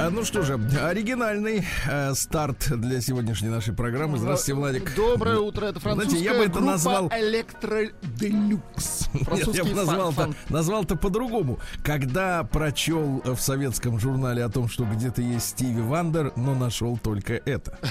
А, Ну что же, оригинальный э, старт для сегодняшней нашей программы. Здравствуйте, Владик. Доброе утро, это французская Знаете, я бы это назвал- Электроделюкс. Нет, я бы назвал фан- это, назвал по-другому. Когда прочел в советском журнале о том, что где-то есть Стиви Вандер, но нашел только это.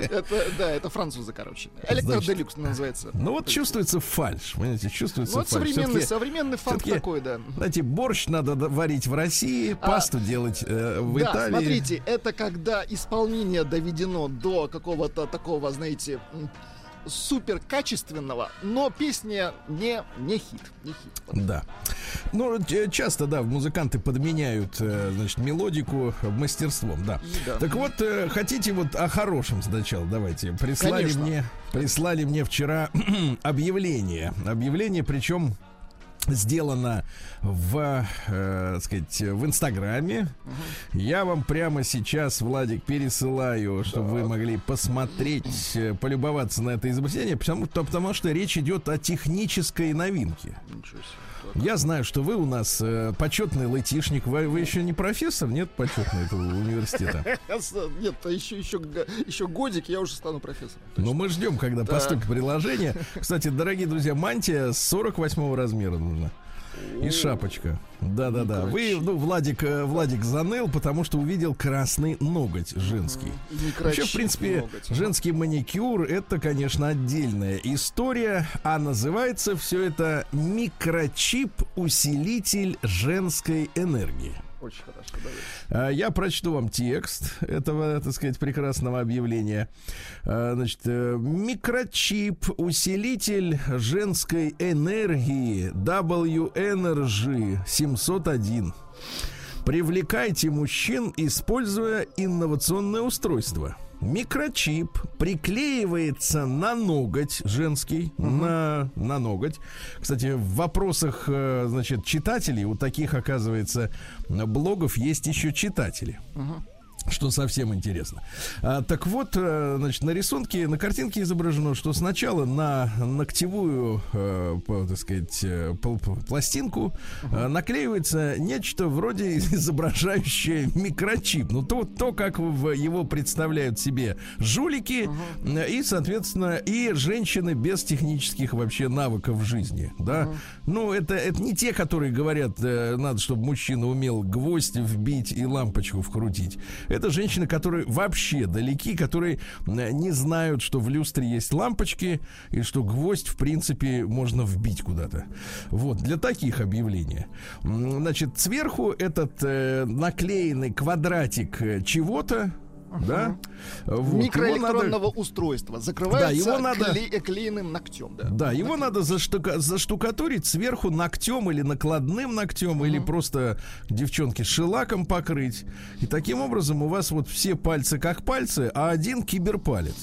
Это, да, это французы, короче. Электроделюкс называется. Ну вот чувствуется фальш, понимаете, чувствуется Ну, вот фальш. современный, современный всё-таки, такой, да. Знаете, борщ надо варить в России, пасту делать э, в да, Италии. смотрите, это когда исполнение доведено до какого-то такого, знаете, супер качественного, но песня не, не хит. Не хит. Да. Ну, часто, да, музыканты подменяют, э, значит, мелодику мастерством, да. И да. Так вот, э, хотите вот о хорошем сначала, давайте. Прислали Конечно. мне, прислали мне вчера объявление. Объявление, причем сделано в, э, сказать, в Инстаграме. Я вам прямо сейчас, Владик, пересылаю, чтобы вы могли посмотреть, э, полюбоваться на это изобретение, потому, то- потому что речь идет о технической новинке. Ничего себе. Я знаю, что вы у нас э, почетный летишник. Вы, вы еще не профессор, нет, почетный этого университета. Нет, а еще, еще, еще годик, я уже стану профессором. Но мы ждем, когда Да. поступит приложение. Кстати, дорогие друзья, мантия 48 размера нужна. И шапочка. Да-да-да. Вы, ну, Владик, э, Владик заныл, потому что увидел красный ноготь женский. Вообще, в принципе, ноготь. женский маникюр это, конечно, отдельная история, а называется все это микрочип-усилитель женской энергии. Очень хорошо, давайте. А, Я прочту вам текст этого, так сказать, прекрасного объявления. А, Значит, э, микрочип, усилитель женской энергии W-Energy 701. Привлекайте мужчин, используя инновационное устройство. Микрочип приклеивается на ноготь женский, на, на ноготь. Кстати, в вопросах, э, значит, читателей, у таких, оказывается, блогов есть еще читатели. Что совсем интересно. А, так вот, э, значит, на рисунке, на картинке изображено, что сначала на ногтевую, э, по- так сказать, э, пл- пл- пластинку э, наклеивается нечто вроде изображающее микрочип. Ну, то, то, как в его представляют себе жулики э, и, соответственно, и женщины без технических вообще навыков в жизни, да. Ну, это, это не те, которые говорят, э, надо, чтобы мужчина умел гвоздь вбить и лампочку вкрутить. Это женщины, которые вообще далеки, которые не знают, что в люстре есть лампочки и что гвоздь, в принципе, можно вбить куда-то. Вот, для таких объявлений. Значит, сверху этот э, наклеенный квадратик э, да? Вот, его надо- Микроэлектронного устройства. Закрывается Да, его надо- кле- клеенным ногтем. Да. Да, его надо заштука- заштукатурить сверху ногтем или накладным ногтем, или просто девчонки шелаком покрыть. И таким образом у вас вот все пальцы как пальцы, а один киберпалец.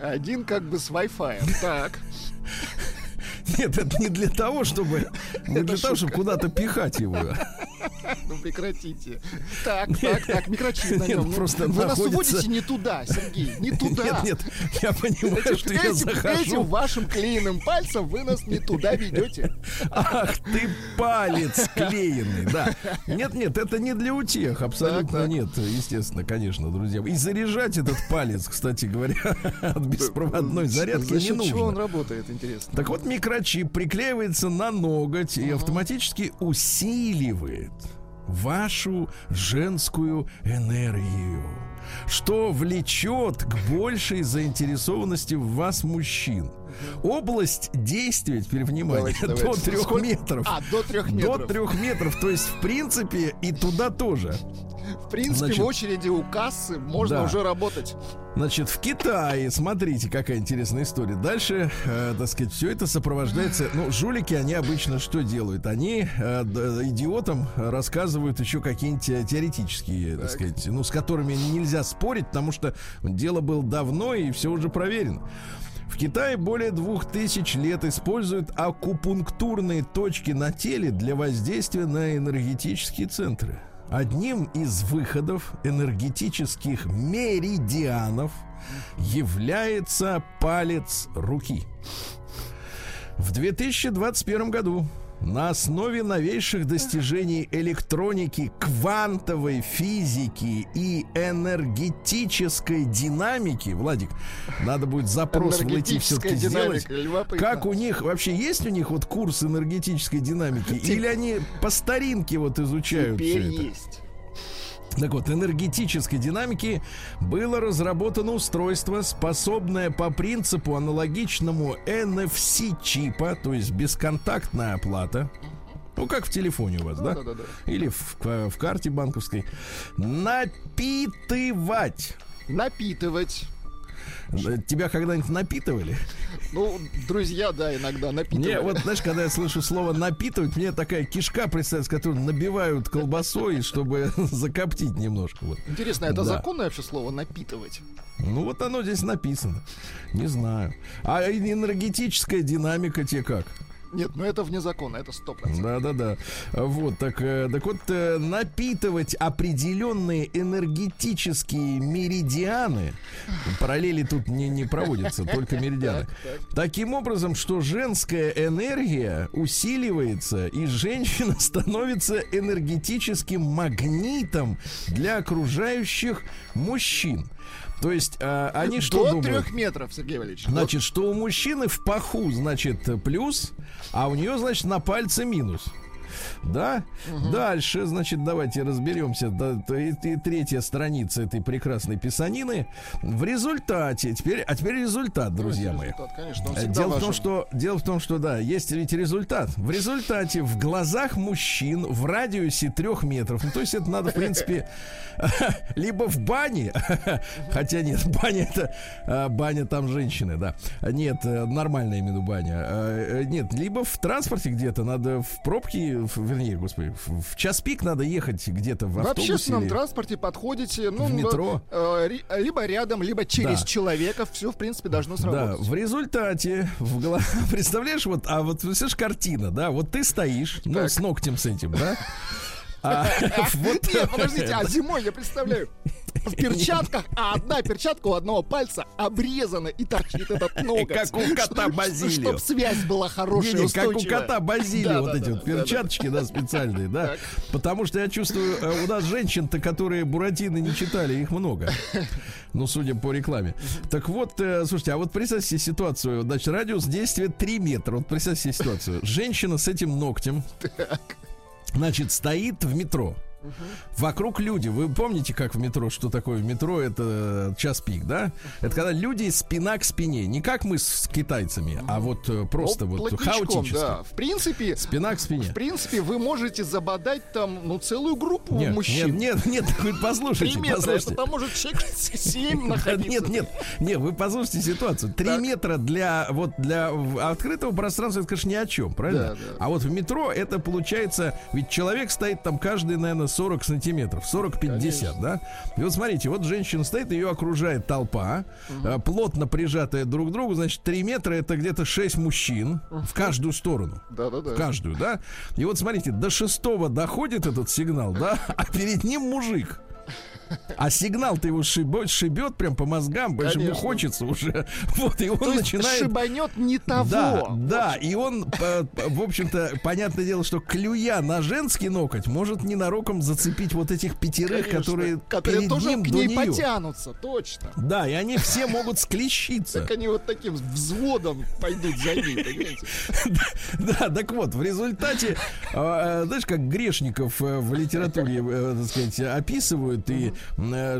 Один как бы с Wi-Fi. Так. Нет, это не для того, чтобы не для того, чтобы куда-то пихать его. Ну прекратите. Так, так, так, микрочип на нем. Ну, просто Вы нас уводите не туда, Сергей, не туда. Нет, нет, я понимаю, что я этим- захожу. вашим клеенным пальцем вы нас не туда ведете. Ах ты палец клеенный, да. Нет, нет, это не для утех, абсолютно нет, естественно, конечно, друзья. И заряжать этот палец, кстати говоря, от беспроводной зарядки За не чего он нужно. работает, интересно? Так вот, микрочип приклеивается на ноготь и автоматически усиливает вашу женскую энергию, что влечет к большей заинтересованности в вас мужчин. Область действия, теперь внимание, Давайте, давайте. до трех Сколько? метров. А, до трех До метров. трех метров, то есть, в принципе, и туда тоже. В принципе, Значит, в очереди у кассы можно да. уже работать. Значит, в Китае, смотрите, какая интересная история. Дальше, э, так сказать, все это сопровождается. Ну, жулики, они обычно что делают? Они э, идиотам рассказывают еще какие-нибудь э, теоретические, так. сказать, ну, с которыми нельзя спорить, потому что дело было давно и все уже проверено. В Китае более двух тысяч лет используют акупунктурные точки на теле для воздействия на энергетические центры. Одним из выходов энергетических меридианов является палец руки. В 2021 году на основе новейших достижений электроники, квантовой физики и энергетической динамики, Владик, надо будет запрос в Лати все-таки сделать. Как у них, вообще есть у них вот курс энергетической динамики? Или они по старинке вот изучают Теперь все это? есть. Так вот, энергетической динамики было разработано устройство, способное по принципу аналогичному NFC-чипа, то есть бесконтактная оплата, ну, как в телефоне у вас, да? Да-да-да. Или в, в карте банковской. Напитывать. Напитывать. Э, Тебя когда-нибудь напитывали? Ну, друзья, да, иногда напитывать. Мне вот, знаешь, когда я слышу слово напитывать, мне такая кишка представляется, которую набивают колбасой, чтобы закоптить немножко. Вот. Интересно, это Да. законное вообще слово напитывать? Ну вот оно здесь написано. Не знаю. А энергетическая динамика тебе как? Нет, ну это вне закона, это сто процентов. Да, да, да. Вот, так, э, так вот, э, напитывать определенные энергетические меридианы, параллели тут не, не проводятся, только меридианы. Таким образом, что женская энергия усиливается, и женщина становится энергетическим магнитом для окружающих мужчин. То есть э, они что До думают? трех метров, Сергей Валерьевич. Значит, что у мужчины в паху, значит, плюс, а у нее, значит, на пальце минус. Да? Дальше, значит, давайте разберемся. Да, и, и третья страница этой прекрасной писанины. В результате, теперь, а теперь результат, друзья мои. Результат, конечно, он Э, Дело в том, что дело в том, что да, есть ведь результат. В результате в глазах мужчин в радиусе трех метров, ну то есть это надо в принципе либо в бане, хотя нет, баня это а, баня там женщины, да, нет, э, нормальная именно баня, э, нет, либо в транспорте где-то надо в пробке, в- вернее, господи, в, в час пик надо ехать где-то в В автобусе. общественном или- транспорте подходите, ну, В метро. э, ри- либо рядом, либо через Да. человека, все, в принципе, должно Да, сработать. в результате, в голо- представляешь, вот, а вот слышишь картина, да, вот ты стоишь, ну, Так. с ногтем с этим, да, Нет, подождите, а зимой я представляю. В перчатках, а одна перчатка у одного пальца обрезана и торчит этот ноготь. Как у кота Базилио. Чтобы связь была хорошая, Не-не, как у кота Базилио, вот эти вот перчаточки, да, специальные, да. Потому что я чувствую, э, у нас женщин-то, которые Буратино не читали, их много. Ну, судя по рекламе. Так вот, э, слушайте, а вот представьте себе ситуацию. Значит, радиус действия 3 метра. Вот представьте себе ситуацию. Женщина с этим ногтем, значит, стоит в метро. Вокруг люди. Вы помните, как в метро, что такое в метро? Это час пик, да? Это когда люди спина к спине. Не как мы с китайцами, а вот э, просто Ну, вот хаотически. да. В принципе, Спина к спине. в принципе, вы можете забодать там, ну, целую группу Нет, мужчин. нет, нет, нет, вы Три послушайте, метра, это послушайте. там может человек семь находиться. Нет, нет, нет, вы послушайте ситуацию. Три метра для вот для открытого пространства, это, конечно, ни о чем, правильно? Да, да. А вот в метро это получается, ведь человек стоит там каждый, наверное, 40 сантиметров, 40-50, да? И вот смотрите, вот женщина стоит, ее окружает толпа, э, плотно прижатая друг к другу, значит, 3 метра это где-то 6 мужчин в каждую сторону. Да-да-да. В каждую, да? И вот смотрите, до шестого доходит этот сигнал, да? А перед ним мужик. А сигнал-то его шибет, шибет прям по мозгам, что ему хочется уже. Вот, и он То начинает... шибанет не того. Да, да, и он, э, в общем-то, понятное дело, что клюя на женский ноготь может ненароком зацепить вот этих пятерых, Конечно, которые, которые перед тоже ним к ней потянутся, точно. Да, и они все могут склещиться. Так они вот таким взводом пойдут за ней, понимаете? Да, так вот, в результате, а, а, знаешь, как грешников э, в литературе, э, так сказать, описывают, и э,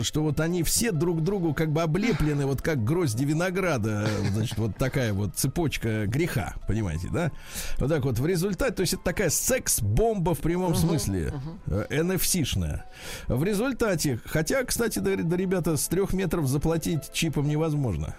что вот они все друг другу как бы облеплены, вот как грозди винограда, э, значит, вот такая вот цепочка греха, понимаете, да? Вот так вот, в результате, то есть это такая секс-бомба в прямом смысле, э, NFC-шная. В результате, хотя, кстати, да, да, ребята, с трех метров заплатить чипом невозможно.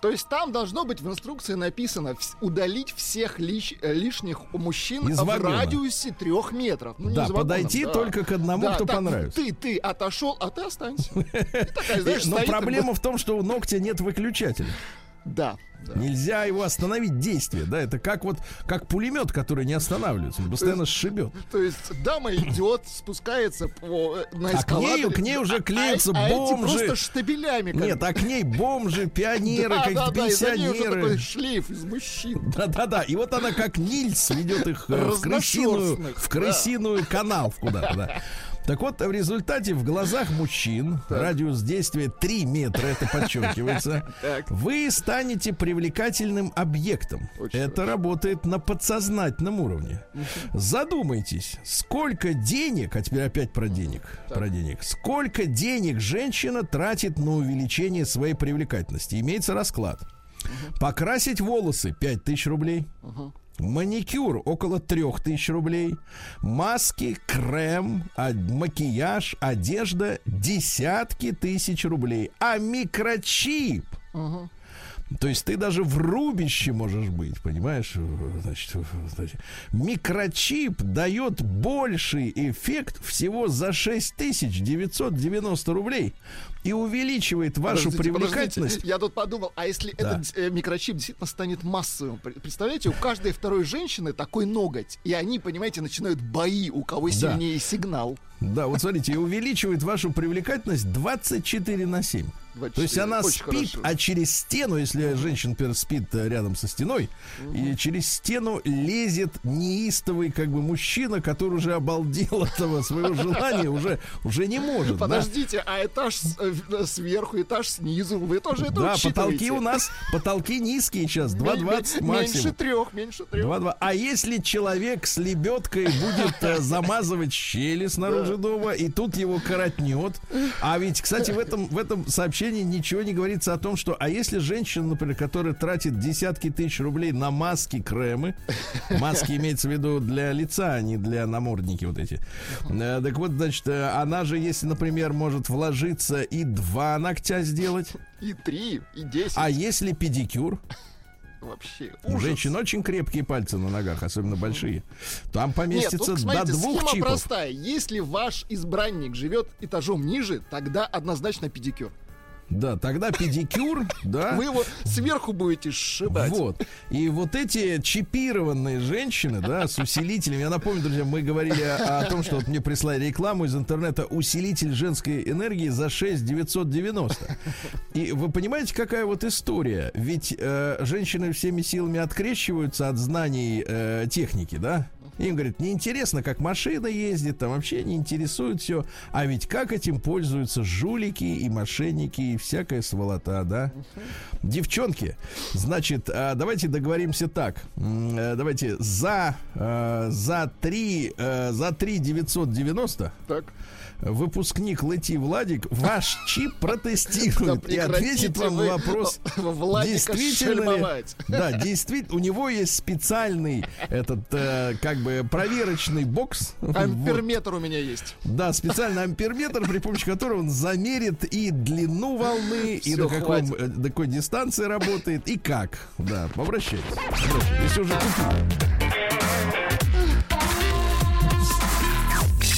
То есть там должно быть в инструкции написано удалить всех лиш- э, лишних мужчин Из в вагона. радиусе трех метров. Ну, Да, подойти да. только к одному, Да, кто так, понравится. Ты, ты отошел, а ты останься. И такая, знаешь, Но проблема в том, что у ногтя нет выключателя. Да. да. Нельзя его остановить действие, да, это как вот, как пулемет, который не останавливается, он постоянно сшибет. То есть дама идет, спускается по, э, на А к эскалаторе. ней, к ней уже а- клеятся а, а эти бомжи. просто штабелями. как Нет, а к ней бомжи, пионеры, да, какие-то да, да, пенсионеры. такой шлейф из мужчин. Да-да-да, и вот она как Нильс ведет их э, в крысиную, в крысиную канал куда-то, да. Так вот, в результате в глазах мужчин радиус действия 3 метра, это подчеркивается, вы станете привлекательным объектом. Очень это работает на подсознательном уровне. Задумайтесь, сколько денег, а теперь опять про денег, про денег, сколько денег женщина тратит на увеличение своей привлекательности. Имеется расклад. Покрасить волосы 5000 рублей. Маникюр около 3000 рублей. Маски, крем, а- макияж, одежда десятки тысяч рублей. А микрочип то есть ты даже в рубище можешь быть, понимаешь? Значит, значит, микрочип дает больший эффект всего за 6990 рублей и увеличивает вашу Подождите, привлекательность. подождите. Я тут подумал, а если Да. этот э, микрочип действительно станет массовым? Пр- Представляете, у каждой второй женщины такой ноготь. И они, понимаете, начинают бои, у кого Да. сильнее сигнал. Да, вот смотрите, и увеличивает вашу привлекательность 24 на 7. То есть 24. она Очень спит, хорошо. а через стену, если женщина, например, спит э, рядом со стеной, и через стену лезет неистовый как бы мужчина, который уже обалдел от этого своего желания, уже, уже не может. да. Подождите, а этаж э, в- сверху, этаж снизу, вы тоже это Да, потолки у нас, потолки низкие сейчас, 2,20 Ме- ме- максимум. Меньше трех, меньше трех. 2-2. А если человек с лебедкой будет э, замазывать щели снаружи дома, и тут его коротнет. А ведь, кстати, в этом, в этом сообщении ничего не говорится о том, что, а если женщина, например, которая тратит десятки тысяч рублей на маски, кремы, маски имеется в виду для лица, а не для намордники вот эти. Э, Так вот, значит, э, она же, если, например, может вложиться и два ногтя сделать, И три, и десять. а если педикюр, Вообще, у женщин очень крепкие пальцы на ногах, особенно большие. Там Нет, поместится тут, до смотрите, двух схема чипов. простая. Если ваш избранник живет этажом ниже, тогда однозначно педикюр. Да, тогда педикюр, да. Вы его сверху будете сшибать. Вот. И вот эти чипированные женщины, да, с усилителями. Я напомню, друзья, мы говорили о, о том, что вот мне прислали рекламу из интернета усилитель женской энергии за 6 990. И вы понимаете, какая вот история? Ведь э, женщины всеми силами открещиваются от знаний э, техники, да? Им говорят, неинтересно, как машина ездит, там вообще не интересует все. А ведь как этим пользуются жулики и мошенники и всякая сволота, да? Девчонки, значит, а, давайте договоримся так. Э, Давайте за, э, за 3, за 3 990 Так. Выпускник Лети Владик ваш чип протестирует Да и ответит вам на вопрос, Владика действительно ли, да, действительно, у него есть специальный этот э, как бы проверочный бокс. Вот. Амперметр у меня есть. Да, специальный амперметр, при помощи которого он замерит и длину волны, и до, каком, э, до какой дистанции работает, и как. Да. Обращайтесь. Если уже купили.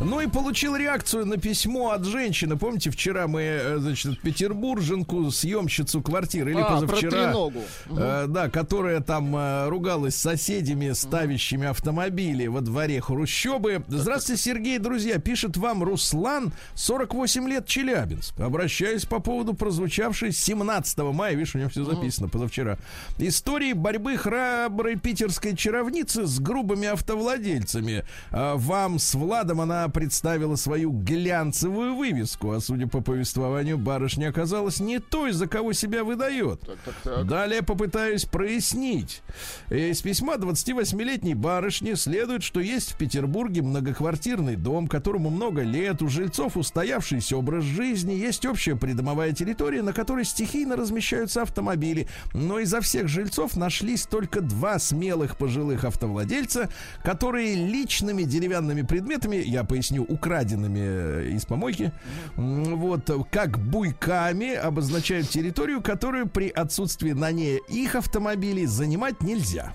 Ну и получил реакцию на письмо от женщины. Помните, вчера мы, э, значит, петербурженку, съемщицу квартиры, или А, позавчера, треногу. э, да, которая там э, ругалась с соседями, ставящими автомобили во дворе хрущобы. Здравствуйте, Сергей, друзья. Пишет вам Руслан, 48 лет, Челябинск. Обращаюсь по поводу прозвучавшей 17 мая, видишь, у него все записано позавчера, истории борьбы храброй питерской чаровницы с грубыми автовладельцами. А Вам с Владом она представила свою глянцевую вывеску, а судя по повествованию, барышня оказалась не той, за кого себя выдает. Так, так, так. Далее попытаюсь прояснить. Из письма 28-летней барышни следует, что есть в Петербурге многоквартирный дом, которому много лет, у жильцов устоявшийся образ жизни, есть общая придомовая территория, на которой стихийно размещаются автомобили. Но изо всех жильцов нашлись только два смелых пожилых автовладельца, которые личными деревянными предметами, я поясню, украденными э, из помойки, вот, как буйками обозначают территорию, которую при отсутствии на ней их автомобилей занимать нельзя.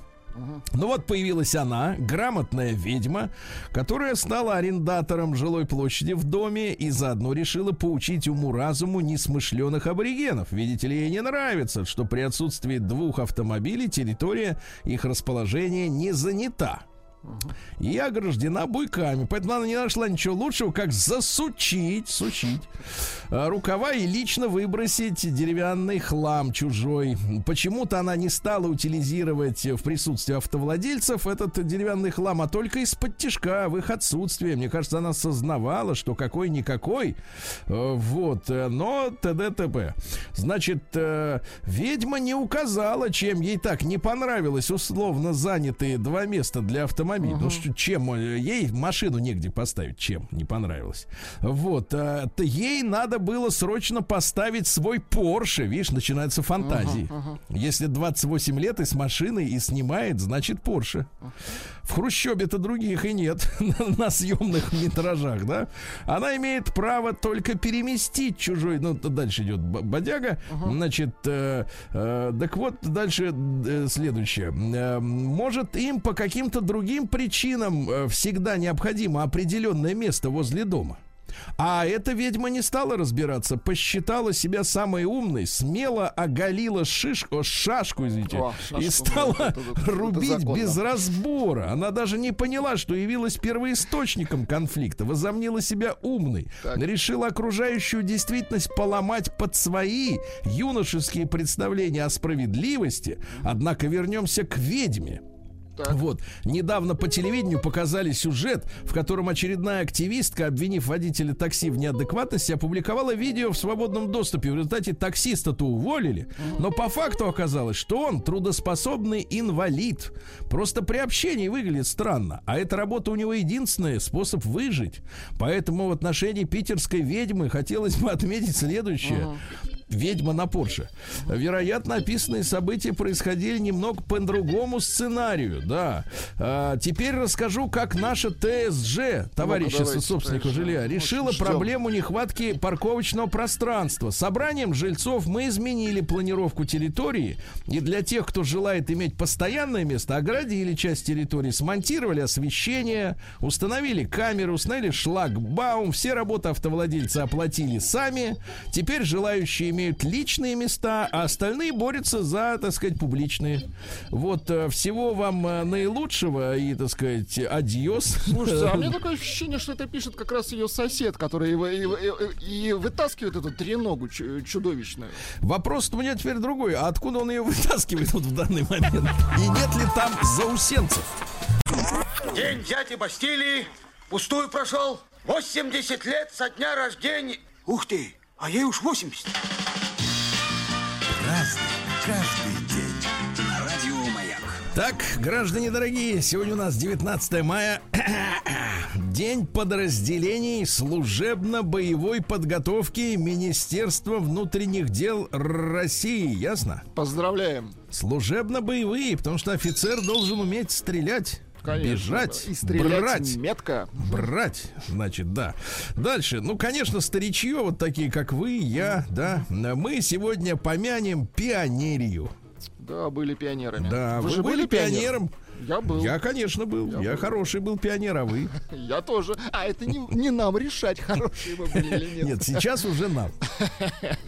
Ну вот появилась она, грамотная ведьма, которая стала арендатором жилой площади в доме и заодно решила поучить уму-разуму несмышленых аборигенов. Видите ли, ей не нравится, что при отсутствии двух автомобилей территория их расположения не занята и ограждена буйками. Поэтому она не нашла ничего лучшего, как засучить, сучить а, рукава и лично выбросить деревянный хлам чужой. Почему-то она не стала утилизировать в присутствии автовладельцев этот деревянный хлам, а только из-под тяжка в их отсутствие. Мне кажется, она сознавала, что какой-никакой. Э, вот. Э, но ТДТП. Значит, э, ведьма не указала, чем ей так не понравилось условно занятые два места для автомобиля автомобиль. Uh-huh. Ну, что, чем э, ей машину негде поставить, чем не понравилось. Вот, а, то ей надо было срочно поставить свой Порше. Видишь, начинаются фантазии. Uh-huh, uh-huh. Если 28 лет и с машиной и снимает, значит Порше. Uh-huh. В Хрущебе-то других и нет на съемных метражах, да? Она имеет право только переместить чужой, ну, дальше идет бодяга, uh-huh. значит, э, э, так вот, дальше э, следующее. Э, может им по каким-то другим причинам э, всегда необходимо определенное место возле дома. А эта ведьма не стала разбираться, посчитала себя самой умной, смело оголила шишку, шашку, извините, О, шашку, и стала это, это, рубить это без разбора. Она даже не поняла, что явилась первоисточником конфликта, возомнила себя умной, так. решила окружающую действительность поломать под свои юношеские представления о справедливости. Однако вернемся к ведьме. Так. Вот. Недавно по телевидению показали сюжет, в котором очередная активистка, обвинив водителя такси в неадекватности, опубликовала видео в свободном доступе. В результате таксиста-то уволили. Но по факту оказалось, что он трудоспособный инвалид. Просто при общении выглядит странно. А эта работа у него единственный способ выжить. Поэтому в отношении питерской ведьмы хотелось бы отметить следующее. Ведьма на Порше. Вероятно, описанные события происходили немного по другому сценарию, да. А, теперь расскажу, как наша ТСЖ, товарищество ну собственников жилья, решила проблему нехватки парковочного пространства. Собранием жильцов мы изменили планировку территории, и для тех, кто желает иметь постоянное место, оградили часть территории, смонтировали освещение, установили камеры, установили шлагбаум, все работы автовладельцы оплатили сами. Теперь желающие имеют личные места, а остальные борются за, так сказать, публичные. Вот э, всего вам э, наилучшего и, так сказать, адьос. Слушайте, а мне такое ощущение, что это пишет как раз ее сосед, который и, и, и вытаскивает эту треногу чудовищную. Вопрос у меня теперь другой. А откуда он ее вытаскивает вот в данный момент? И нет ли там заусенцев? День дяди Бастилии пустую прошел. 80 лет со дня рождения. Ух ты, а ей уж 80 разный, каждый день. Радио Маяк. Так, граждане дорогие, сегодня у нас 19 мая. День подразделений служебно-боевой подготовки Министерства внутренних дел России. Ясно? Поздравляем. Служебно-боевые, потому что офицер должен уметь стрелять. Конечно, бежать, и стрелять брать, метко. Брать, значит, да. Дальше, ну, конечно, старичье, вот такие, как вы, я, да, мы сегодня помянем пионерию. Да, были пионерами. Да, вы, вы же были пионером. пионером. Я был. Я, конечно, был. Я, я был. хороший был пионер, а вы? Я тоже. А это не, не нам решать, хорошие мы были или нет. Нет, сейчас уже нам.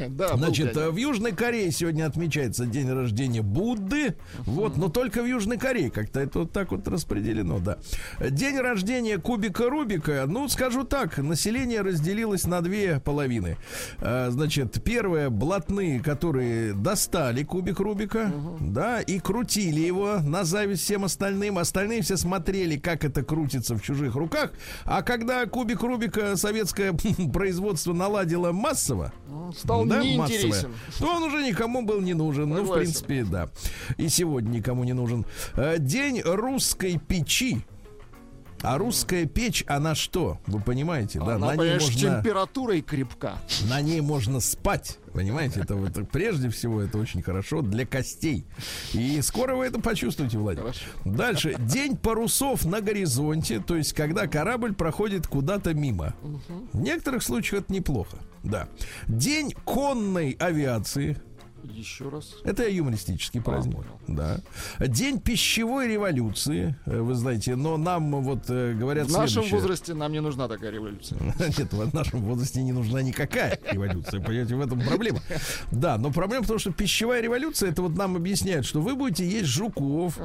Да, Значит, в Южной Корее сегодня отмечается день рождения Будды. Вот, но только в Южной Корее. Как-то это вот так вот распределено, да. День рождения кубика Рубика. Ну, скажу так, население разделилось на две половины. А, значит, первое, блатные, которые достали кубик Рубика, да, и крутили его на зависть всем остальным остальным. Остальные все смотрели, как это крутится в чужих руках. А когда кубик Рубика советское производство наладило массово, стал да, неинтересен. то он уже никому был не нужен. Согласен. Ну, в принципе, да. И сегодня никому не нужен. Э, день русской печи. А русская печь, она что? Вы понимаете, да? Она, на ней можно температурой крепка. На ней можно спать. Понимаете, это вот прежде всего это очень хорошо для костей. И скоро вы это почувствуете, Владимир. Хорошо. Дальше. День парусов на горизонте, то есть когда корабль проходит куда-то мимо. Угу. В некоторых случаях это неплохо. Да. День конной авиации. Еще раз. Это юмористический праздник. понял. да. День пищевой революции, э, вы знаете, но нам вот э, говорят В нашем следующее. возрасте нам не нужна такая революция. Нет, в нашем возрасте не нужна никакая революция, понимаете, в этом проблема. Да, но проблема в том, что пищевая революция, это вот нам объясняют, что вы будете есть жуков,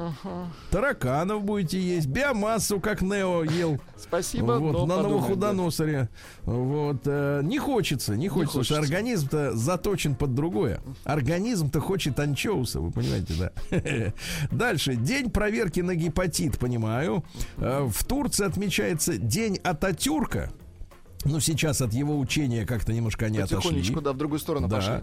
тараканов будете есть, биомассу, как Нео ел. Спасибо, вот, но на Новохудоносоре. Вот, э, не хочется, не хочется, потому что хочется. организм-то заточен под другое. Организм-то хочет анчоуса, вы понимаете, да? Дальше. День проверки на гепатит, понимаю. Э, В Турции отмечается День Ататюрка. Ну, сейчас от его учения как-то немножко они отошли. Потихонечку, да, в другую сторону пошли.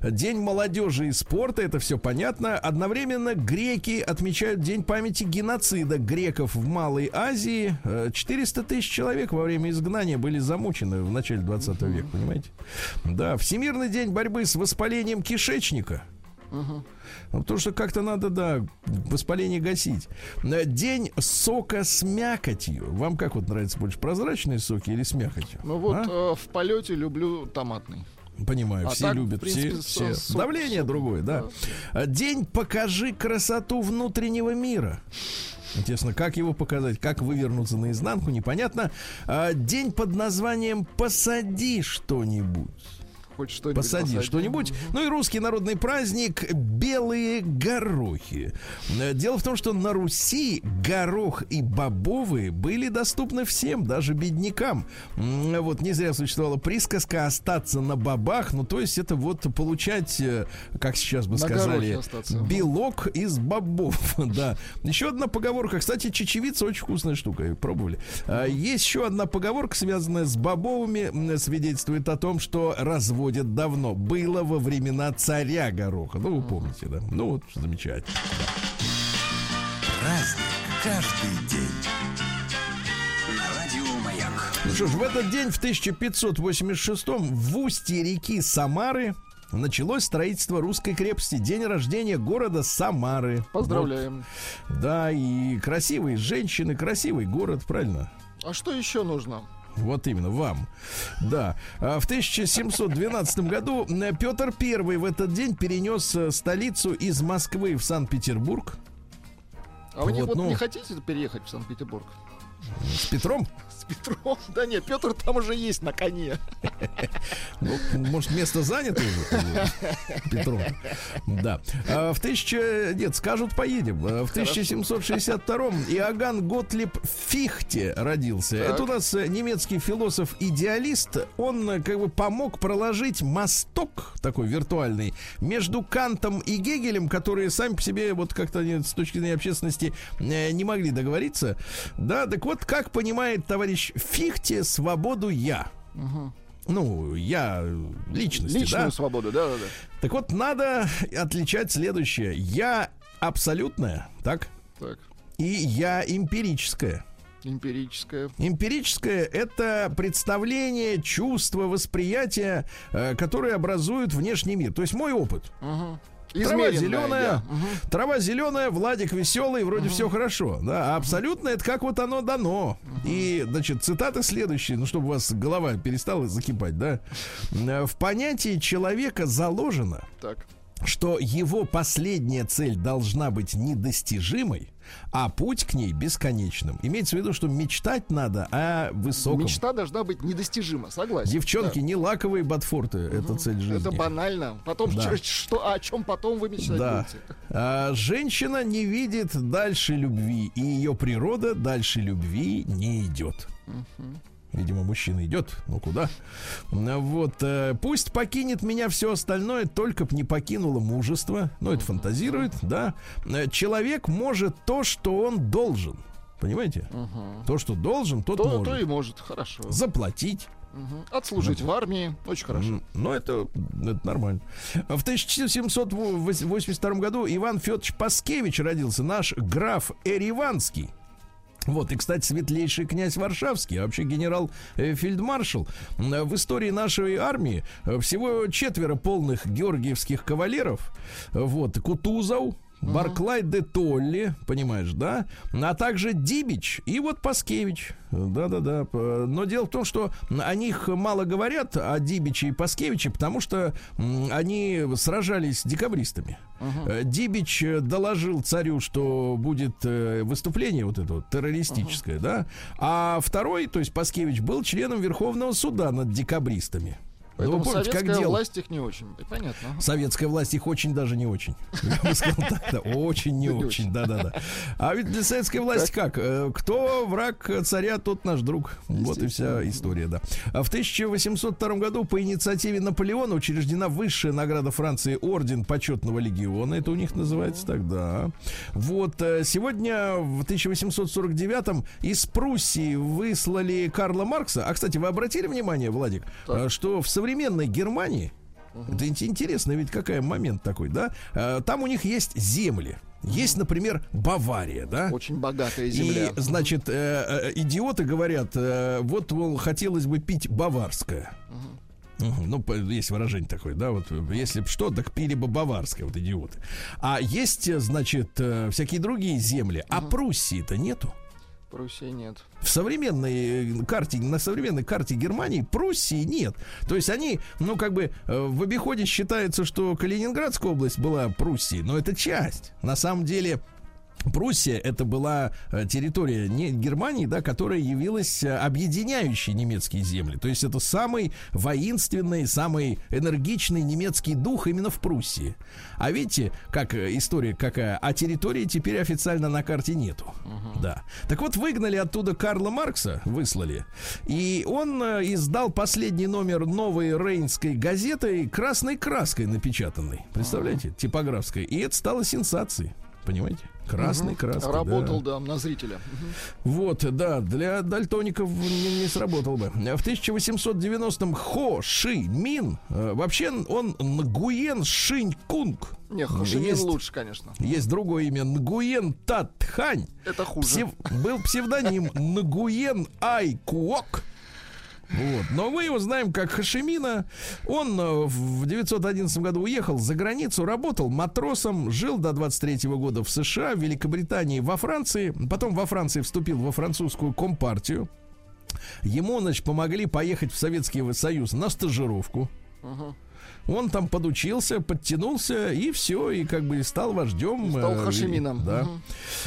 Да. День молодежи и спорта, это все понятно. Одновременно греки отмечают День памяти геноцида греков в Малой Азии. Э, 400 тысяч человек во время изгнания были замучены в начале 20 века, понимаете? Да, Всемирный день борьбы с воспалением кишечника. Ну, потому что как-то надо, да, воспаление гасить. Э, День сока с мякотью. Вам как вот нравится больше, прозрачные соки или с мякотью? Ну вот А? э, в полете люблю томатный. Понимаю, А все так, любят, принципе, все, все. со- сок- Давление сок, другое, да. А, День покажи красоту внутреннего мира. Интересно, как его показать, как вывернуться наизнанку, непонятно. А, День под названием «Посади что-нибудь». Хоть что-нибудь Посади посади. что-нибудь. Ну и русский народный праздник белые горохи. Дело в том, что на Руси горох и бобовые были доступны всем, даже беднякам. Вот не зря существовала присказка остаться на бабах. Ну, то есть это вот получать, э, как сейчас бы На сказали, белок из бобов. да. Еще одна поговорка. Кстати, чечевица очень вкусная штука. Пробовали. А, Есть еще одна поговорка, связанная с бобовыми, свидетельствует о том, что разводят давно. Было во времена царя гороха. Ну, вы помните, да? Ну, вот, замечательно. Праздник каждый день. На радио Маяк. Ну что ж, в этот день, в 1586 в устье реки Самары началось строительство русской крепости. День рождения города Самары. Поздравляем. Вот. Да, и красивые женщины, красивый город, правильно? А что еще нужно? Вот именно, вам. Да. А В 1712 году э, Петр I в этот день перенес э, столицу из Москвы в Санкт-Петербург А вы не, Вот, вот ну. не хотите переехать в Санкт-Петербург? с Петром. Петром? Да нет, Петр там уже есть на коне. Ну, может, место занято уже? Петром. Да. А В тысяча... Нет, скажут, поедем. А В 1762-м Иоганн Готлиб Фихте родился. Так. Это у нас э, немецкий философ-идеалист. Он э, как бы помог проложить мосток такой виртуальный между Кантом и Гегелем, которые сами по себе вот как-то с точки зрения общественности э, не могли договориться. Да, так вот, как понимает товарищ Фихте свободу я? Ну, я личности, Личную да? свободу, да, да, да. Так вот, надо отличать следующее. Я абсолютная, так? Так, И я эмпирическая. эмпирическая. Эмпирическое — это представление, чувство, восприятие, э, которые образуют внешний мир. То есть мой опыт. Трава зеленая. Мгм. трава зеленая, Владик веселый, вроде все хорошо. Да, а абсолютно это как вот оно дано. И, значит, цитаты следующие, ну, чтобы у вас голова перестала закипать, да. Э, В понятии человека заложено, Так. что его последняя цель должна быть недостижимой, а путь к ней бесконечным. Имеется в виду, что мечтать надо о высоком. Мечта должна быть недостижима, согласен. Девчонки, Да. не лаковые ботфорты, это цель жизни. Это банально. Потом Да. что, о чем потом вы мечтать Да. будете? А, женщина не видит дальше любви, и ее природа дальше любви не идет. Видимо, мужчина идет, ну куда? Ну, Вот, э, пусть покинет меня все остальное, только б не покинуло мужество. Ну, это фантазирует, да. Э, Человек может то, что он должен. Понимаете? То, что должен, тот То, может. то и может, хорошо. Заплатить. Мгм. Отслужить в армии, очень хорошо. Ну, это, это нормально. В 1782 году Иван Федорович Паскевич родился, наш граф Эриванский. Вот, и, кстати, светлейший князь Варшавский, а вообще генерал-фельдмаршал. М, В истории нашей армии э, всего четверо полных георгиевских кавалеров. Вот, Кутузов, Барклай де Толли, понимаешь, да? А также Дибич и вот Паскевич. Да-да-да. Но дело в том, что о них мало говорят, о Дибиче и Паскевиче, потому что они сражались с декабристами. Э, Дибич доложил царю, что будет э, выступление вот это вот террористическое, да? А второй, то есть Паскевич, был членом Верховного суда над декабристами. Ну, Поэтому вы помните, как советская делал? власть их не очень. И Понятно. Советская власть их очень даже не очень. Я бы сказал так, да, очень не очень, да-да-да. А ведь для советской власти как? Э, Кто враг царя, тот наш друг. Вот и вся история, да. А в 1802 году по инициативе Наполеона учреждена высшая награда Франции Орден Почетного Легиона. Это у них называется тогда. Вот э, сегодня в 1849 из Пруссии выслали Карла Маркса. А, кстати, вы обратили внимание, Владик, э, что в современной Германии это ин- интересно, ведь какой момент такой, да? Э, Там у них есть земли. Есть, например, Бавария, да? Очень богатая земля. И, значит, э, э, идиоты говорят, э, вот, мол, хотелось бы пить баварское. Мгм. Ну, есть выражение такое, да, вот э, если бы что, так пили бы баварское, вот идиоты. А есть, э, значит, всякие другие земли, а Пруссии-то нету. Пруссии нет. В современной э, карте, на современной карте Германии Пруссии нет. То есть они, ну, как бы э, в обиходе считается, что Калининградская область была Пруссией, но это часть. На самом деле Пруссия это была э, территория не Германии, да, которая явилась э, объединяющей немецкие земли. То есть это самый воинственный, самый энергичный немецкий дух именно в Пруссии. А видите, как э, история какая? А территории теперь официально на карте нету. Да. Так вот, выгнали оттуда Карла Маркса, выслали. И он издал последний номер новой рейнской газеты красной краской напечатанной. Представляете? Типографской. И это стало сенсацией. Понимаете? Красной краской. да. Работал, да, на зрителя. Вот, да, для дальтоников не, не сработал бы. В 1890-м Хо Ши Мин, э, вообще он Нгуен Шинь Кунг. Не, Хошимин Есть- лучше, конечно. Есть другое имя Нгуен Татхань. Это хуже. Псев- Был псевдоним Нгуен Ай Куок. Вот. Но мы его знаем как Хашимина. Он э, в 911 году уехал за границу, работал матросом, жил до 23 года в США, в Великобритании, во Франции. Потом во Франции вступил во французскую компартию. Ему, значит, помогли поехать в Советский Союз на стажировку. Он там подучился, подтянулся, и все, и как бы стал вождем. Стал э, Хашимином. Да. Мгм.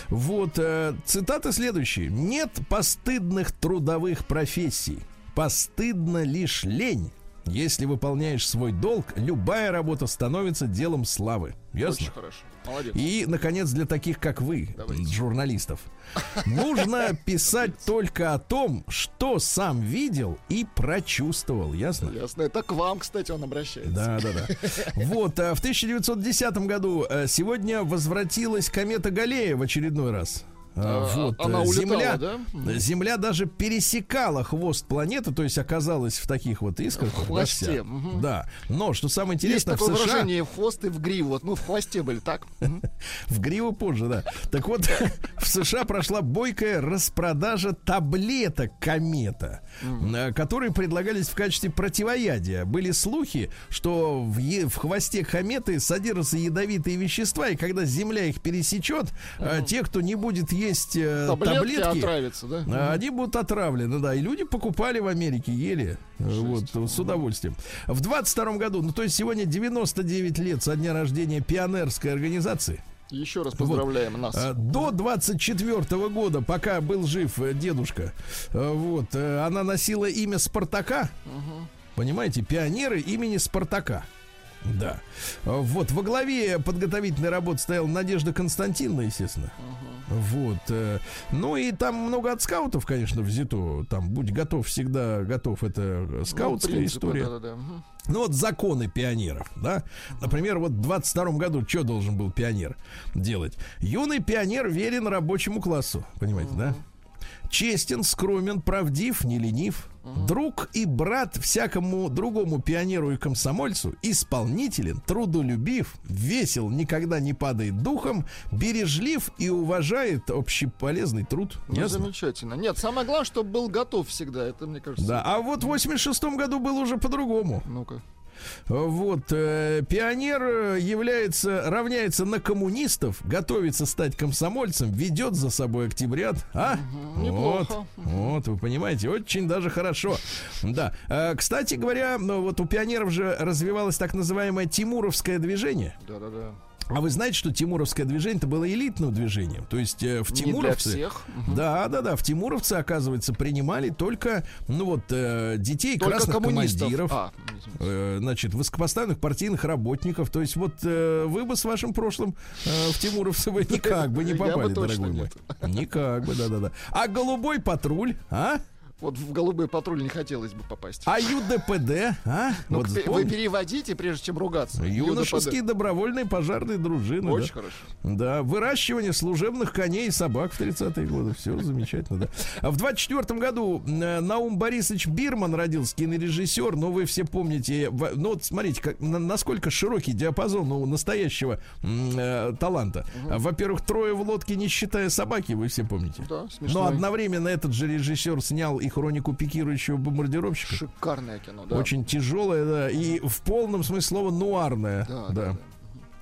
Вот, э, цитаты следующие. Нет постыдных трудовых профессий. Постыдна лишь лень. Если выполняешь свой долг, любая работа становится делом славы. Ясно? Очень хорошо. Молодец. И, наконец, для таких, как вы, Давайте. журналистов, нужно писать только о том, что сам видел и прочувствовал. Ясно? Ясно. Это к вам, кстати, он обращается. Да, да, да. Вот, а в 1910 году э, сегодня возвратилась комета Галлея в очередной раз. А, А, Вот, она э, улетала, Земля, да? Земля даже пересекала хвост планеты, то есть оказалась в таких вот искорках. В хвосте, мгм. Да. Но что самое Есть интересное, такое в США выражение хвост и в гриву. Вот мы в хвосте были, так? В гриву позже, да. Так вот, в США прошла бойкая распродажа таблеток комета, э, которые предлагались в качестве противоядия. Были слухи, что в, е- в хвосте кометы содержатся ядовитые вещества, и когда Земля их пересечет, э, те, кто не будет есть э, Таблетки таблетки, отравятся, да? а, Они будут отравлены, да. И люди покупали в Америке, ели. э, Вот, с удовольствием. В 22 году, ну то есть сегодня 99 лет со дня рождения пионерской организации. Еще раз поздравляем нас. Э, До 24 года, пока был жив э, дедушка, э, вот, она носила имя Спартака. Понимаете, пионеры имени Спартака. Да. Э, Вот, во главе подготовительной работы стояла Надежда Константиновна, естественно. Вот. э, Ну и там много от скаутов, конечно, взято. Там будь готов, всегда готов. Это э, Ну, скаутская принципы, история. да-да-да. Мгм. Ну вот законы пионеров, да. Например, вот в 22 году что должен был пионер делать? Юный пионер верен рабочему классу, понимаете, да? Честен, скромен, правдив, не ленив. Друг и брат всякому другому пионеру и комсомольцу, исполнителен, трудолюбив, весел, никогда не падает духом, бережлив и уважает общеполезный труд. Ну, Ясно? замечательно. Нет, самое главное, чтобы был готов всегда. Это, мне кажется... Да, а вот в 86 году было уже по-другому. Ну-ка. Вот, э, пионер является, равняется на коммунистов, готовится стать комсомольцем, ведет за собой октябрят. А? неплохо. Вот, вот, вы понимаете, очень даже хорошо. Да. Э, Кстати говоря, ну, вот у пионеров же развивалось так называемое Тимуровское движение. Да-да-да. А вы знаете, что Тимуровское движение это было элитным движением? То есть э, в Не для Тимуровце... всех. Да, да, да. В Тимуровце, оказывается, принимали только, ну вот, э, детей Только красных командиров. А, э, Значит, высокопоставленных партийных работников. То есть, вот э, вы бы с вашим прошлым э, в Тимуровце вы никак бы не попали, дорогой мой. Никак бы, да, да, да. А голубой патруль, а? Вот в голубой патруль не хотелось бы попасть. А ЮДПД, а? Ну, вот вы переводите, прежде чем ругаться. Юношеские добровольные пожарные дружины. Очень да. хорошо. Да, выращивание служебных коней и собак в 30-е годы. Все замечательно, да. А в 24 году э, Наум Борисович Бирман родился, кинорежиссер. Ну, вы все помните. в- Ну, вот смотрите, как, на- насколько широкий диапазон у настоящего э, таланта. Во-первых, трое в лодке, не считая собаки, вы все помните. Да, смешно. Но одновременно этот же режиссер снял и хронику пикирующего бомбардировщика. Шикарное кино, да. Очень тяжелое, да, и в полном смысле слова нуарное. Да, да. да, да.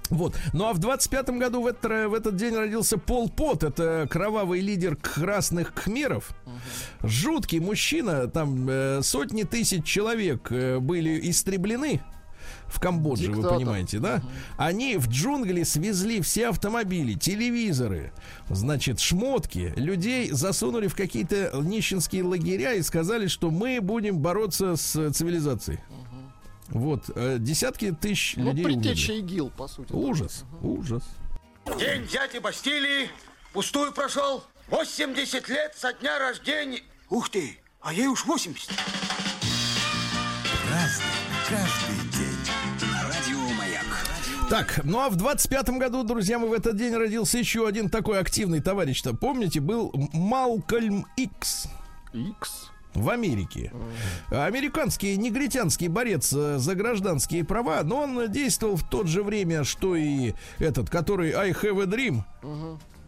Вот. Ну а в 25-м году в, это- в этот день родился Пол Пот. Это кровавый лидер красных кхмеров. Жуткий мужчина. Там э, сотни тысяч человек э, были истреблены. В Камбодже, вы Диктатор. понимаете, да? Они в джунгли свезли все автомобили, телевизоры, значит, шмотки. Людей засунули в какие-то нищенские лагеря и сказали, что мы будем бороться с цивилизацией. Вот, э, десятки тысяч Ну, людей умерли. предтеча ИГИЛ, по сути. Ужас, ужас. День дяди Бастилии пустую прошел. 80 лет со дня рождения. Ух ты, а ей уж 80. Разный, каждый Так, ну а в 25-м году, друзья, мы в этот день родился еще один такой активный товарищ-то. Помните, был Малкольм Икс Икс. в Америке. Американский негритянский борец э, за гражданские права, но он действовал в то же время, что и этот, который I have a dream.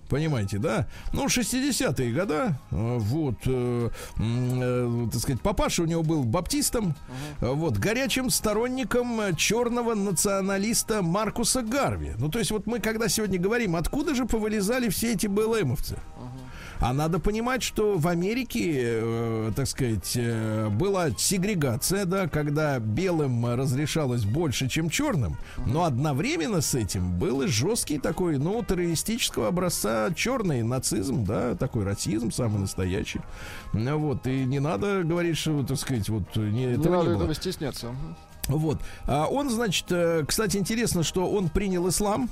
Понимаете, да? Ну, 60-е года, э, вот, э, э, так сказать, папаша у него был баптистом, э, вот, горячим сторонником э, черного националиста Маркуса Гарви. Ну, то есть, вот мы, когда сегодня говорим, откуда же повылезали все эти БЛМовцы? А надо понимать, что в Америке, э, так сказать, э, была сегрегация, да, когда белым разрешалось больше, чем черным, но одновременно с этим был и жесткий такой, ну, террористического образца черный нацизм, да, такой расизм самый настоящий. Вот, и не надо говорить, что, так сказать, вот не, Не этого надо не было. этого стесняться. Вот. А он, значит, э, кстати, интересно, что он принял ислам.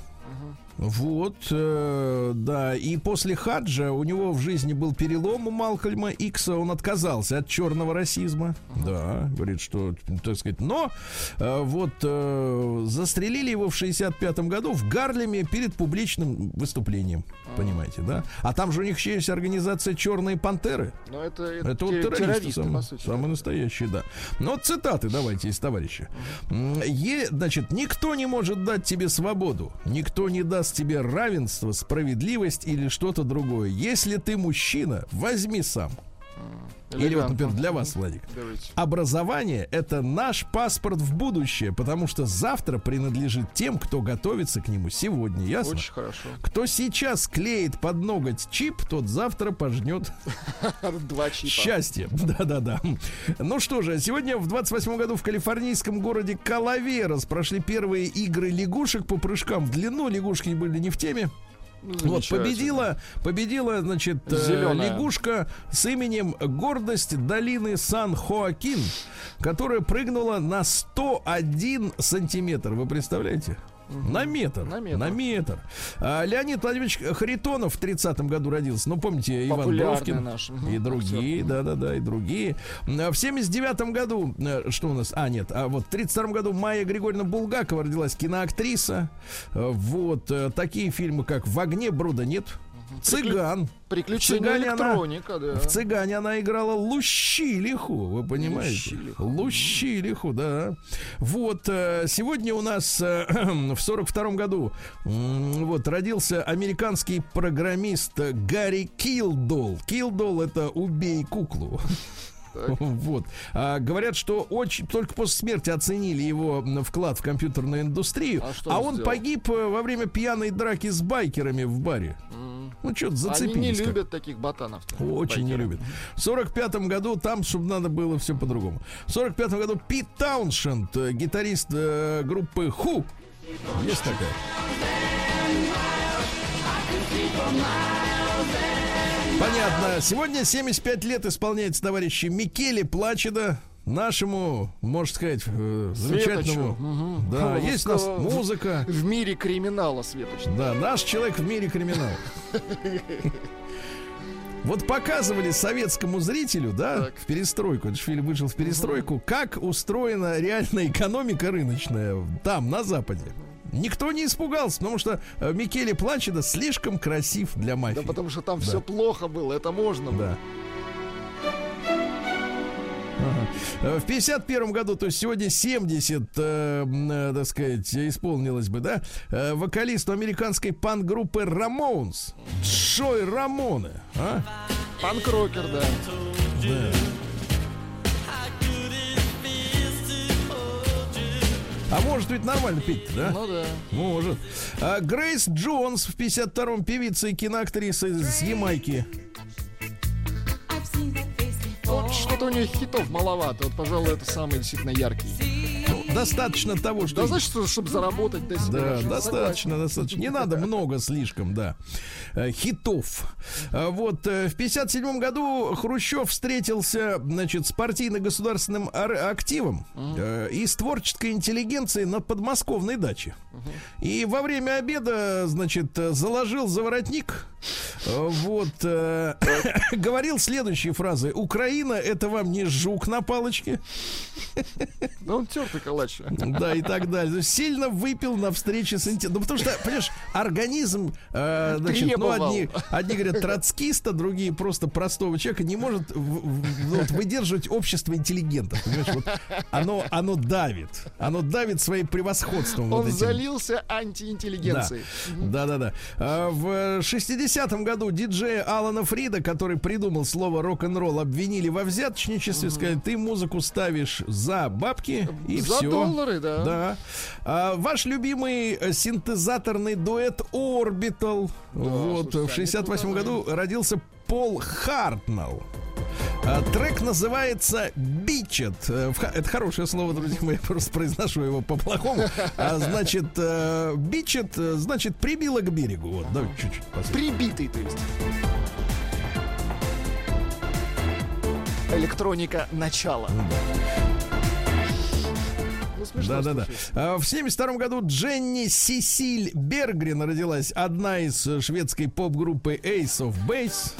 Вот, э, да, и после хаджа у него в жизни был перелом у Малкольма Икса, он отказался от черного расизма, да, говорит, что, так сказать, но э, вот э, застрелили его в 65 году в Гарлеме перед публичным выступлением, понимаете, да, а там же у них еще есть организация «Черные пантеры», Но это, это вот те- террористы, террористы, по сути. самые настоящие, да. Вот цитаты давайте из товарища. М, Е, значит, никто не может дать тебе свободу, никто не даст тебе равенство, справедливость или что-то другое. Если ты мужчина, возьми сам. Или вот, Элегантно. например, для вас, Владик. Давайте. Образование – это наш паспорт в будущее, потому что завтра принадлежит тем, кто готовится к нему сегодня. Ясно? Очень хорошо. Кто сейчас клеит под ноготь чип, тот завтра пожнет Два чипа. Счастье. Да-да-да. Ну что же, сегодня в 28 году в калифорнийском городе Калаверас прошли первые игры лягушек по прыжкам в длину. Лягушки были не в теме. Ну, Вот, победила, победила, значит, э, Зелёная. лягушка с именем Гордость долины Сан-Хоакин, которая прыгнула на 101 сантиметр. Вы представляете? На метр. На метр. На метр. А, Леонид Владимирович Харитонов в 30-м году родился. Ну, помните, Иван Популярный Бровкин. наш, И другие, да-да-да, и другие. А, В 79-м году, э, что у нас? А, нет, а вот в 32-м году Майя Григорьевна Булгакова родилась киноактриса. Э, Вот э, такие фильмы, как «В огне бруда нет», «Цыган». Приключения Цыгане она- электроника, да. В «Цыгане» она играла Лущилиху, вы понимаете? Лущилиху. Лущилиху, да. Вот, э, сегодня у нас э, в 42 году м, вот родился американский программист Гарри Килдол. Килдол — это «убей куклу». Вот. А, говорят, что очень только после смерти оценили его вклад в компьютерную индустрию. А А, он он сделал? погиб э, во время пьяной драки с байкерами в баре. Ну, что-то Они зацепились. не как- любят таких ботанов. Очень не любят. В 45 году там, чтобы надо было все по-другому. В 45 году Пит Тауншенд, э, гитарист э, группы Ху. Есть такая. Понятно. Сегодня 75 лет исполняется товарищи Микеле Плачеда. Нашему, можно сказать, э, замечательному. Мгм. Да, Ну, есть у нас музыка. В мире криминала, Светоч. Да, наш человек в мире криминала. Вот показывали советскому зрителю, да, Так. в перестройку, этот фильм вышел в перестройку, как устроена реальная экономика рыночная там, на Западе. Никто не испугался, потому что э, Микеле Плачеда слишком красив для мафии. Да потому что там Да. все плохо было, это можно было. Да. Ага. Э, В 51 году, то есть сегодня 70, э, э, так сказать, исполнилось бы, да, э, вокалисту американской панк-группы Рамоунс, Шой Рамоне, а? Панк-рокер, да. А может ведь нормально петь да? Ну да. Может. А Грейс Джонс в 52-м певица и киноактриса из Ямайки. Вот что-то у нее хитов маловато. Вот, пожалуй, это самый действительно яркий. Достаточно того, что... Значит, чтобы заработать до себя. Да, достаточно, достаточно. Не надо много слишком, да. Э, Хитов. А Вот э, в 57 году Хрущев встретился, значит, с партийно-государственным ар- активом э, и с творческой интеллигенцией на подмосковной даче. И во время обеда, значит, заложил за воротник. Э, Вот. э, Говорил следующие фразы. Украина это вам не жук на палочке. Да он тертый калач. Да, и так далее. Сильно выпил на встрече с интеллектом. Ну, потому что, понимаешь, организм, э, значит, ну, Требовал. одни, одни говорят троцкиста, другие просто простого человека, не может ну, вот выдерживать общество интеллигентов. Понимаешь, вот оно, оно давит. Оно давит своим превосходством. Он вот этим. залился антиинтеллигенцией. Да, да, да. А В 60-м году диджея Алана Фрида, который придумал слово рок-н-ролл, обвинили во взяточничестве, сказали, ты музыку ставишь за бабки и За все. доллары, да. Да. А, ваш любимый э, синтезаторный дуэт Orbital. вот слушайте, в они 68 куда году родился Пол Хартнелл. А, Трек называется Бичет. Э, Это хорошее слово, друзья мои, я просто произношу его по-плохому. А, значит, э, Бичет, э, значит, прибило к берегу. Вот, давайте чуть-чуть послушаем. Прибитый, то есть. Электроника начала. Ну, Да, да, да. слушай. В 72 году Дженни Сисиль Бергрен родилась, одна из шведской поп-группы Ace of Base.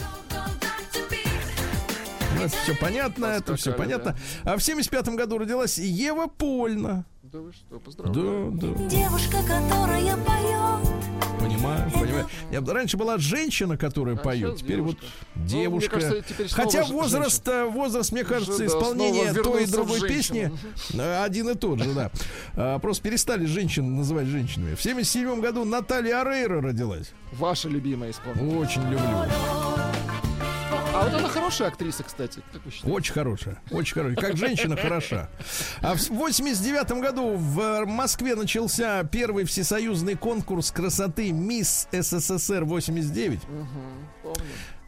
Ну, это все понятно, это все понятно. А в 75 году родилась Ева Польна. Да вы что, поздравляю. Да, да, Девушка, которая поет. понимаю, понимаю. Я, раньше была женщина, которая А поет, теперь вот девушка. Ну, девушка. мне кажется, теперь Хотя возраст, э, возраст, мне кажется, да, исполнения снова той и другой песни э, один и тот же, да. А, Просто перестали женщин называть женщинами. В 77 году Наталья Арейра родилась. Ваша любимая исполнительница. Очень люблю. А вот она хорошая актриса, кстати. Как вы считаете? Очень хорошая. Очень хорошая. Как женщина хороша. А в 89 году в Москве начался первый всесоюзный конкурс красоты Мисс СССР 89. Помню.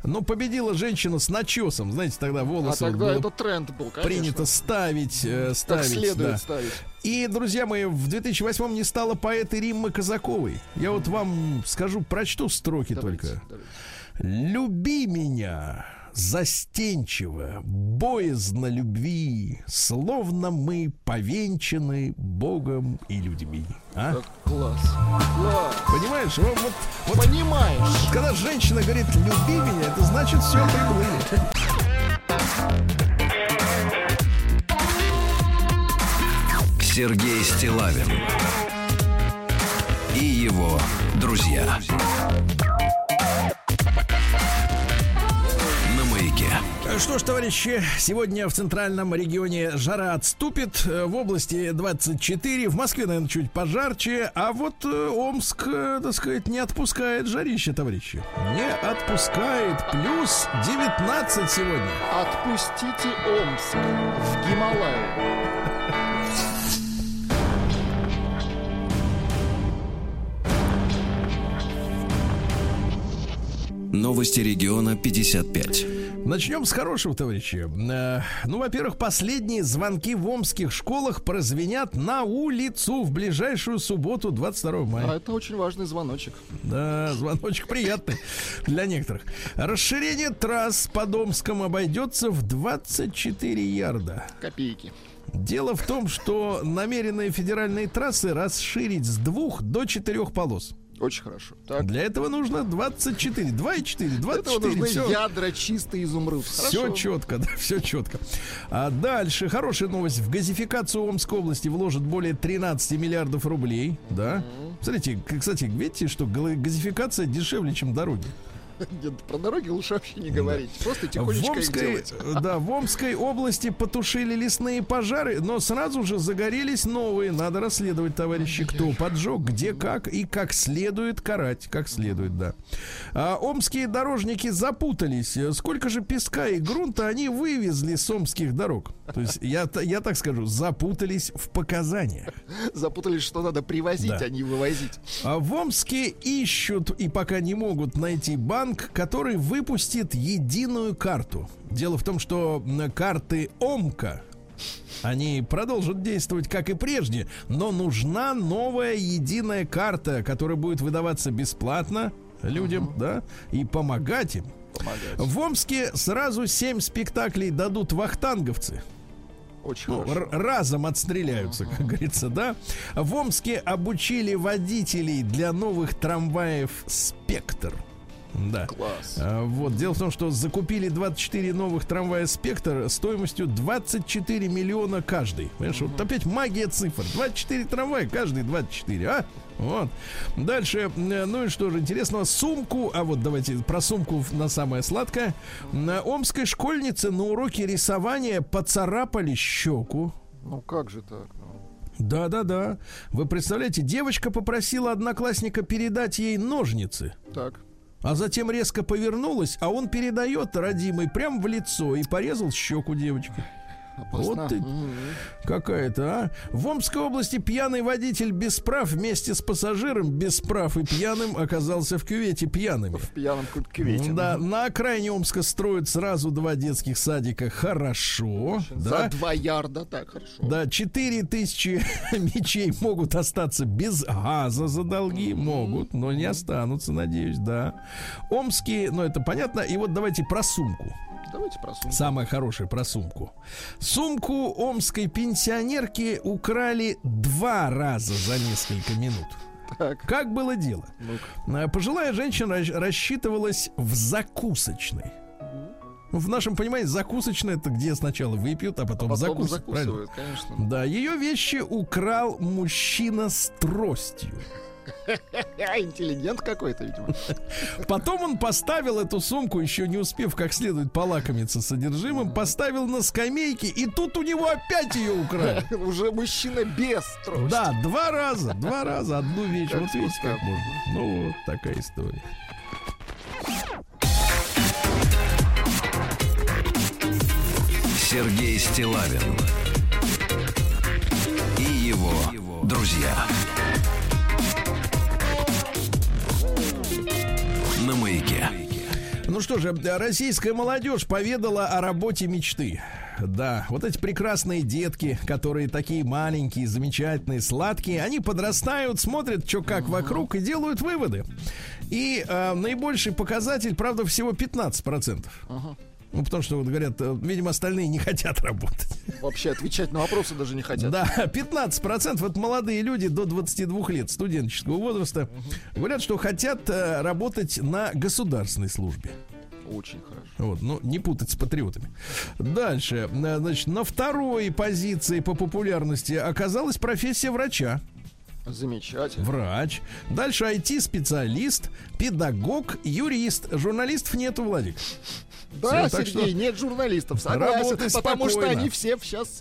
Но победила женщина с начесом. Знаете, тогда А волосы вот тогда это тренд был, конечно. принято ставить, э, Как ставить. следует да. ставить. И, друзья мои, в 2008 не стало поэты Риммы Казаковой. Я вот вам скажу, прочту строки Давайте, только. давайте. Люби меня застенчиво, боязно любви, словно мы повенчаны Богом и людьми. А? Так, класс. Класс. Понимаешь? Вот, вот- вот Понимаешь? когда женщина говорит «люби меня», это значит все приплыли. Сергей Стилавин и его друзья. Что ж, товарищи, сегодня в центральном регионе жара отступит. Э, В области 24, в Москве, наверное, чуть пожарче. А вот э, Омск, э, так сказать, не отпускает жарище, товарищи. Не отпускает. Плюс 19 сегодня. Отпустите Омск в Гималай. Новости региона 55. Начнем с хорошего, товарищи. Э, Ну, во-первых, последние звонки в омских школах прозвенят на улицу в ближайшую субботу, 22 мая. А это очень важный звоночек. Да, звоночек приятный для некоторых. Расширение трасс по Домскому обойдется в 24 ярда. Копейки. Дело в том, что намеренные федеральные трассы расширить с двух до четырех полос. Очень хорошо. Так. Для этого нужно 24. 2 и 4, Для 24. нужны всё. ядра чистый изумруд. Все Хорошо. четко, да, все четко. А дальше хорошая новость. В газификацию Омской области вложат более 13 миллиардов рублей. Да. Смотрите, к- кстати, видите, что газификация дешевле, чем дороги. Нет, про дороги лучше вообще не говорить. Просто В тихонечко их Омской, делать. да, в Омской области потушили лесные пожары, но сразу же загорелись новые. Надо расследовать, товарищи, кто поджег, где, как и как следует карать. Как следует, да. А омские дорожники запутались. Сколько же песка и грунта они вывезли с омских дорог? То есть, я, я так скажу, запутались в показаниях. Запутались, что надо привозить, Да. а не вывозить. А в Омске ищут и пока не могут найти банк, который выпустит единую карту. Дело в том, что карты Омка они продолжат действовать как и прежде, но нужна новая единая карта, которая будет выдаваться бесплатно людям, да, и помогать им. Помогать. В Омске сразу семь спектаклей дадут вахтанговцы. Очень Ну, хорошо. разом отстреляются, как говорится, да. В Омске обучили водителей для новых трамваев «Спектр». Да. Класс. А, Вот, дело в том, что закупили 24 новых трамвая «Спектр» стоимостью 24 миллиона каждый. Понимаешь, вот опять магия цифр. 24 трамвая, каждый 24, а? Вот. Дальше, э, ну и что же интересного, сумку, а вот давайте про сумку на самое сладкое. На омской школьнице на уроке рисования поцарапали щеку. Ну как же так? Да, да, да. Вы представляете, девочка попросила одноклассника передать ей ножницы. Так. А затем резко повернулась, а он передает родимый прям в лицо и порезал щеку девочки. Опасно. Вот ты. Какая-то, а? В Омской области пьяный водитель без прав вместе с пассажиром без прав и пьяным оказался в кювете пьяными. В пьяном кювете. Да, на окраине Омска строят сразу два детских садика. Хорошо. За Да. два ярда, так, хорошо. Да, 4 тысячи мечей могут остаться без газа за долги. Могут, но не останутся, надеюсь, да. Омские, ну это понятно. И вот давайте про сумку. Давайте про сумку. Самое хорошее про сумку. Сумку омской пенсионерки украли два раза за несколько минут. Так. Как было дело? А, Пожилая женщина рас- рассчитывалась в закусочной. В нашем понимании закусочная это где сначала выпьют, а потом, Потом закусывают. правильно? конечно. Да, ее вещи украл мужчина с тростью. А, интеллигент какой-то, видимо. Потом он поставил эту сумку, еще не успев как следует полакомиться содержимым, поставил на скамейке, и тут у него опять ее украли. Уже мужчина без трости. Да, два раза, два раза одну вещь. Как вот видите, как можно. Ну, вот такая история. Сергей Стилавин и его друзья. На маяке. Ну что же, российская молодежь поведала о работе мечты. Да, вот эти прекрасные детки, которые такие маленькие, замечательные, сладкие, они подрастают, смотрят, что как вокруг и делают выводы. И э, наибольший показатель, правда, всего 15%. Ну, потому что, вот говорят, э, видимо, остальные не хотят работать. Вообще отвечать на вопросы даже не хотят. Да, 15% вот молодые люди до 22 лет студенческого возраста говорят, что хотят э, работать на государственной службе. Очень хорошо. Вот, ну, не путать с патриотами. Дальше, э, значит, на второй позиции по популярности оказалась профессия врача. Замечательно. Врач. Дальше IT-специалист, педагог, юрист. Журналистов нету, Владик. Да, так Сергей, что- нет журналистов, согласен, потому что спокойно. они все сейчас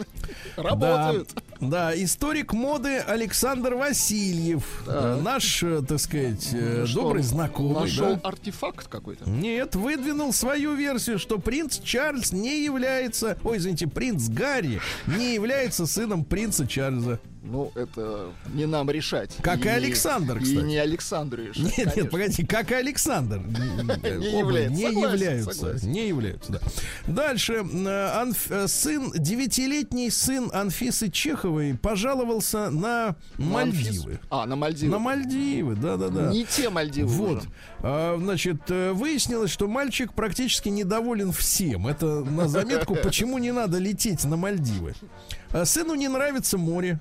работают. Да, да, историк моды Александр Васильев, э, наш, э, так сказать, э, Ну что, добрый знакомый. Нашел да. артефакт какой-то. Нет, выдвинул свою версию, что принц Чарльз не является, ой, извините, принц Гарри не является сыном принца Чарльза. Ну, это не нам решать. Как и не- Александр, И кстати. не Александру решать. Нет, конечно. нет, погоди, как и Александр. Не является. Не являются. Не являются, да. Дальше. э, э, Сын, девятилетний сын Анфисы Чеховой пожаловался на Мальдивы. А, на Мальдивы. На Мальдивы, да-да-да. Не те Мальдивы Вот. А, значит, э, выяснилось, что мальчик практически недоволен всем. Это на заметку, почему не надо лететь на Мальдивы. А Сыну не нравится море,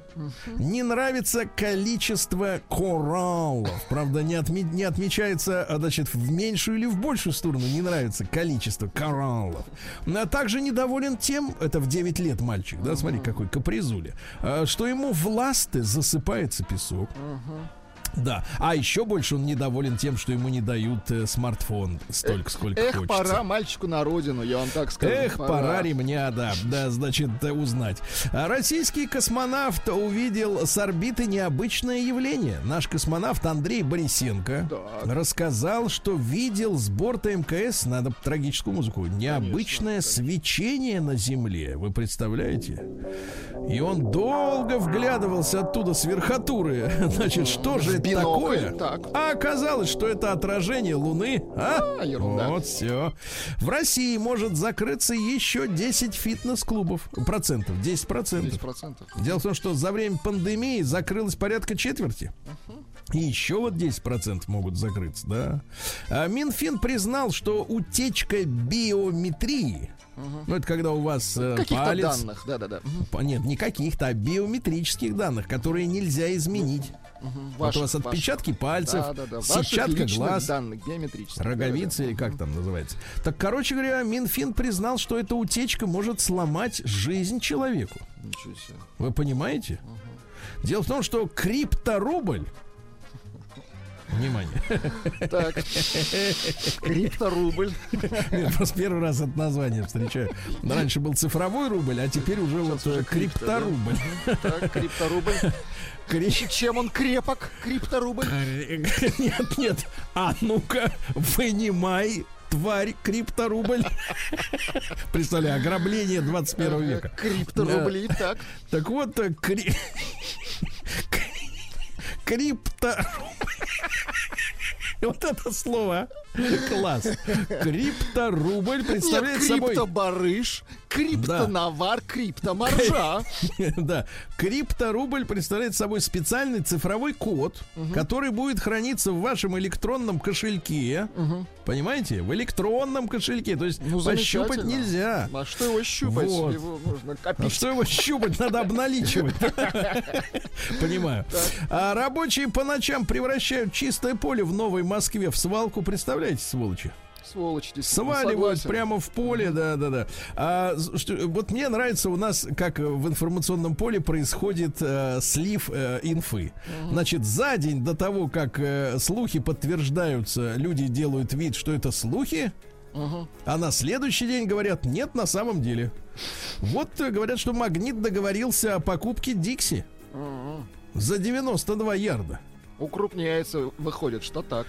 не нравится количество кораллов. Правда, не, отме- не отмечается, а, значит, в меньшую или в большую сторону не нравится количество кораллов. А также недоволен тем, это в 9 лет мальчик, да, смотри, какой капризуля, что ему в ласты засыпается песок. Да. А еще больше он недоволен тем, что ему не дают э, смартфон столько, сколько Эх, хочется. пора мальчику на родину, я вам так скажу. Эх, пора ремня, да, да, значит, э, узнать. А Российский космонавт увидел с орбиты необычное явление. Наш космонавт Андрей Борисенко Так. рассказал, что видел с борта МКС, надо трагическую музыку, необычное свечение на Земле. Вы представляете? И он долго вглядывался оттуда с верхотуры. Значит, что же бинокль, такое? так. А оказалось, что это отражение Луны. А? А, ерунда. Вот все. В России может закрыться еще 10 фитнес-клубов. Процентов. 10 процентов. 10%. Дело в том, что за время пандемии закрылось порядка четверти. И еще вот 10% могут закрыться, да. А Минфин признал, что утечка биометрии, ну это когда у вас э, Каких-то палец, данных, да-да-да. По- Нет, не каких-то, а биометрических данных, которые нельзя изменить. Вот у Ваших- вас ваших. отпечатки пальцев, Да-да-да. Ваших сетчатка личных глаз, данных биометрических. роговицы или как там называется. Так, короче говоря, Минфин признал, что эта утечка может сломать жизнь человеку. Ничего себе. Вы понимаете? Дело в том, что крипторубль Внимание. Так. Крипторубль. Нет, просто первый раз это название встречаю. Раньше был цифровой рубль, а теперь уже вот уже э, да? крипторубль. Так, крипторубль. Крич- Чем он крепок, крипторубль? Нет, нет. А ну-ка, вынимай, тварь, крипторубль. Представляю, ограбление 21 века. Крипторубли. Так. Так вот, э, кри... крипто... Вот это слово. Класс. Крипторубль представляет Нет, собой... криптобарыш, криптонавар, криптомаржа. Да. Крипторубль представляет собой специальный цифровой код, который будет храниться в вашем электронном кошельке. Понимаете? В электронном кошельке. То есть Ну, пощупать нельзя. А что его щупать? Вот. Его нужно А копить. что его щупать? Надо обналичивать. Понимаю. А рабочие по ночам превращают чистое поле в Новой Москве в свалку. Представляете, сволочи? Действительно, Сваливают согласен. прямо в поле, да, да, да. А, что- вот мне нравится у нас, как в информационном поле происходит э, слив э, инфы. Значит, за день до того, как э, слухи подтверждаются, люди делают вид, что это слухи. А на следующий день говорят, нет, на самом деле. Вот э, говорят, что Магнит договорился о покупке Дикси за 92 ярда. Укрупняется, выходит, что так.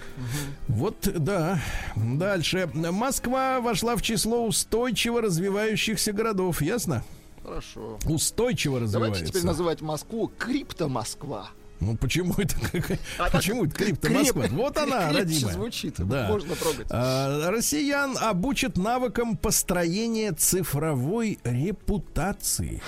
Вот, да. Дальше. Москва вошла в число устойчиво развивающихся городов. Ясно? Хорошо. Устойчиво развивается. Давайте теперь называть Москву Крипто-Москва. Ну почему это какая- А почему это крипто Москва? Вот она, родимая. звучит, Да. можно трогать. А, россиян обучат навыкам построения цифровой репутации.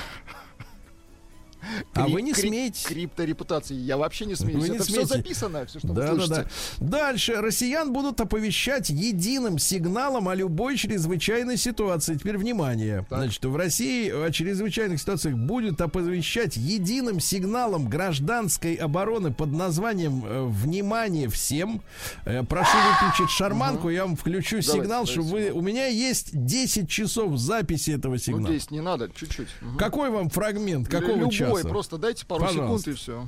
А вы не смеете. Крипторепутации. Я вообще не смеюсь. Это все записано, все, что вы Да, да, слышите. да. Дальше россиян будут оповещать единым сигналом о любой чрезвычайной ситуации. Теперь внимание. Значит, в России о чрезвычайных ситуациях будет оповещать единым сигналом гражданской обороны под названием э, «Внимание всем». Э, прошу выключить шарманку, я вам включу сигнал, давайте что вы... У меня есть 10 часов записи этого Ну, сигнала. здесь не надо, чуть-чуть. Мгм. Какой вам фрагмент? Какого Любой, часа? Просто дайте пару Пожалуйста. секунд и все.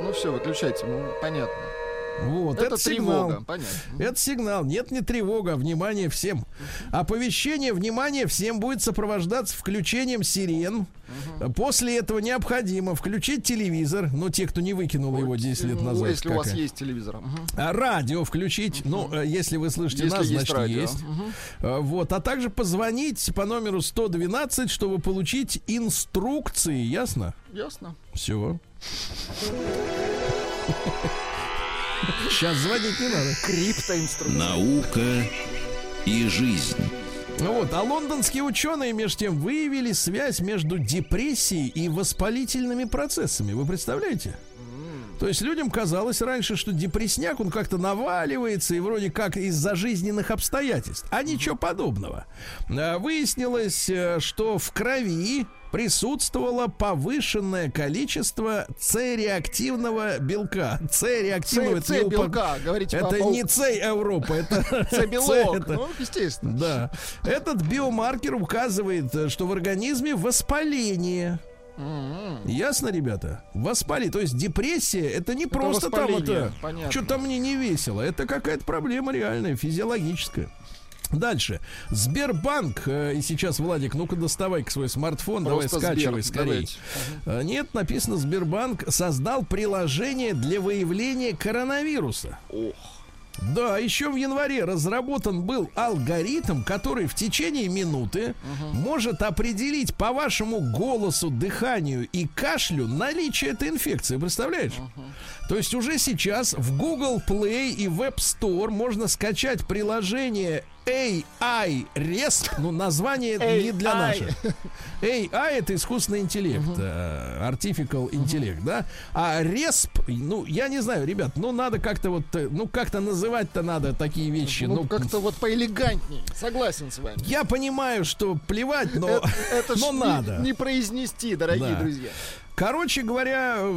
Ну все, выключайте, ну понятно. Вот, Это это, сигнал. тревога, понятно. Это сигнал. Нет, не тревога, а внимание всем. Оповещение, внимание всем будет сопровождаться включением сирен. После этого необходимо включить телевизор. Ну, те, кто не выкинул его 10 лет Ну, назад. Если у вас есть телевизор. А, Радио включить. Ну, э, если вы слышите Если нас, есть значит радио. есть. А, Вот, а также позвонить по номеру 112, чтобы получить инструкции, ясно? Ясно. Все. Сейчас звонить не надо. Криптоинструмент. Наука и жизнь. Ну Вот, а лондонские ученые, между тем, выявили связь между депрессией и воспалительными процессами. Вы представляете? То есть людям казалось раньше, что депресняк, он как-то наваливается и вроде как из-за жизненных обстоятельств. А ничего подобного. А, Выяснилось, э, что в крови присутствовало повышенное количество С-реактивного белка. С-реактивного С, С белка, говорите Это не С Европа, это С белок. это- Ну, естественно. да. Этот биомаркер указывает, э, что в организме воспаление. Ясно, ребята? Воспали. То есть депрессия это не просто там это. Что-то мне не весело. Это какая-то проблема реальная, физиологическая. Дальше. Сбербанк. э, И сейчас, Владик, ну-ка доставай-ка свой смартфон. Просто давай скачивай Сбер, скорее. давайте. Э, Нет, написано, Сбербанк создал приложение для выявления коронавируса. Ох. Да, еще в январе разработан был алгоритм, который в течение минуты может определить по вашему голосу, дыханию и кашлю наличие этой инфекции. Представляешь? То есть уже сейчас в Google Play и App Store можно скачать приложение AI Resp. Ну, название не для AI. наших. AI это искусственный интеллект, э, artificial интеллект, да? А RESP, ну, я не знаю, ребят, ну, надо как-то вот, э, ну, как-то называть-то надо такие вещи. Ну, Ну, как-то вот поэлегантней. Согласен с вами. я понимаю, что плевать, но, Это, это ж но не- надо. Не, произнести, дорогие Да. друзья. Короче говоря, э,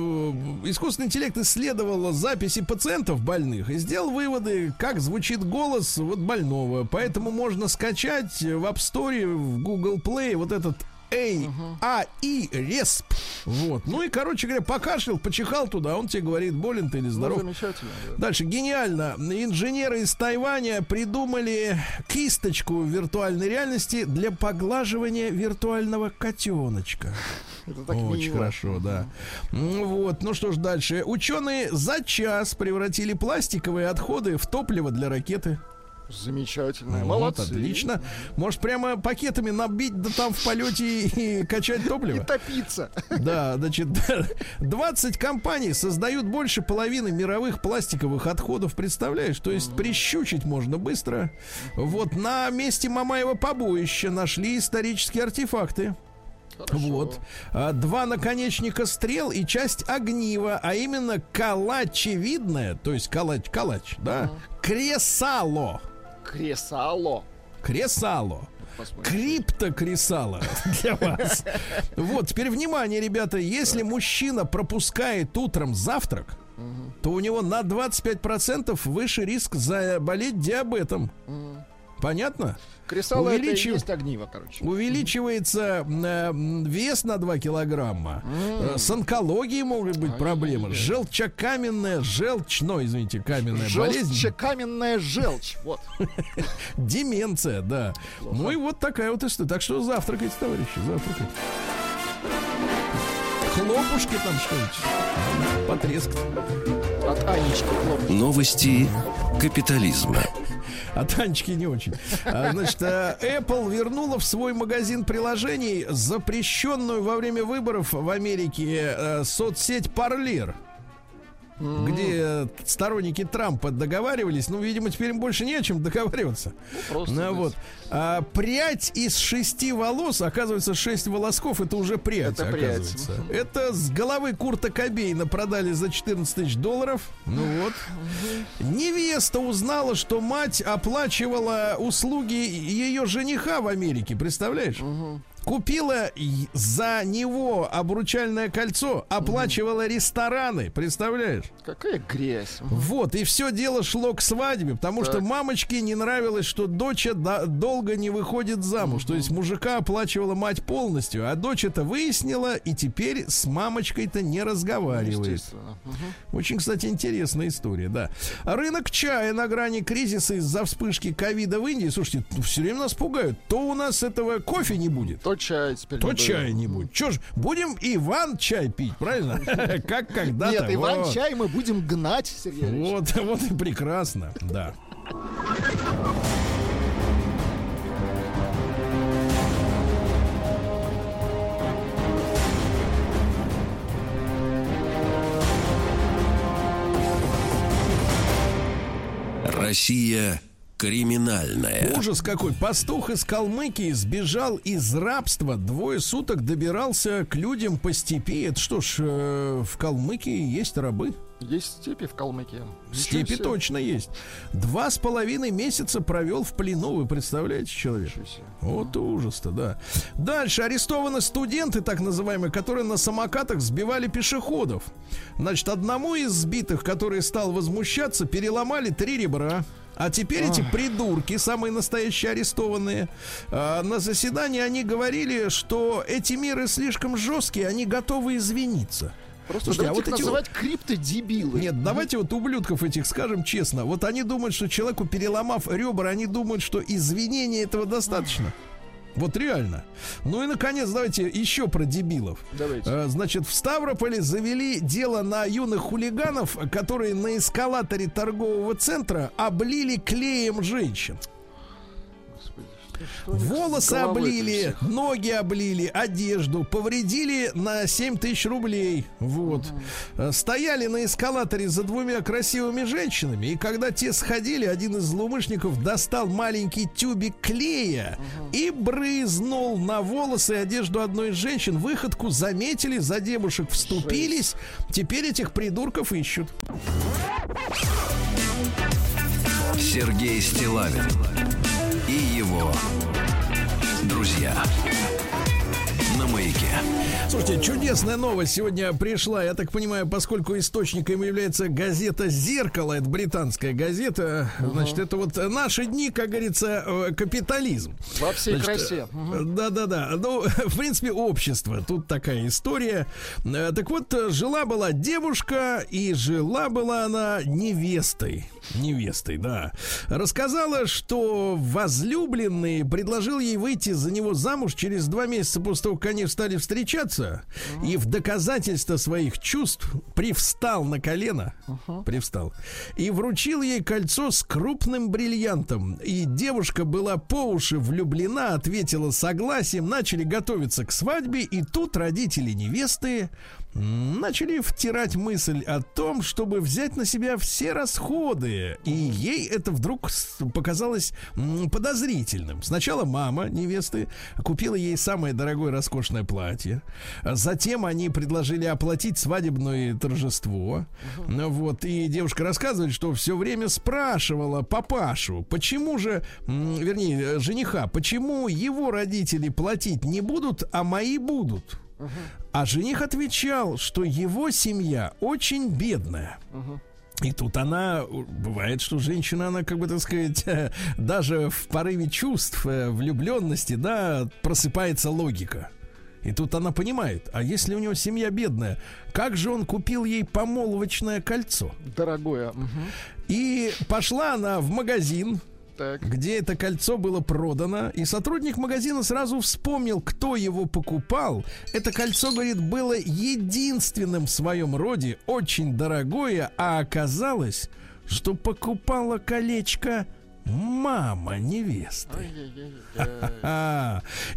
искусственный интеллект исследовал записи пациентов больных и сделал выводы, как звучит голос вот больного. Поэтому можно скачать в App Store, в Google Play вот этот AI RESP. Вот. Ну и, короче говоря, покашлял, почихал туда, он тебе говорит, болен ты или здоров. Ну, замечательно. да. Дальше, гениально. Инженеры из Тайваня придумали кисточку виртуальной реальности для поглаживания виртуального котеночка. Это так Очень мило. хорошо, да. Ну Вот, ну что ж дальше. Ученые за час превратили пластиковые отходы в топливо для ракеты. Замечательно. Вот, Молодцы. отлично. Может, прямо пакетами набить, да там в полете и, и качать И топливо? топиться. Да, значит, 20 компаний создают больше половины мировых пластиковых отходов, представляешь? То есть прищучить можно быстро. Вот на месте Мамаева побоища нашли исторические артефакты. Хорошо. Вот. А, Два наконечника стрел и часть огнива, а именно калачевидное, то есть калач, калач, да? Кресало. Кресало. Кресало. Посмотрим. Криптокресало для вас. Вот, теперь внимание, ребята, если мужчина пропускает утром завтрак, то у него на 25% выше риск заболеть диабетом. Понятно? Кресало это Увеличив- есть огниво, короче. Увеличивается э, вес на 2 килограмма. Э, С онкологией могут быть проблемы. Ай-яй-яй. Желчекаменная, желчной, извините, каменная болезнь. Желчекаменная желчь. Вот. Деменция, да. Ну и вот такая вот история. Так что завтракайте, товарищи, завтракайте. Хлопушки там что-нибудь. Потреск. От Анечки хлоп. Новости капитализма. А Танечки не очень. А, Значит, э, Apple вернула в свой магазин приложений запрещенную во время выборов в Америке э, соцсеть Parler. Где сторонники Трампа договаривались, ну, видимо, теперь им больше не о чем договариваться. просто, Ну, вот. А, прядь из шести волос, оказывается, шесть волосков, это уже прядь, Это прядь. оказывается. Это с головы Курта Кобейна продали за 14 тысяч долларов. Ну вот. Невеста узнала, что мать оплачивала услуги ее жениха в Америке, представляешь? Купила за него обручальное кольцо, оплачивала рестораны, представляешь? Какая грязь. Вот, и все дело шло к свадьбе, потому что Так. мамочке не нравилось, что дочь до- долго не выходит замуж. То есть мужика оплачивала мать полностью, а дочь это выяснила и теперь с мамочкой-то не разговаривает. Очень, кстати, интересная история, да. Рынок чая на грани кризиса из-за вспышки ковида в Индии. Слушайте, все время нас пугают. То у нас этого кофе не будет, чай теперь. то будет. Че ж, будем Иван чай пить, правильно? Как когда-то. Нет, Иван чай мы будем гнать, Сергей. Вот, вот и прекрасно, да. Россия криминальная. Ужас какой. Пастух из Калмыкии сбежал из рабства. Двое суток добирался к людям по степи. Это что ж, э, в Калмыкии есть рабы? Есть степи в Калмыкии. Степи себе. точно есть. Два с половиной месяца провел в плену. Вы представляете, человек? Вот ужас-то, да. Дальше арестованы студенты, так называемые, которые на самокатах сбивали пешеходов. Значит, одному из сбитых, который стал возмущаться, переломали три ребра. А теперь эти придурки, самые настоящие арестованные, а, на заседании они говорили, что эти меры слишком жесткие, они готовы извиниться. Просто Слушайте, а вот их эти называть криптодебилы. Нет, давайте вот ублюдков этих скажем честно. Вот они думают, что человеку, переломав ребра, они думают, что извинения этого достаточно. Вот реально. Ну и, наконец, давайте еще про дебилов. Давайте. Э, Значит, в Ставрополе завели дело на юных хулиганов, которые на эскалаторе торгового центра облили клеем женщин. Волосы облили, ноги облили, одежду, повредили на 7 тысяч рублей. Вот. Э, Стояли на эскалаторе за двумя красивыми женщинами, и когда те сходили, один из злоумышленников достал маленький тюбик клея и брызнул на волосы и одежду одной из женщин. Выходку заметили, за девушек вступились. Теперь этих придурков ищут. Сергей Стилавин друзья на маяке. Слушайте, чудесная новость сегодня пришла. Я так понимаю, поскольку источником является газета «Зеркало», это британская газета, значит, это вот наши дни, как говорится, э, капитализм. Во всей Значит, красе. Мгм. Да-да-да. Ну, в принципе, общество. Тут такая история. Э, Так вот, э, жила-была девушка, и жила-была она невестой. Невестой, да. Рассказала, что возлюбленный предложил ей выйти за него замуж через два месяца после того, как они стали встречаться. И в доказательство своих чувств привстал на колено. Привстал. И вручил ей кольцо с крупным бриллиантом. И девушка была по уши влюблена, ответила согласием, начали готовиться к свадьбе, и тут родители невесты начали втирать мысль о том, чтобы взять на себя все расходы. И ей это вдруг показалось подозрительным. Сначала мама невесты купила ей самое дорогое роскошное платье. Затем они предложили оплатить свадебное торжество. Вот. И девушка рассказывает, что все время спрашивала папашу, почему же, вернее, э, жениха, почему его родители платить не будут, а мои будут. А жених отвечал, что его семья очень бедная. И тут она, бывает, что женщина, она, как бы, так сказать, даже в порыве чувств, э, влюбленности, да, просыпается логика. И тут она понимает, а если у него семья бедная, как же он купил ей помолвочное кольцо? Дорогое. Мгм. И пошла она в магазин, Так. где это кольцо было продано, и сотрудник магазина сразу вспомнил, кто его покупал. Это кольцо, говорит, было единственным в своем роде, очень дорогое, а оказалось, что покупала колечко мама невесты.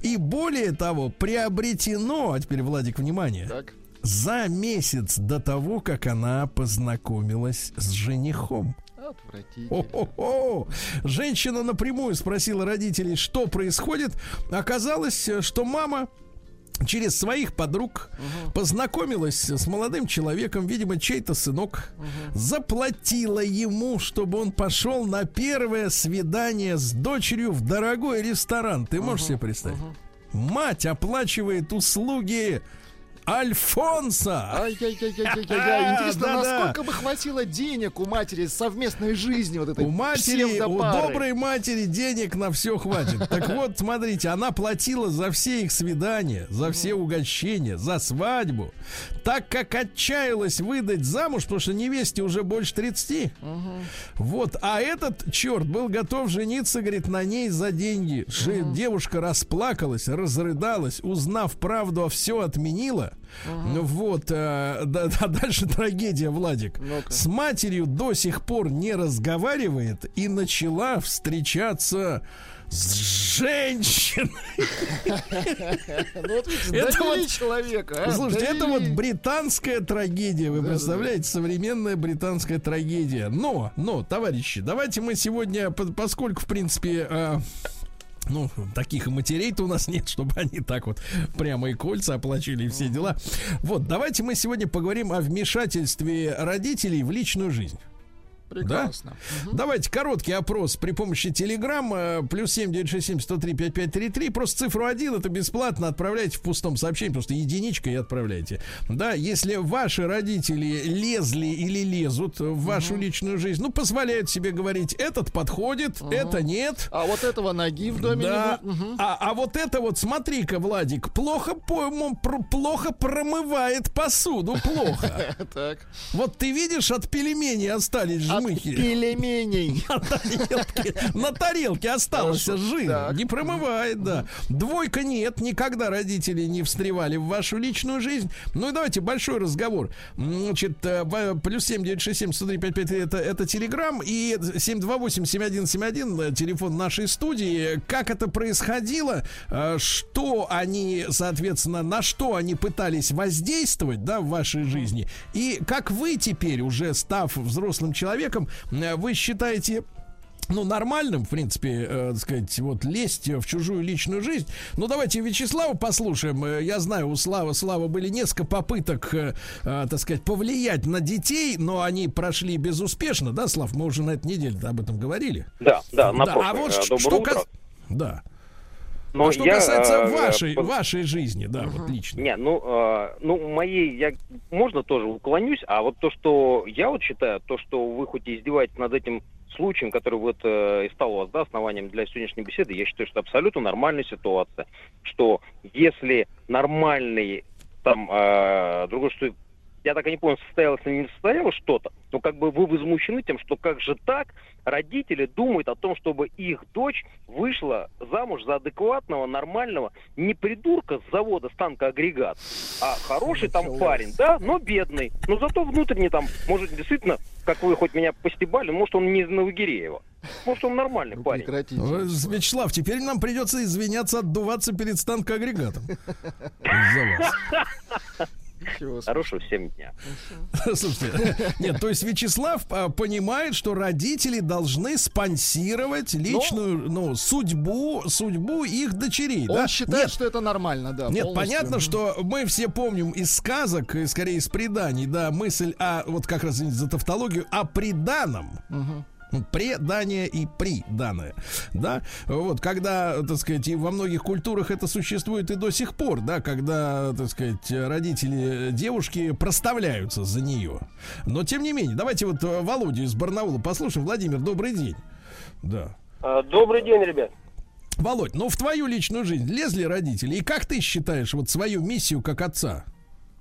И более того, приобретено, а теперь, Владик, внимание, Так. за месяц до того, как она познакомилась с женихом. Отвратительно. О-хо-хо! Женщина напрямую спросила родителей, что происходит. Оказалось, что мама через своих подруг познакомилась с молодым человеком, видимо, чей-то сынок, заплатила ему, чтобы он пошел на первое свидание с дочерью в дорогой ресторан. Ты можешь себе представить? Мать оплачивает услуги Альфонса. Ай-яй-яй-яй-яй-яй. Интересно, Да-да. насколько бы хватило денег у матери совместной жизни вот этой У матери, у доброй матери денег на все хватит. Так вот, смотрите, она платила за все их свидания, за все угощения, за свадьбу, так как отчаялась выдать замуж, потому что невесте уже больше 30. Вот, а этот черт был готов жениться, говорит, на ней за деньги. Девушка расплакалась, разрыдалась, узнав правду, а все отменила. Ну Вот, э, да, да, дальше трагедия, Владик. Ну-ка. С матерью до сих пор не разговаривает и начала встречаться с женщиной. Ну видите, Это вот- человека, а, Слушайте, это вот британская трагедия, вы представляете, современная британская трагедия. Но, но, товарищи, давайте мы сегодня, по- поскольку, в принципе, э, ну, таких матерей-то у нас нет, чтобы они так вот прямо и кольца оплачили и все дела. Вот, давайте мы сегодня поговорим о вмешательстве родителей в личную жизнь. Прекрасно. Давайте короткий опрос при помощи телеграмма плюс 7967 103 5533. Просто цифру 1 это бесплатно. Отправляйте в пустом сообщении, просто единичка и отправляйте. Да, если ваши родители лезли или лезут в вашу личную жизнь, ну, позволяют себе говорить, этот подходит, это нет. А вот этого ноги в доме Да. не будет. Мгм. А, а вот это вот, смотри-ка, Владик, плохо, по- плохо промывает посуду, плохо. Так. Вот ты видишь, от пельменей остались Жмыхи. пельменей. На тарелке, на тарелке остался Хорошо. жир. Так. Не промывает, да. Двойка нет, никогда родители не встревали в вашу личную жизнь. Ну и давайте большой разговор. Значит, э, плюс 7967 103 55 это, это телеграм и 728 7171 э, телефон нашей студии. Как это происходило? э, Что они, соответственно, на что они пытались воздействовать, да, в вашей жизни? И как вы теперь, уже став взрослым человеком, э, вы считаете ну, нормальным, в принципе, э, так сказать, вот лезть в чужую личную жизнь. Ну, давайте Вячеслава послушаем. Э, Я знаю, у Славы, Слава были несколько попыток, э, э, так сказать, повлиять на детей, но они прошли безуспешно, да, Слав? Мы уже на этой неделе об этом говорили. Да, да, на да, а вот Э, ш- Доброе что утро. кас- Да. Но а что я, касается э, вашей, по- вашей жизни, да, вот лично. Не, ну, э, ну, моей, я, можно тоже уклонюсь, а вот то, что я вот считаю, то, что вы хоть и издеваетесь над этим случаем, который вот э, и стал у вас, да, основанием для сегодняшней беседы, я считаю, что абсолютно нормальная ситуация, что если нормальный, там, э, другое, что я так и не понял, состоялось или не состоялось что-то, но как бы вы возмущены тем, что как же так родители думают о том, чтобы их дочь вышла замуж за адекватного, нормального, не придурка с завода станка агрегат, а хороший там парень, да, но бедный. Но зато внутренне там, может, действительно, как вы хоть меня постебали, может, он не из Новогиреева. Может, он нормальный Ну, парень. прекратите. Э, Вячеслав, теперь нам придется извиняться, отдуваться перед станкоагрегатом. Из-за вас. Хорошего всем дня. Слушайте, нет, то есть Вячеслав а, понимает, что родители должны спонсировать личную, ну, судьбу, судьбу их дочерей. Он считает, что это нормально, да. нет, понятно, что мы все помним из сказок, скорее из преданий, да, мысль о, вот как раз извините за тавтологию, о приданом. Предание и приданное, да, вот, когда, так сказать, и во многих культурах это существует и до сих пор, да, когда, так сказать, родители девушки проставляются за нее. Но, тем не менее, давайте вот э, Володю из Барнаула послушаем. Владимир, добрый день. Да. Добрый день, ребят. Володь, ну в твою личную жизнь лезли родители, и как ты считаешь вот свою миссию как отца?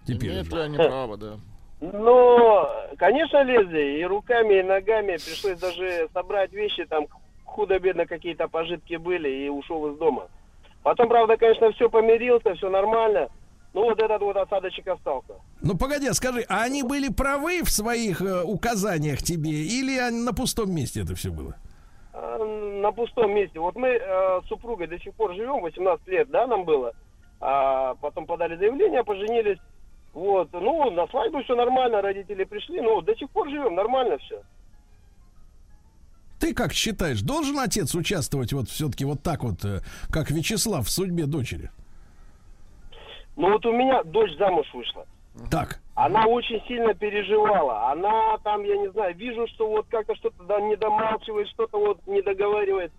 Теперь Имеют уже? ли они право, да. Ну, конечно, лезли и руками, и ногами. Пришлось даже собрать вещи, там худо-бедно какие-то пожитки были, и ушел из дома. Потом, правда, конечно, все помирился, все нормально. Ну, вот этот вот осадочек остался. Ну погоди, а скажи, а они были правы в своих э, указаниях тебе, или на пустом месте это все было? А, На пустом месте. Вот мы э, с супругой до сих пор живем, 18 лет, да, нам было. А потом подали заявление, поженились. Вот, ну, на свадьбу все нормально, родители пришли, ну, до сих пор живем, нормально все. Ты как считаешь, должен отец участвовать вот все-таки вот так вот, э, как Вячеслав в судьбе дочери? Ну, вот у меня дочь замуж вышла. Так. Она очень сильно переживала. Она там, я не знаю, вижу, что вот как-то что-то да, не домалчивает, что-то вот не договаривает.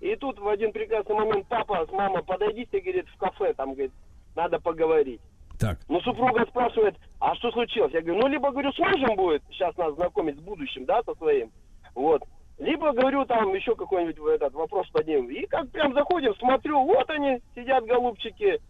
И тут в один прекрасный момент папа с мамой подойдите, говорит, в кафе, там, говорит, надо поговорить. Так. Ну, супруга спрашивает, а что случилось? Я говорю, ну, либо, говорю, с мужем будет сейчас нас знакомить с будущим, да, со своим. Вот. Либо, говорю, там еще какой-нибудь этот вопрос поднимем. И как прям заходим, смотрю, вот они, сидят голубчики,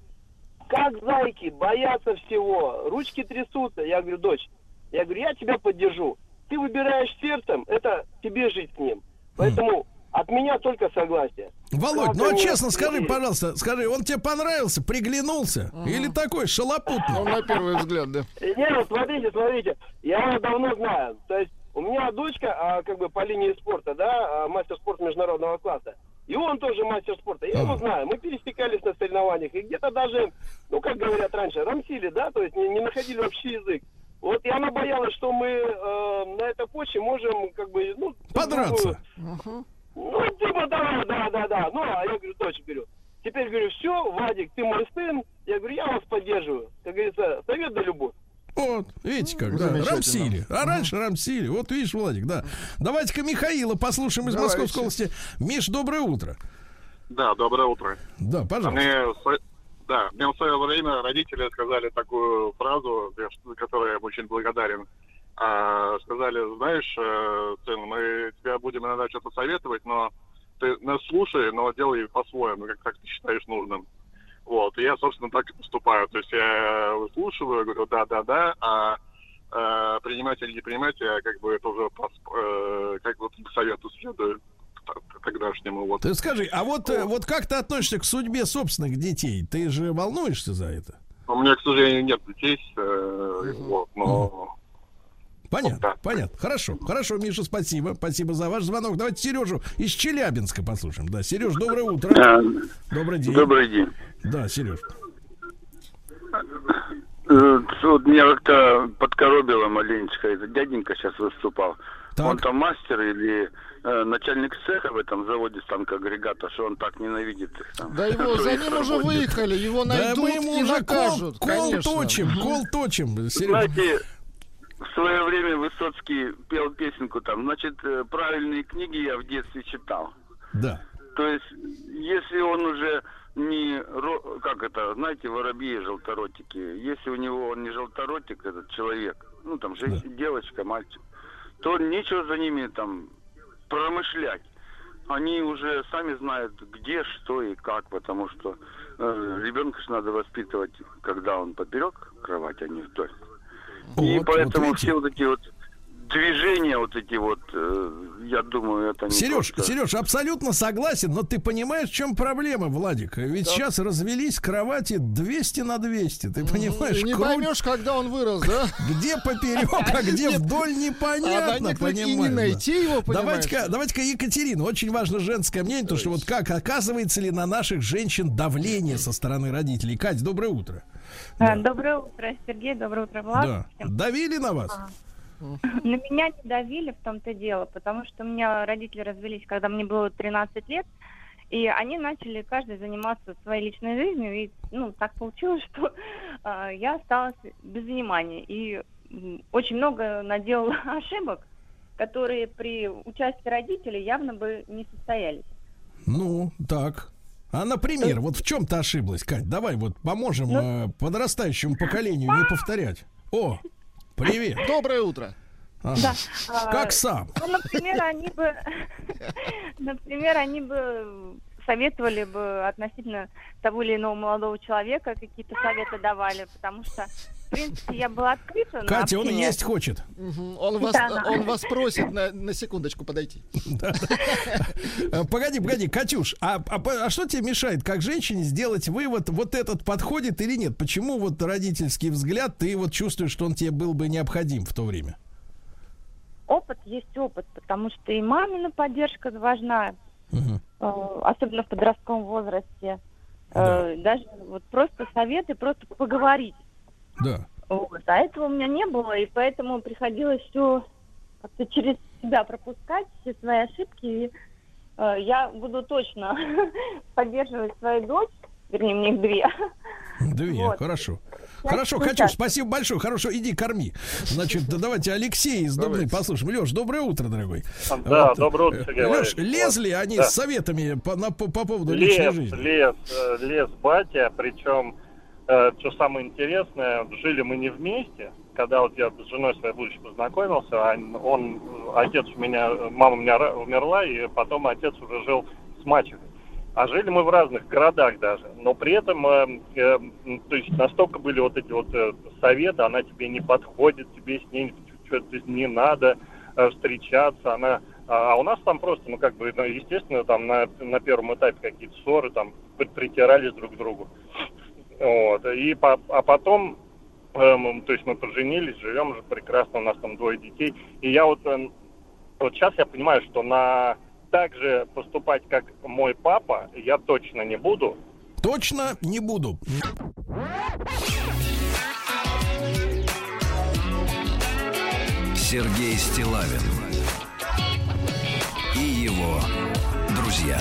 как зайки, боятся всего, ручки трясутся. Я говорю, дочь, я говорю, я тебя поддержу. Ты выбираешь сердцем, это тебе жить с ним. Поэтому от меня только согласие. Володь, Как ну а честно скажи, есть. пожалуйста, скажи, он тебе понравился, приглянулся? Или такой Ну, шалопутный? на первый взгляд, да. Не, ну смотрите, смотрите, я его давно знаю. То есть у меня дочка, а, как бы по линии спорта, да, а, мастер спорта международного класса. И он тоже мастер спорта. Я его Ага. знаю. Мы пересекались на соревнованиях. И где-то даже, ну, как говорят раньше, рамсили, да, то есть не, не находили общий язык. Вот и она боялась, что мы э, на этой почве можем, как бы, ну... Подраться. другу- Ну, типа, да, да, да, да. Ну, а я говорю, дочь, говорю, теперь, говорю, все, Вадик, ты мой сын. Я говорю, я вас поддерживаю. Как говорится, совет да любовь. Вот, видите как, да, Замечательно. рамсили. А раньше рамсили. Вот видишь, Владик, да. Давайте-ка Михаила послушаем из Давайте. Московской области. Миш, доброе утро. Да, доброе утро. Да, пожалуйста. Мне, да, мне в свое время родители сказали такую фразу, за которой я очень благодарен. А, сказали, знаешь, э, сын, мы тебя будем иногда что-то советовать, но ты нас слушай, но делай по-своему, как, как ты считаешь нужным. Вот, и я, собственно, так и поступаю. То есть я выслушиваю, говорю, да-да-да, а э, принимать или не принимать, я как бы это уже по, э, как бы совету следую тогдашнему. Вот. Ты скажи, а вот, э, вот как ты относишься к судьбе собственных детей? Ты же волнуешься за это? У меня, к сожалению, нет детей, э, вот, но Понятно, Да. понятно. Хорошо, хорошо, Миша, спасибо. Спасибо за ваш звонок. Давайте Сережу из Челябинска послушаем. Да, Сереж, доброе утро. Добрый день. Добрый день. Да, Сереж. Э, Вот меня как-то подкоробило маленечко. Это дяденька сейчас выступал. Так. Он там мастер или э, начальник цеха в этом заводе станкоагрегата, что он так ненавидит их там. Да его за ним уже выехали, его Да найдут мы ему и уже кол, накажут. кол конечно. точим, кол точим, Сереж. Знаете, в свое время Высоцкий пел песенку там, значит, э, правильные книги я в детстве читал. Да. То есть, если он уже не, как это, знаете, воробьи желторотики, если у него он не желторотик, этот человек, ну там женщина, девочка, мальчик, то нечего за ними там промышлять. Они уже сами знают, где, что и как, потому что э, ребенка же надо воспитывать, когда он поперек кровати, а не вдоль. И Вот, поэтому вот видите. все вот эти вот движения, вот эти вот, э, я думаю, это не Сереж, просто- Сереж, абсолютно согласен, но ты понимаешь, в чем проблема, Владик? Ведь сейчас развелись кровати 200 на 200. Ты понимаешь, не круть- поймешь, когда он вырос, да? где поперек, а где вдоль, А непонятно, не понимаешь, да. найти его? Давайте-ка, давайте-ка Екатерина. Очень важно женское мнение, то что вот как оказывается ли на наших женщин давление со стороны родителей. Кать, доброе утро. А, Доброе утро, Сергей, доброе утро, Влад. Да. Давили на вас? На меня не давили в том-то дело, потому что у меня родители развелись, когда мне было 13 лет, и они начали каждый заниматься своей личной жизнью, и ну так получилось, что а, я осталась без внимания и очень много наделала ошибок, которые при участии родителей явно бы не состоялись. Ну, так. А, например, вот в чем ты ошиблась, Кать? Давай вот поможем Ну. э, подрастающему поколению не повторять. О, привет. Доброе утро. Ага. Да. а, Как сам? Ну, например, они бы, например, они бы советовали бы относительно того или иного молодого человека, какие-то советы давали, потому что, принципе, я была открыта Катя, он есть хочет. Он вас, Да, да. он вас просит на, на секундочку подойти. Э, Погоди, погоди, Катюш, а, а а что тебе мешает, как женщине, сделать вывод, вот этот подходит или нет? Почему вот родительский взгляд, ты вот чувствуешь, что он тебе был бы необходим в то время? Опыт есть опыт, потому что и мамина поддержка важна, э, особенно в подростковом возрасте. Да. Э, Даже вот просто советы, просто поговорить. Да. Вот. А этого у меня не было, и поэтому приходилось все как-то через себя пропускать, все свои ошибки. И, э, я буду точно поддерживать свою дочь, вернее, мне их две. Две, Вот. хорошо. Хорошо, Катюш, спасибо большое. Хорошо, иди корми. Значит, да давайте Алексей из Дубны послушаем. Леш, доброе утро, дорогой. Да, Вот. доброе утро, Сергей Леш, Валерьевич. лезли они Да. с советами по, на- по, по поводу личной Лес, жизни? лес, э, лес батя, причем, э, что самое интересное, жили мы не вместе, когда вот я с женой своей будущей познакомился, он, э, отец у меня, э, мама у меня умерла, и потом отец уже жил с мачехой. А жили мы в разных городах даже, но при этом, э, э, то есть настолько были вот эти вот э, советы, она тебе не подходит, тебе с ней что-то не надо э, встречаться, она а а у нас там просто, ну, как бы, ну, естественно, там на, на первом этапе какие-то ссоры, там, при- притирались друг к другу. Вот. И по- а потом, эм, то есть мы поженились, живем уже прекрасно, у нас там двое детей. И я вот, эм, вот сейчас я понимаю, что на так же поступать, как мой папа, я точно не буду. Точно не буду. Сергей Стилавин и его друзья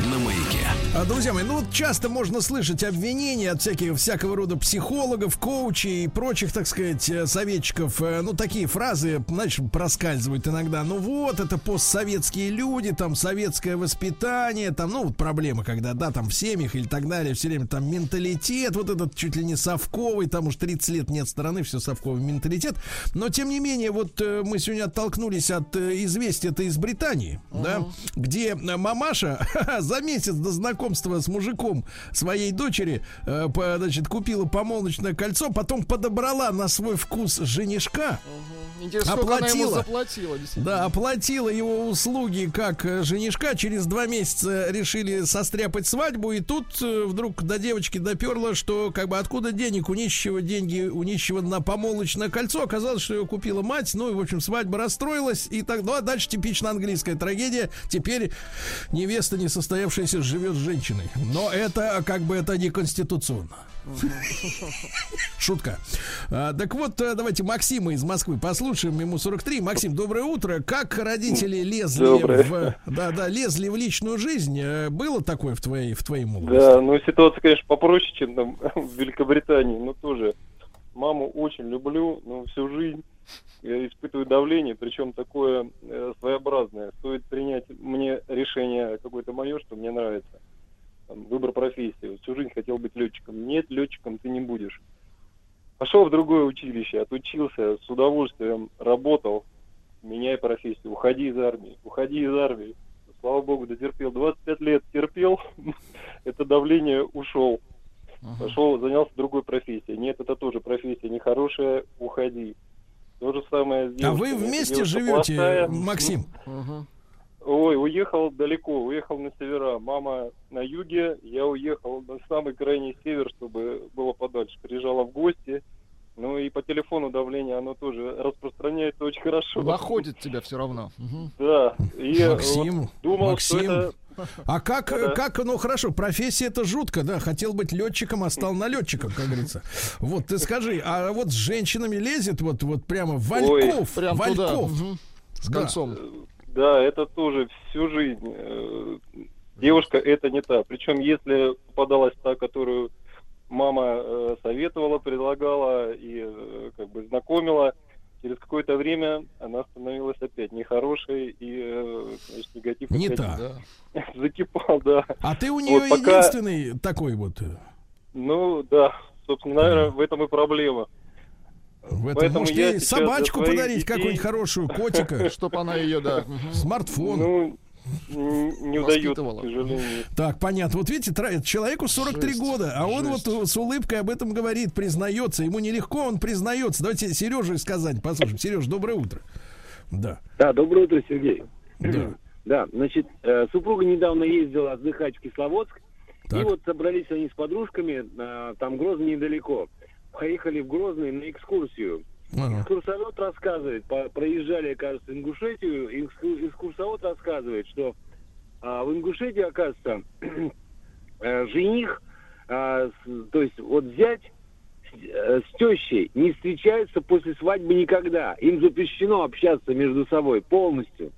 на маяке. А, Друзья мои, ну вот часто можно слышать обвинения от всяких, всякого рода психологов, коучей и прочих, так сказать, э, советчиков. Э, Ну, такие фразы, знаешь, проскальзывают иногда. Ну вот, это постсоветские люди, там, советское воспитание, там, ну, вот проблема, когда, да, там, в семьях или так далее, все время там менталитет, вот этот чуть ли не совковый, там уж 30 лет нет стороны, все совковый менталитет. Но, тем не менее, вот э, мы сегодня оттолкнулись от известия, это из Британии, да, где мамаша за месяц до знакомства с мужиком своей дочери, э, по- значит, купила помолвочное кольцо, потом подобрала на свой вкус женишка. Интересно, Оплатила. заплатила. Да, оплатила его услуги как э, женишка. Через два месяца решили состряпать свадьбу. И тут э, вдруг до девочки доперло, что как бы откуда денег у нищего деньги у нищего на помолвочное кольцо. Оказалось, что его купила мать. Ну и, в общем, свадьба расстроилась. И так, ну, а дальше типично английская трагедия. Теперь невеста несостоявшаяся живет с женщиной. Но это как бы это не конституционно. Шутка. А, так вот, э, давайте Максима из Москвы послушаем. Ему 43. Максим, доброе утро. Как родители лезли Доброе. в, да, да, лезли в личную жизнь? Э, Было такое в твоей, в твоей молодости? Да, ну ситуация, конечно, попроще, чем там в Великобритании, но тоже маму очень люблю, но всю жизнь я испытываю давление, причем такое э, своеобразное. Стоит принять мне решение какое-то мое, что мне нравится. Там, выбор профессии. Всю жизнь хотел быть летчиком. Нет, летчиком ты не будешь. Пошел в другое училище, отучился, с удовольствием работал. Меняй профессию, уходи из армии, уходи из армии. Слава богу, дотерпел. 25 лет терпел, это давление ушел. Пошел, занялся другой профессией. Нет, это тоже профессия нехорошая, уходи. То же самое с А вы вместе живете, плохая. Максим? Ой, уехал далеко, уехал на севера. Мама на юге, я уехал на самый крайний север, чтобы было подальше. Приезжала в гости. Ну и по телефону давление, оно тоже распространяется очень хорошо. Находит тебя все равно. Мгм. Да. И Максим, вот думал, Максим. что это... А как, Да-да. как, ну хорошо, профессия это жутко, да, хотел быть летчиком, а стал налетчиком, как говорится. Вот ты скажи, а вот с женщинами лезет вот, вот прямо Вальков, Ой. Прям туда, Вальков. мгм. С Да. Да, это тоже всю жизнь. Э, Девушка это не та. Причем, если попадалась та, которую мама э, советовала, предлагала и э, как бы знакомила, через какое-то время она становилась опять нехорошей и значит, негатив Не та. закипал, да. А ты у нее Вот пока- единственный такой вот. Ну да, собственно, наверное, в этом и проблема. В этом Поэтому может ей собачку подарить, детей- какую-нибудь хорошую, котика. Чтоб она ее, да. Смартфон. Ну, не удается, к сожалению. Так, понятно. Вот видите, человеку 43 Жесть, года, а он жесть. вот с улыбкой об этом говорит, признается. Ему нелегко, он признается. Давайте Сережу из Казани послушаем. Сереж, доброе утро. Да. Да, доброе утро, Сергей. Да. Да, значит, э, супруга недавно ездила отдыхать в Кисловодск, и вот собрались они с подружками, э, там Грозный недалеко. Поехали в Грозный на экскурсию. Ага. Экскурсовод рассказывает, по- проезжали, кажется, Ингушетию, экскурсовод рассказывает, что а, в Ингушетии, оказывается, э, жених, а, с- то есть вот зять э, с тещей не встречаются после свадьбы никогда. Им запрещено общаться между собой полностью.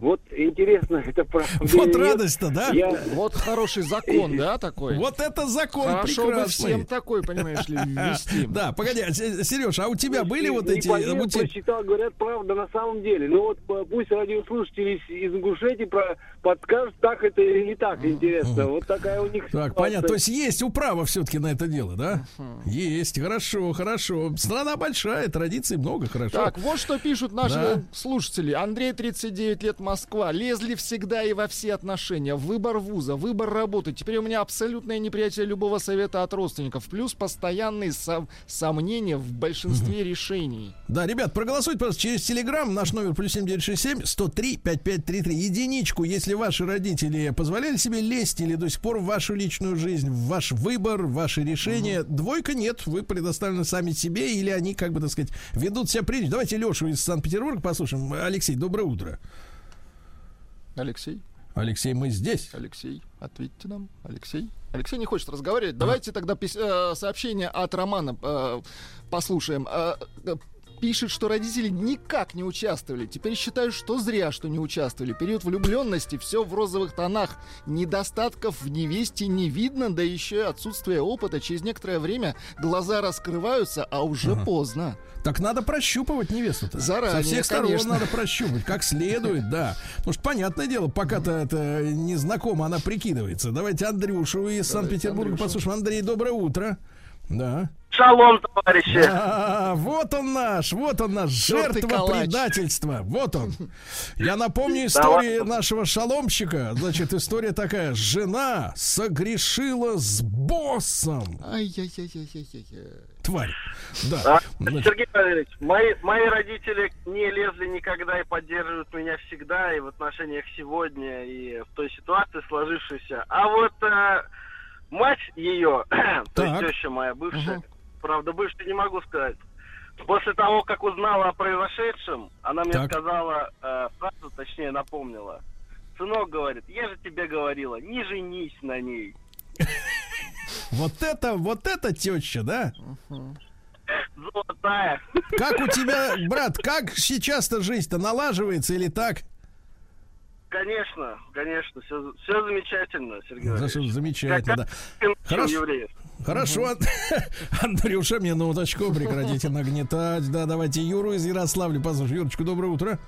Вот интересно, это правда. Вот радость-то, да? Я- Вот хороший закон, да, такой? Вот это закон Хорошо бы прекрасный. всем такой, понимаешь ли, ввести. Да, погоди, Сереж, а у тебя были вот Не эти... те- прочитал, говорят, правда на самом деле. Ну вот пусть радиослушатели из, Ингушетии про, подскажут, так это или не так, интересно. Вот такая у них Так, понятно. То есть есть управа все-таки на это дело, да? Есть, хорошо, хорошо. Страна большая, традиций много, хорошо. Так, вот что пишут наши Да. слушатели. Андрей, 39 лет, Москва. Лезли всегда и во все отношения. Выбор вуза, выбор работы. Теперь у меня абсолютное неприятие любого совета от родственников. Плюс постоянные сом- сомнения в большинстве решений. Да, ребят, проголосуйте, пожалуйста, через Телеграм. Наш номер плюс 7967 103 5533. Единичку, если ваши родители позволяли себе лезть или до сих пор в вашу личную жизнь, в ваш выбор, в ваши решения. Двойка нет, вы предоставлены сами себе, или они, как бы так сказать, ведут себя прилично. Давайте Лешу из Санкт-Петербурга послушаем. Алексей, доброе утро. Алексей, Алексей, мы здесь. Алексей, ответьте нам. Алексей. Алексей не хочет разговаривать. Давайте тогда пис- э, сообщение от Романа э, послушаем. Э, э, Пишет, что родители никак не участвовали. Теперь считаю, что зря, что не участвовали. Период влюбленности, все в розовых тонах. Недостатков в невесте не видно, да еще и отсутствие опыта. Через некоторое время глаза раскрываются, а уже Ага. поздно. Так надо прощупывать невесту-то. Заранее, Со всех сторон конечно. надо прощупать, как следует, да. Потому что, понятное дело, пока-то это незнакомо, она прикидывается. Давайте Андрюшу из Санкт-Петербурга послушаем. Андрей, доброе утро. Да. Шалом, товарищи. А, вот он наш, вот он наш, жертва предательства. Вот он. Я напомню историю нашего шаломщика. Значит, история такая. Жена согрешила с боссом. Ай-яй-яй-яй-яй-яй. Тварь. Да. А, Значит, Сергей Валерьевич, мои, мои родители не лезли никогда и поддерживают меня всегда и в отношениях сегодня, и в той ситуации сложившейся. А вот э, мать ее, то есть теща моя бывшая, Мгм. правда, бывшая не могу сказать, после того, как узнала о произошедшем, она мне Так. сказала э, фразу, точнее напомнила. Сынок говорит, я же тебе говорила, не женись на ней. вот это, вот это теща, да? Золотая. Как у тебя, брат, как сейчас-то жизнь-то налаживается или так? Конечно, конечно, все, все замечательно, Сергей Валерьевич. замечательно, да. Как Хорошо. евреев. Хорошо, Ан- Андрюша, минуточку, прекратите нагнетать. Да, давайте Юру из Ярославля послушаем. Юрочку, доброе утро.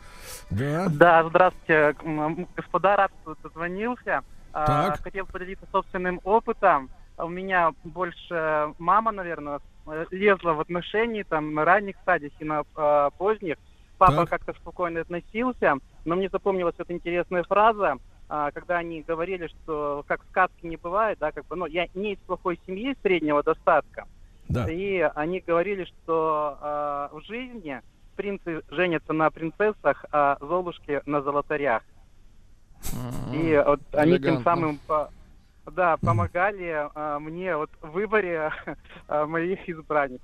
Да. Да, здравствуйте, господа, рад, что дозвонился. А, Так. Хотел поделиться собственным опытом. У меня больше мама, наверное, лезла в отношения там на ранних стадиях и на э, поздних. Папа Так. как-то спокойно относился, но мне запомнилась эта интересная фраза, а, когда они говорили, что как в сказке не бывает, да, как бы, ну, я не из плохой семьи среднего достатка. Да. И они говорили, что э, в жизни принцы женятся на принцессах, а золушки на золотарях. И вот они тем элегантно. самым по- да, помогали э, мне вот в выборе э, моих избранниц.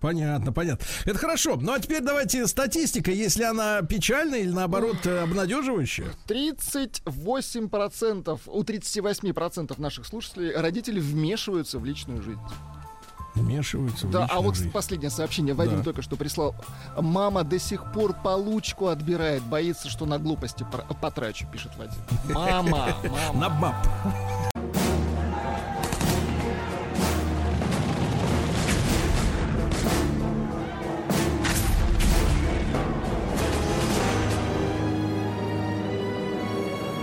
Понятно, понятно. Это хорошо. Ну а теперь давайте статистика, если она печальная или наоборот э, обнадеживающая. 38% у 38% наших слушателей родители вмешиваются в личную жизнь. Вмешиваются в Да, а вот жизнь. последнее сообщение Вадим Да. только что прислал. Мама до сих пор получку отбирает, боится, что на глупости потрачу, пишет Вадим. Мама, мама. На баб.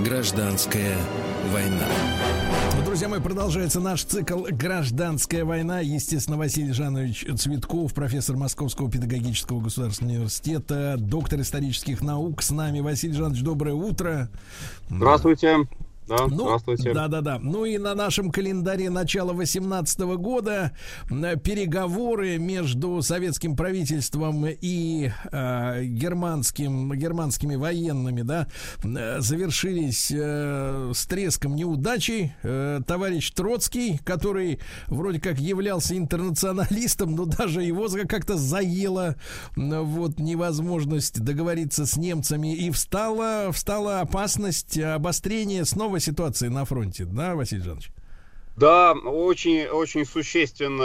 Гражданская война. Друзья мои, продолжается наш цикл «Гражданская война». Естественно, Василий Жанович Цветков, профессор Московского педагогического государственного университета, доктор исторических наук. С нами Василий Жанович, доброе утро. Здравствуйте. Да, Ну, здравствуйте. Да, да, да. Ну и на нашем календаре начала 18 года переговоры между советским правительством и э, германским, германскими военными, да, э, завершились э, с треском неудачей. Э, товарищ Троцкий, который вроде как являлся интернационалистом, но даже его как-то заело вот невозможность договориться с немцами и встала, встала опасность обострения снова ситуации на фронте, да, Василий Жанович? Да, очень, очень существенно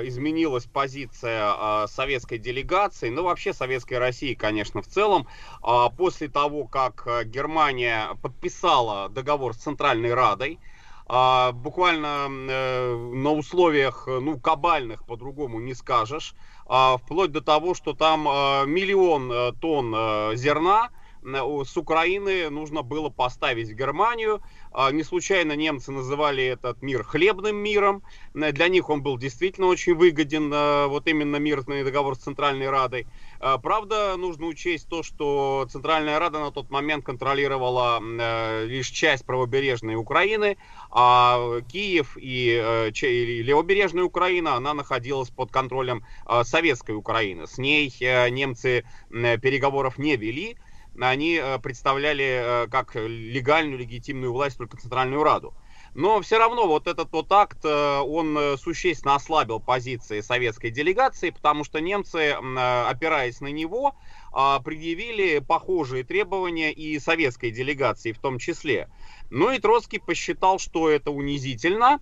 э, изменилась позиция э, советской делегации, ну вообще советской России, конечно, в целом, э, после того, как э, Германия подписала договор с Центральной Радой, э, буквально э, на условиях, ну, кабальных, по-другому не скажешь, э, вплоть до того, что там э, миллион э, тонн э, зерна, с Украины нужно было поставить Германию. А, не случайно немцы называли этот мир хлебным миром. Для них он был действительно очень выгоден, а, вот именно мирный договор с Центральной Радой. А, правда, нужно учесть то, что Центральная Рада на тот момент контролировала лишь часть правобережной Украины, а Киев и левобережная Украина, она находилась под контролем советской Украины. С ней немцы переговоров не вели они э, представляли э, как легальную, легитимную власть только Центральную Раду. Но все равно вот этот вот акт, э, он существенно ослабил позиции советской делегации, потому что немцы, опираясь на него, предъявили похожие требования и советской делегации в том числе. Ну и Троцкий посчитал, что это унизительно,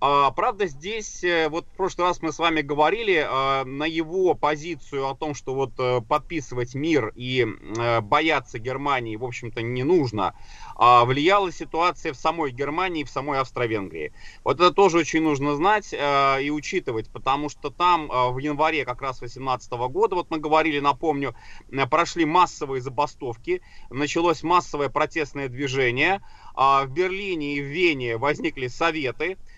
а, правда, здесь, э, вот в прошлый раз мы с вами говорили а, на его позицию о том, что вот э, подписывать мир и э, бояться Германии, в общем-то, не нужно, а, влияла ситуация в самой Германии, в самой Австро-Венгрии. Вот это тоже очень нужно знать и учитывать, потому что там в январе как раз 2018 года, вот мы говорили, напомню, прошли массовые забастовки, началось массовое протестное движение, в Берлине и в Вене возникли советы, а,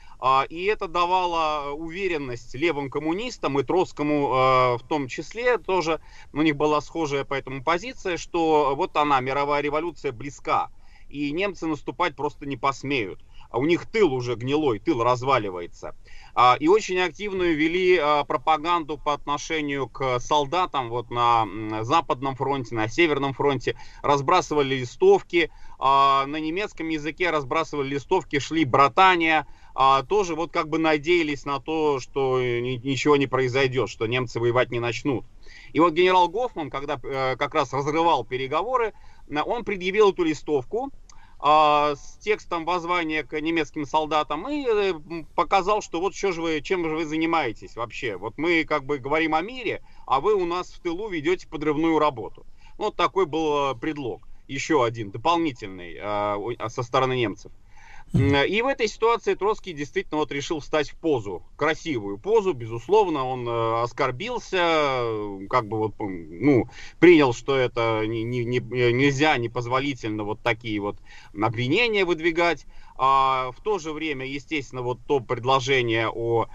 и это давало уверенность левым коммунистам и Троцкому а, в том числе тоже, у них была схожая поэтому позиция, что вот она, мировая революция близка, и немцы наступать просто не посмеют. А у них тыл уже гнилой, тыл разваливается. И очень активную вели пропаганду по отношению к солдатам вот на Западном фронте, на Северном фронте. Разбрасывали листовки, на немецком языке разбрасывали листовки, шли братания, а, тоже вот как бы надеялись на то, что ничего не произойдет, что немцы воевать не начнут. И вот генерал Гофман, когда э, как раз разрывал переговоры, он предъявил эту листовку э, с текстом воззвания к немецким солдатам и э, показал, что вот что же вы, чем же вы занимаетесь вообще. Вот мы как бы говорим о мире, а вы у нас в тылу ведете подрывную работу. Вот такой был э, предлог, еще один, дополнительный э, со стороны немцев. И в этой ситуации Троцкий действительно вот решил встать в позу, красивую позу, безусловно, он э, оскорбился, как бы вот, ну, принял, что это не, не, не, нельзя, непозволительно вот такие вот обвинения выдвигать. А в то же время, естественно, вот то предложение о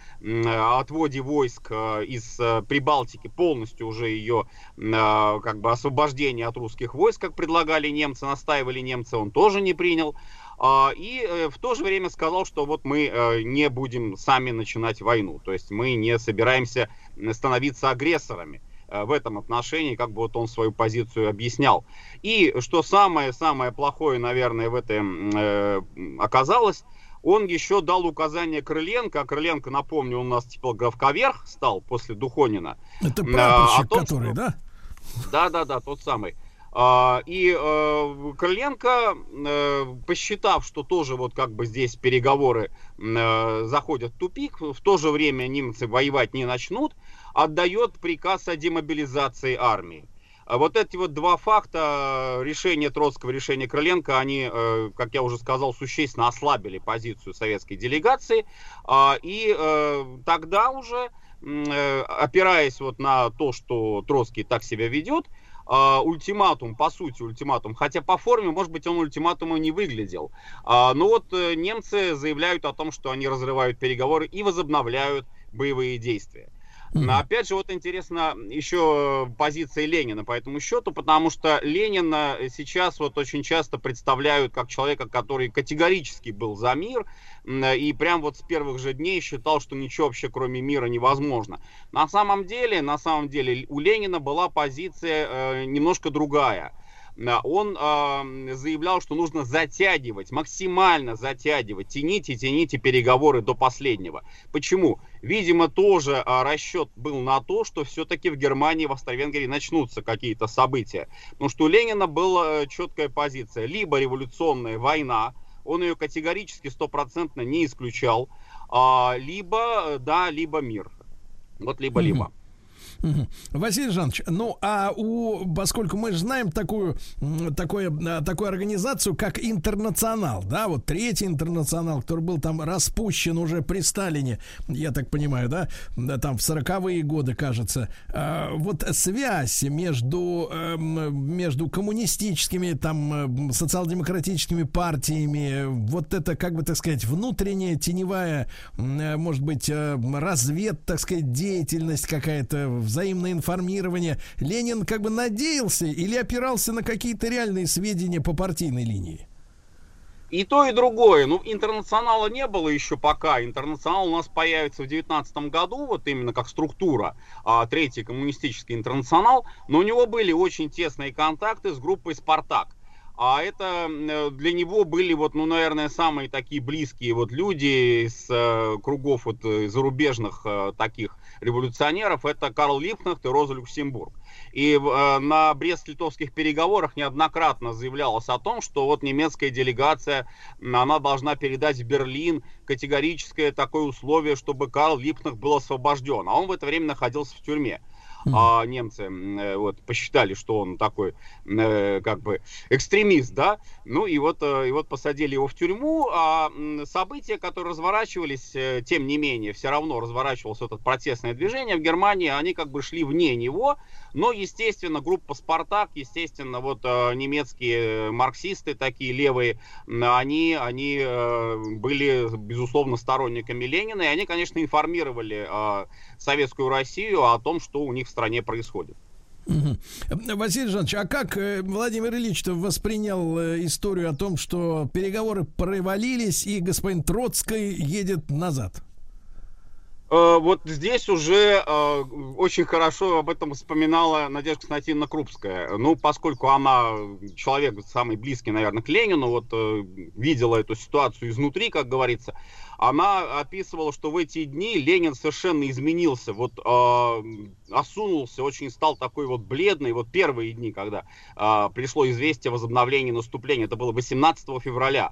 отводе войск э, из э, Прибалтики, полностью уже ее как бы освобождение от русских войск, как предлагали немцы, настаивали немцы, он тоже не принял. А, и э, в то же время сказал, что вот мы э, не будем сами начинать войну, то есть мы не собираемся становиться агрессорами э, в этом отношении, как бы вот он свою позицию объяснял. И что самое-самое плохое, наверное, в этом э, оказалось, он еще дал указание Крыленко, а Крыленко, напомню, у нас типографковерх стал после Духонина. Это прапорщик, том, который, что... да? Да, да, да, тот самый. А, и э, Крыленко, э, посчитав, что тоже вот как бы здесь переговоры э, заходят в тупик, в то же время немцы воевать не начнут, отдает приказ о демобилизации армии. А вот эти вот два факта, решение Троцкого, решение Крыленко, они, как я уже сказал, существенно ослабили позицию советской делегации. А, и тогда уже, опираясь вот на то, что Троцкий так себя ведет, э, ультиматум, по сути ультиматум, хотя по форме, может быть, он ультиматумом не выглядел. Э, но вот э, немцы заявляют о том, что они разрывают переговоры и возобновляют боевые действия. Mm-hmm. Опять же, вот интересно еще позиция Ленина по этому счету, потому что Ленина сейчас вот очень часто представляют как человека, который категорически был за мир и прям вот с первых же дней считал, что ничего вообще кроме мира невозможно. На самом деле, на самом деле у Ленина была позиция э, немножко другая он э, заявлял, что нужно затягивать, максимально затягивать, тяните, тяните переговоры до последнего. Почему? Видимо, тоже э, расчет был на то, что все-таки в Германии, в Австро-Венгрии начнутся какие-то события. Потому что у Ленина была четкая позиция. Либо революционная война, он ее категорически стопроцентно не исключал. А, либо да, либо мир. Вот либо-либо. Василий Жанович, ну а у, поскольку мы же знаем такую, м, такое, а, такую организацию, как Интернационал, да, вот третий Интернационал, который был там распущен уже при Сталине, я так понимаю, да, там в сороковые годы, кажется, А, вот связь между, эм, между коммунистическими, там, э, социал-демократическими партиями, вот это, как бы, так сказать, внутренняя теневая, э, может быть, э, развед, так сказать, деятельность какая-то, взаимное информирование. Ленин как бы надеялся или опирался на какие-то реальные сведения по партийной линии? И то, и другое. Ну, интернационала не было еще пока. Интернационал у нас появится в 2019 году, вот именно как структура, а, третий коммунистический интернационал. Но у него были очень тесные контакты с группой «Спартак». А это э, для него были вот, ну, наверное, самые такие близкие вот люди из э, кругов вот э, зарубежных э, таких революционеров. Это Карл Липкнехт и Роза Люксембург. И э, на Брест-Литовских переговорах неоднократно заявлялось о том, что вот немецкая делегация, она должна передать в Берлин категорическое такое условие, чтобы Карл Липкнехт был освобожден. А он в это время находился в тюрьме. А немцы э, вот посчитали, что он такой э, как бы экстремист, да, ну и вот, э, и вот посадили его в тюрьму, а события, которые разворачивались, тем не менее, все равно разворачивалось это протестное движение в Германии, они как бы шли вне него, но, естественно, группа «Спартак», естественно, вот э, немецкие марксисты такие левые, они, они э, были, безусловно, сторонниками Ленина, и они, конечно, информировали э, советскую Россию о том, что у них в стране происходит. Василий Жанович, а как э, Владимир Ильич-то воспринял э, историю о том, что переговоры провалились и господин Троцкий едет назад? Э, Вот здесь уже э, очень хорошо об этом вспоминала Надежда Константиновна Крупская. Ну, поскольку она человек самый близкий, наверное, к Ленину, вот э, видела эту ситуацию изнутри, как говорится, она описывала, что в эти дни Ленин совершенно изменился, вот э, осунулся, очень стал такой вот бледный. Вот первые дни, когда э, пришло известие о возобновлении наступления, это было 18 февраля.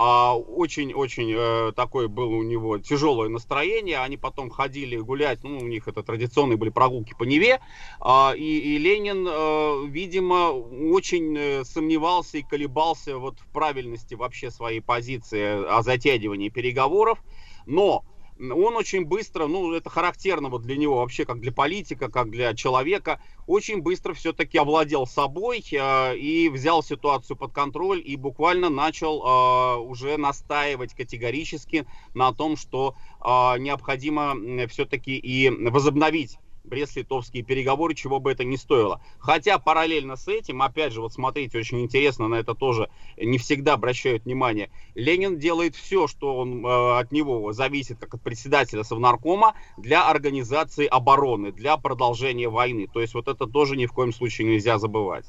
А, Очень-очень э, такое было у него тяжелое настроение. Они потом ходили гулять, ну, у них это традиционные были прогулки по Неве. А, и, и Ленин, э, видимо, очень э, сомневался и колебался вот в правильности вообще своей позиции о затягивании переговоров. Но он очень быстро, ну, это характерно вот для него вообще, как для политика, как для человека, очень быстро все-таки овладел собой э, и взял ситуацию под контроль и буквально начал э, уже настаивать категорически на том, что э, необходимо все-таки и возобновить Брест-Литовские переговоры, чего бы это ни стоило. Хотя параллельно с этим, опять же, вот смотрите, очень интересно, на это тоже не всегда обращают внимание. Ленин делает все, что он, э, от него зависит, как от председателя Совнаркома, для организации обороны, для продолжения войны. То есть вот это тоже ни в коем случае нельзя забывать.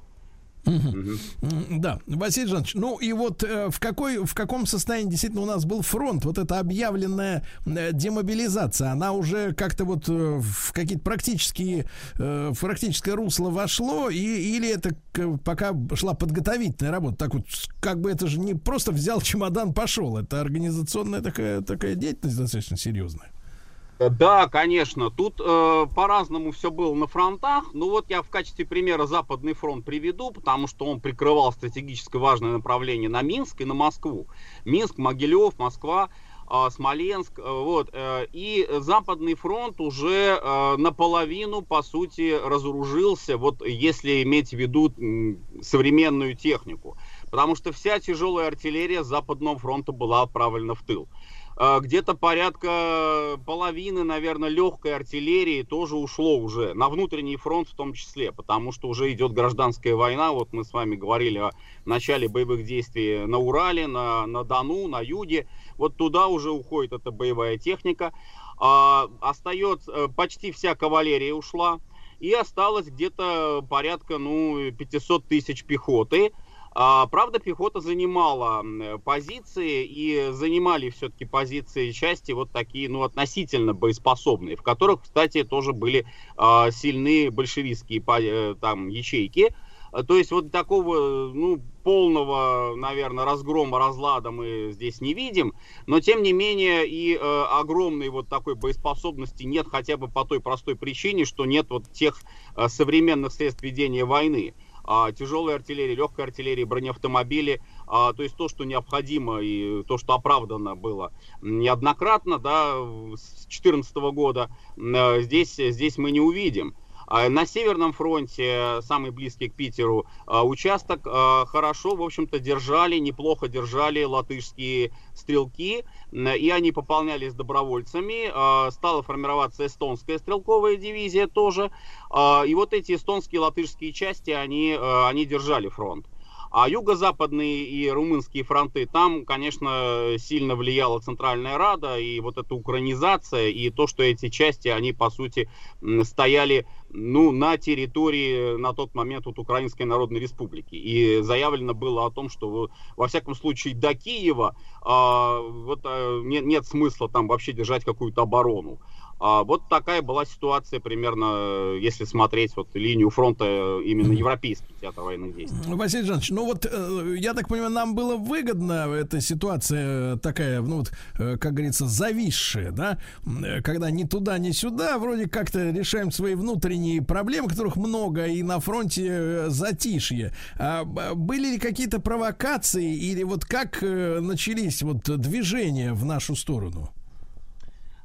Да, Василий Жанович, ну и вот э, в, какой, в каком состоянии действительно у нас был фронт, вот эта объявленная э, демобилизация, она уже как-то вот э, в какие-то практические, в практическое русло вошло, и, или это к- пока шла подготовительная работа, так вот, как бы это же не просто взял чемодан, пошел, это организационная такая, такая деятельность достаточно серьезная. Да, конечно. Тут э, по-разному все было на фронтах. Ну вот я в качестве примера Западный фронт приведу, потому что он прикрывал стратегически важное направление на Минск и на Москву. Минск, Могилев, Москва, э, Смоленск. э, вот. э, и Западный фронт уже э, наполовину, по сути, разоружился, вот если иметь в виду м, современную технику. Потому что вся тяжелая артиллерия Западного фронта была отправлена в тыл. Где-то порядка половины, наверное, легкой артиллерии тоже ушло уже на внутренний фронт в том числе, потому что уже идет гражданская война. Вот мы с вами говорили о начале боевых действий на Урале, на, на Дону, на Юге. Вот туда уже уходит эта боевая техника. А, остается э, почти вся кавалерия ушла. И осталось где-то порядка ну, 500 тысяч пехоты. А, правда, пехота занимала м, позиции и занимали все-таки позиции части вот такие, ну, относительно боеспособные, в которых, кстати, тоже были а, сильные большевистские э, там ячейки. А, То есть вот такого, ну, полного, наверное, разгрома, разлада мы здесь не видим, но тем не менее и э, огромной вот такой боеспособности нет хотя бы по той простой причине, что нет вот тех э, современных средств ведения войны. Тяжелая артиллерия, легкая артиллерия, бронеавтомобили, а, то есть то, что необходимо и то, что оправдано было неоднократно, да, с 2014 года, э, здесь, здесь мы не увидим. А На Северном фронте, самый близкий к Питеру а, участок, а, хорошо, в общем-то, держали, неплохо держали латышские стрелки, и они пополнялись добровольцами. Стала формироваться эстонская стрелковая дивизия тоже. И вот эти эстонские латышские части, они, а, они держали фронт. А юго-западные и румынские фронты, там, конечно, сильно влияла Центральная Рада и вот эта украинизация, и то, что эти части, они, по сути, стояли ну, на территории на тот момент вот Украинской Народной Республики. И заявлено было о том, что во- всяком случае до Киева а, вот, а, нет, нет смысла там вообще держать какую-то оборону. А, вот такая была ситуация примерно, э, если смотреть вот линию фронта э, именно европейский театр военных действий. Василий Жанович, ну вот, э, я так понимаю, нам было выгодно эта ситуация такая, ну вот, как говорится, зависшая, да, когда ни туда, ни сюда, вроде как-то решаем свои внутренние проблемы, которых много, и на фронте затишье. А были ли какие-то провокации, или вот как начались вот движения в нашу сторону?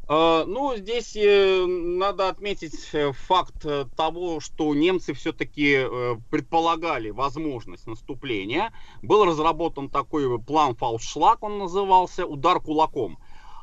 Э, Ну, здесь э, надо отметить э, факт э, того, что немцы все-таки предполагали возможность наступления. Был разработан такой план Фаустшлаг, он назывался, удар кулаком.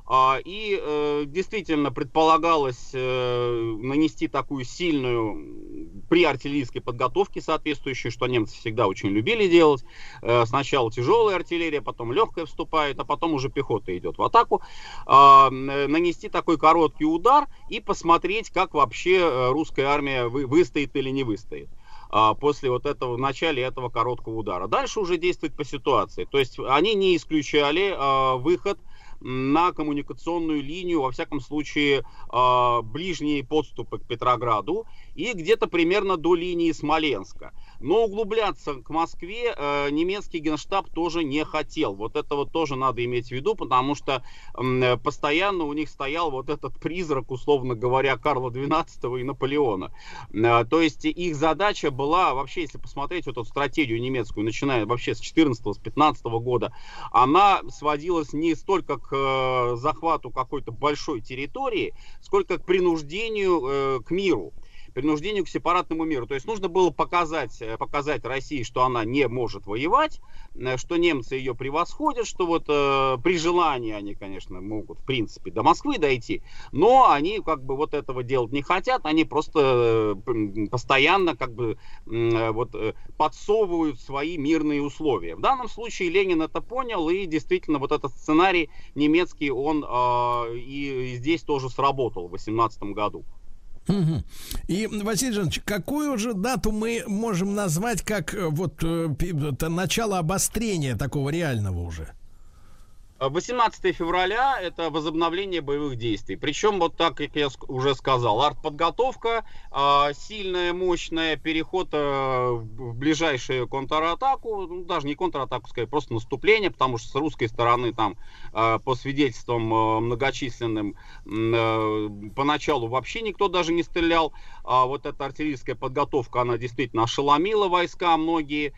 А, И э, действительно предполагалось э, нанести такую сильную при артиллерийской подготовке соответствующую, что немцы всегда очень любили делать. Э, Сначала тяжелая артиллерия, потом легкая вступает, а потом уже пехота идет в атаку. А, Нанести такой короткий удар и посмотреть, как вообще русская армия вы- выстоит или не выстоит а, после вот этого, в начале этого короткого удара. Дальше уже действовать по ситуации. То есть они не исключали выход на коммуникационную линию, во всяком случае, а, ближние подступы к Петрограду и где-то примерно до линии Смоленска. Но углубляться к Москве э, немецкий генштаб тоже не хотел. Вот это вот тоже надо иметь в виду, потому что э, постоянно у них стоял вот этот призрак, условно говоря, Карла XII и Наполеона. Э, То есть их задача была, вообще, если посмотреть вот эту стратегию немецкую, начиная вообще с 14 с 15 года, она сводилась не столько к э, захвату какой-то большой территории, сколько к принуждению э, к миру принуждению к сепаратному миру. То есть нужно было показать, э, показать России, что она не может воевать, э, что немцы ее превосходят, что вот э, при желании они, конечно, могут, в принципе, до Москвы дойти, но они как бы вот этого делать не хотят, они просто э, постоянно как бы э, вот э, подсовывают свои мирные условия. В данном случае Ленин это понял, и действительно вот этот сценарий немецкий, он э, и здесь тоже сработал в 18 году. Мгм. И, Василий Жанович, какую же дату мы можем назвать как э, вот э, начало обострения такого реального уже? 18 февраля это возобновление боевых действий. Причем, вот так, как я уже сказал, артподготовка, а, сильная, мощная, переход а, в ближайшую контратаку, ну, даже не контратаку, сказать, просто наступление, потому что с русской стороны там, а, по свидетельствам а, многочисленным, а, поначалу вообще никто даже не стрелял. А вот эта артиллерийская подготовка, она действительно ошеломила войска многие,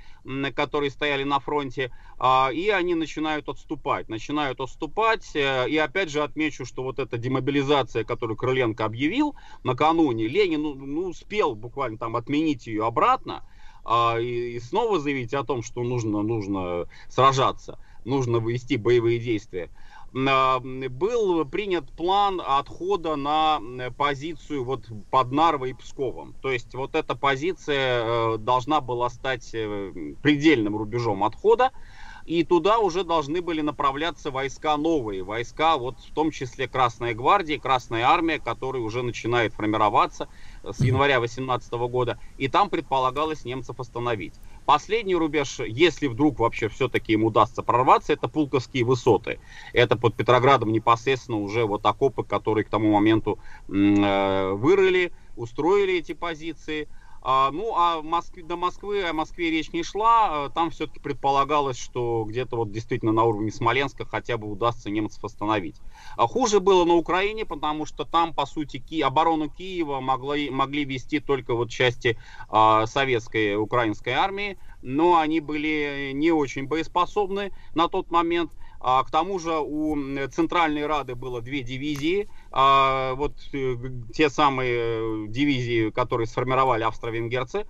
которые стояли на фронте, а, и они начинают отступать, начинают отступать, э, и опять же отмечу, что вот эта демобилизация, которую Крыленко объявил накануне, Ленин ну, ну, успел буквально там отменить ее обратно, а, и, и снова заявить о том, что нужно, нужно сражаться, нужно вести боевые действия. А, Был принят план отхода на позицию вот под Нарвой и Псковом. То есть вот эта позиция э, должна была стать э, предельным рубежом отхода. И туда уже должны были направляться войска новые, войска, вот в том числе Красная Гвардия, Красная Армия, которая уже начинает формироваться с января 2018 года, и там предполагалось немцев остановить. Последний рубеж, если вдруг вообще все-таки им удастся прорваться, это Пулковские высоты. Это под Петроградом непосредственно уже вот окопы, которые к тому моменту э, вырыли, устроили эти позиции. А, ну, а Москве, до Москвы, о Москве речь не шла. Там все-таки предполагалось, что где-то вот действительно на уровне Смоленска хотя бы удастся немцев остановить. А хуже было на Украине, потому что там, по сути, Ки... оборону Киева могли, могли вести только вот части а, советской украинской армии, но они были не очень боеспособны на тот момент. А, к тому же у Центральной Рады было две дивизии, а, вот э, те самые дивизии, которые сформировали австро-венгерцы.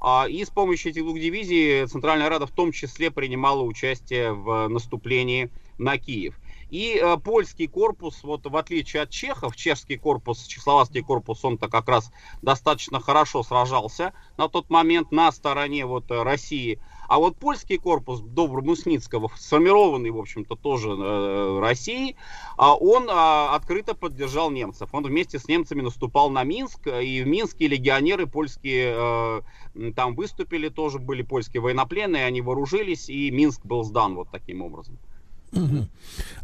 А, и с помощью этих двух дивизий Центральная Рада в том числе принимала участие в наступлении на Киев. И э, польский корпус, вот в отличие от чехов, чешский корпус, чехословацкий корпус, он-то как раз достаточно хорошо сражался на тот момент на стороне вот э, России. А вот польский корпус Добромусницкого, сформированный, в общем-то, тоже э, Россией, э, он э, открыто поддержал немцев. Он вместе с немцами наступал на Минск, и в Минске легионеры польские э, там выступили, тоже были польские военнопленные, они вооружились, и Минск был сдан вот таким образом.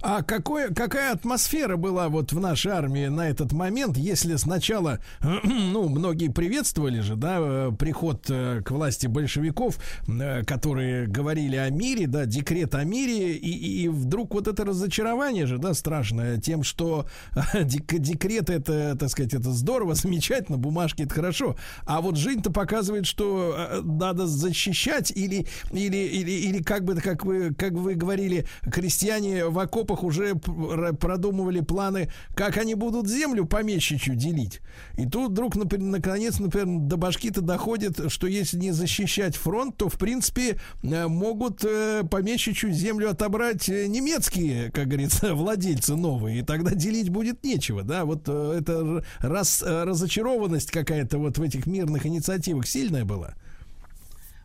А какое, какая атмосфера была вот в нашей армии на этот момент, если сначала, ну, многие приветствовали же, да, э, приход э, к власти большевиков, э, которые говорили о мире, да, декрет о мире, и, и вдруг вот это разочарование же, да, страшное, тем, что дек, декрет это, так сказать, это здорово, замечательно, бумажки это хорошо, а вот жизнь-то показывает, что надо защищать или, или, или, или как бы, как вы, как вы говорили, крестьяне крестьяне в окопах уже продумывали планы, как они будут землю помещичью делить. И тут вдруг, наконец, например, до башки-то доходит, что если не защищать фронт, то, в принципе, э, могут э, помещичью землю отобрать э, немецкие, как говорится, владельцы новые. И тогда делить будет нечего, да? Вот это раз, разочарованность какая-то вот в этих мирных инициативах сильная была.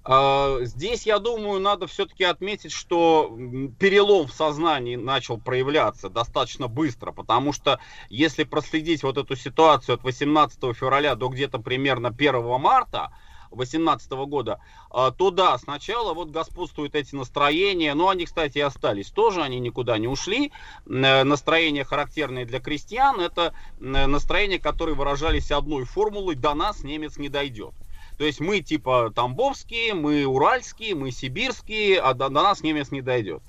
А, здесь, я думаю, надо все-таки отметить, что перелом в сознании начал проявляться достаточно быстро, потому что если проследить вот эту ситуацию от 18 февраля до где-то примерно 1 марта, 2018 года, а, то да, сначала вот господствуют эти настроения, но они, кстати, и остались тоже, они никуда не ушли. Э, настроения, характерные для крестьян, это настроения, которые выражались одной формулой «до нас немец не дойдет». То есть мы типа тамбовские, мы уральские, мы сибирские, а до, до нас немец не дойдет.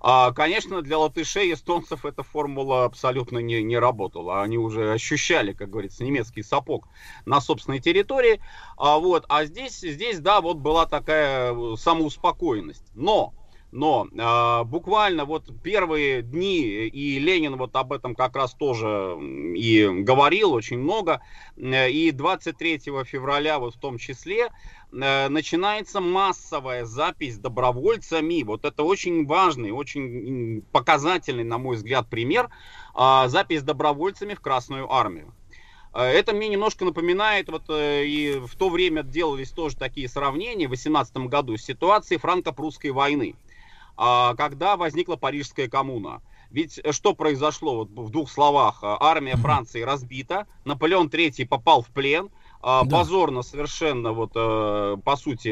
А, конечно, для латышей и эстонцев эта формула абсолютно не, не работала. Они уже ощущали, как говорится, немецкий сапог на собственной территории. А, вот, а здесь, здесь, да, вот была такая самоуспокоенность. Но но э, буквально вот первые дни, и Ленин вот об этом как раз тоже и говорил очень много, э, и 23 февраля вот в том числе э, начинается массовая запись добровольцами. Вот это очень важный, очень показательный, на мой взгляд, пример. Э, запись добровольцами в Красную Армию. Э, это мне немножко напоминает, вот э, и в то время делались тоже такие сравнения, в 18 году, с ситуацией франко-прусской войны. А, когда возникла Парижская коммуна. Ведь что произошло вот в двух словах? Армия Франции разбита, Наполеон III попал в плен, а, да. позорно совершенно вот э, по сути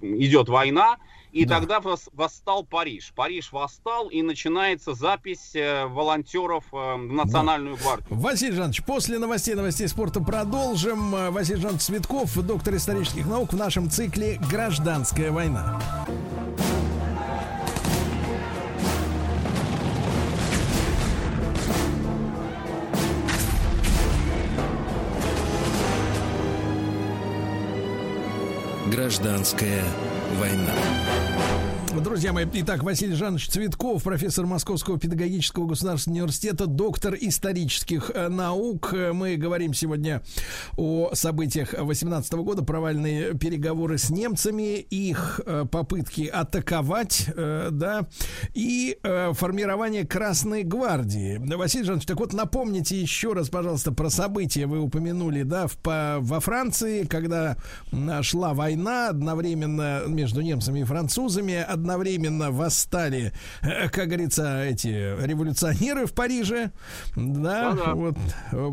идет война, и да. тогда восстал Париж. Париж восстал, и начинается запись э, волонтеров э, в Национальную да. гвардию. Василий Жанович, после новостей новостей спорта продолжим. Василий Жанович Цветков, доктор исторических наук в нашем цикле «Гражданская война». Гражданская война. Друзья мои, итак, Василий Жанович Цветков, профессор Московского педагогического государственного университета, доктор исторических э, наук. Мы говорим сегодня о событиях 18 года, провальные переговоры с немцами, их э, попытки атаковать, э, да, и формирование Красной Гвардии. Василий Жанович, так вот напомните еще раз, пожалуйста, про события вы упомянули, да, в, по, во Франции, когда шла война одновременно между немцами и французами, одновременно восстали, э, как говорится, эти революционеры в Париже. Да, Да-да. вот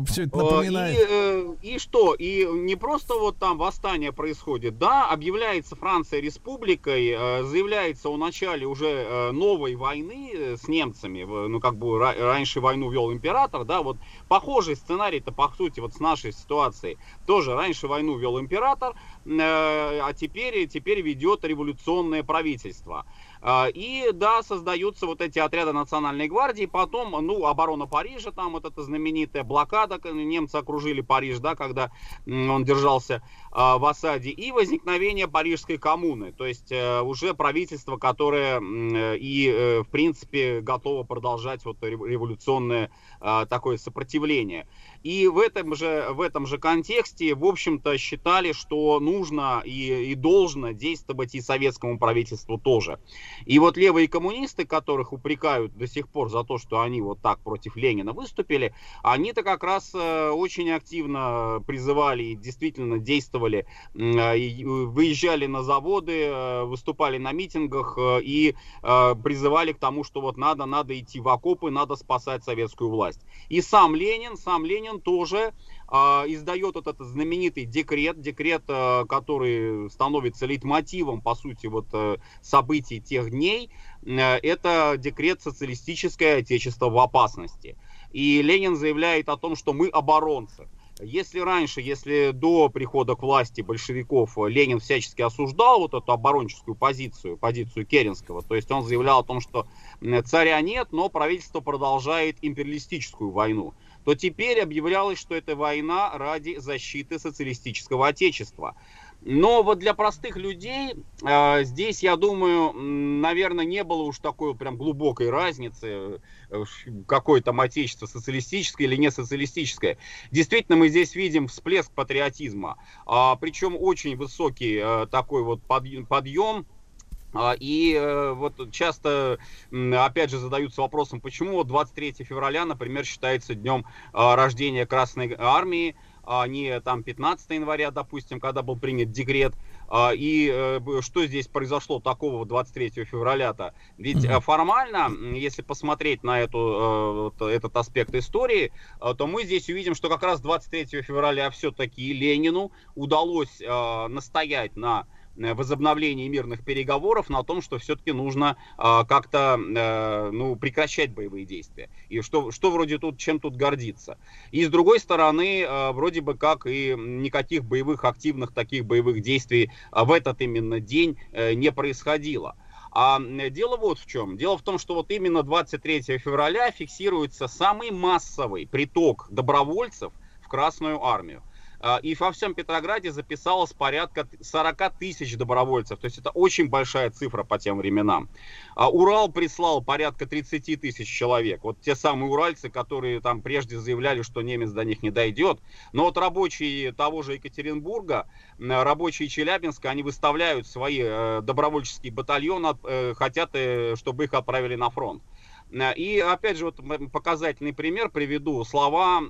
все это Э, напоминает. И, э, и что? И не просто вот там восстание происходит, да, объявляется Франция республикой, э, заявляется о начале уже э, новой войны э, с немцами, ну как бы ра- раньше войну вел император, да, вот похожий сценарий-то по сути вот с нашей ситуацией. Тоже раньше войну вел император, э, а теперь, теперь ведет революционное правительство. А, И да, создаются вот эти отряды национальной гвардии, потом, ну, оборона Парижа, там вот эта знаменитая блокада, немцы окружили Париж, да, когда он держался в осаде, и возникновение Парижской коммуны, то есть э, уже правительство, которое э, и, э, в принципе, готово продолжать вот рев- революционное а, такое сопротивление. И в этом же, в этом же контексте, в общем-то, считали, что нужно и, и должно действовать и советскому правительству тоже. И вот левые коммунисты, которых упрекают до сих пор за то, что они вот так против Ленина выступили, они-то как раз очень активно призывали и действительно действовали, м, э, и выезжали на заводы, э, выступали на митингах э, и э, призывали к тому, что вот надо, надо идти в окопы, надо спасать советскую власть. И сам Ленин, сам Ленин тоже а, издает вот этот знаменитый декрет, декрет, который становится лейтмотивом, по сути, вот событий тех дней. Это декрет «Социалистическое отечество в опасности». И Ленин заявляет о том, что мы оборонцы. Если раньше, если до прихода к власти большевиков э, Ленин всячески осуждал вот эту оборонческую позицию, позицию Керенского, то есть он заявлял о том, что царя нет, но правительство продолжает империалистическую войну, то теперь объявлялось, что это война ради защиты социалистического отечества. Но вот для простых людей э, здесь, я думаю, наверное, не было уж такой прям глубокой разницы, э, какое там отечество социалистическое или не социалистическое. Действительно, мы здесь видим всплеск патриотизма, а, причем очень высокий э, такой вот подъ- подъем. А, И э, вот часто, опять же, задаются вопросом, почему вот 23 февраля, например, считается днем рождения Красной Армии, а не там 15 января, допустим, когда был принят декрет. А, И э, что здесь произошло такого 23 февраля-то? Ведь э, формально, если посмотреть на эту, э, этот аспект истории, то мы здесь увидим, что как раз 23 февраля все-таки Ленину удалось настоять на возобновлении мирных переговоров на том, что все-таки нужно э, как-то э, ну, прекращать боевые действия. И что, что вроде тут, чем тут гордиться. И с другой стороны, э, вроде бы как и никаких боевых, активных таких боевых действий э, в этот именно день э, не происходило. А дело вот в чем. Дело в том, что вот именно 23 февраля фиксируется самый массовый приток добровольцев в Красную Армию. А, И во всем Петрограде записалось порядка 40 тысяч добровольцев. То есть это очень большая цифра по тем временам. А Урал прислал порядка 30 тысяч человек. Вот те самые уральцы, которые там прежде заявляли, что немец до них не дойдет. Но вот рабочие того же Екатеринбурга, рабочие Челябинска, они выставляют свои э, добровольческие батальоны, э, хотят, э, чтобы их отправили на фронт. И опять же, вот показательный пример приведу. Слова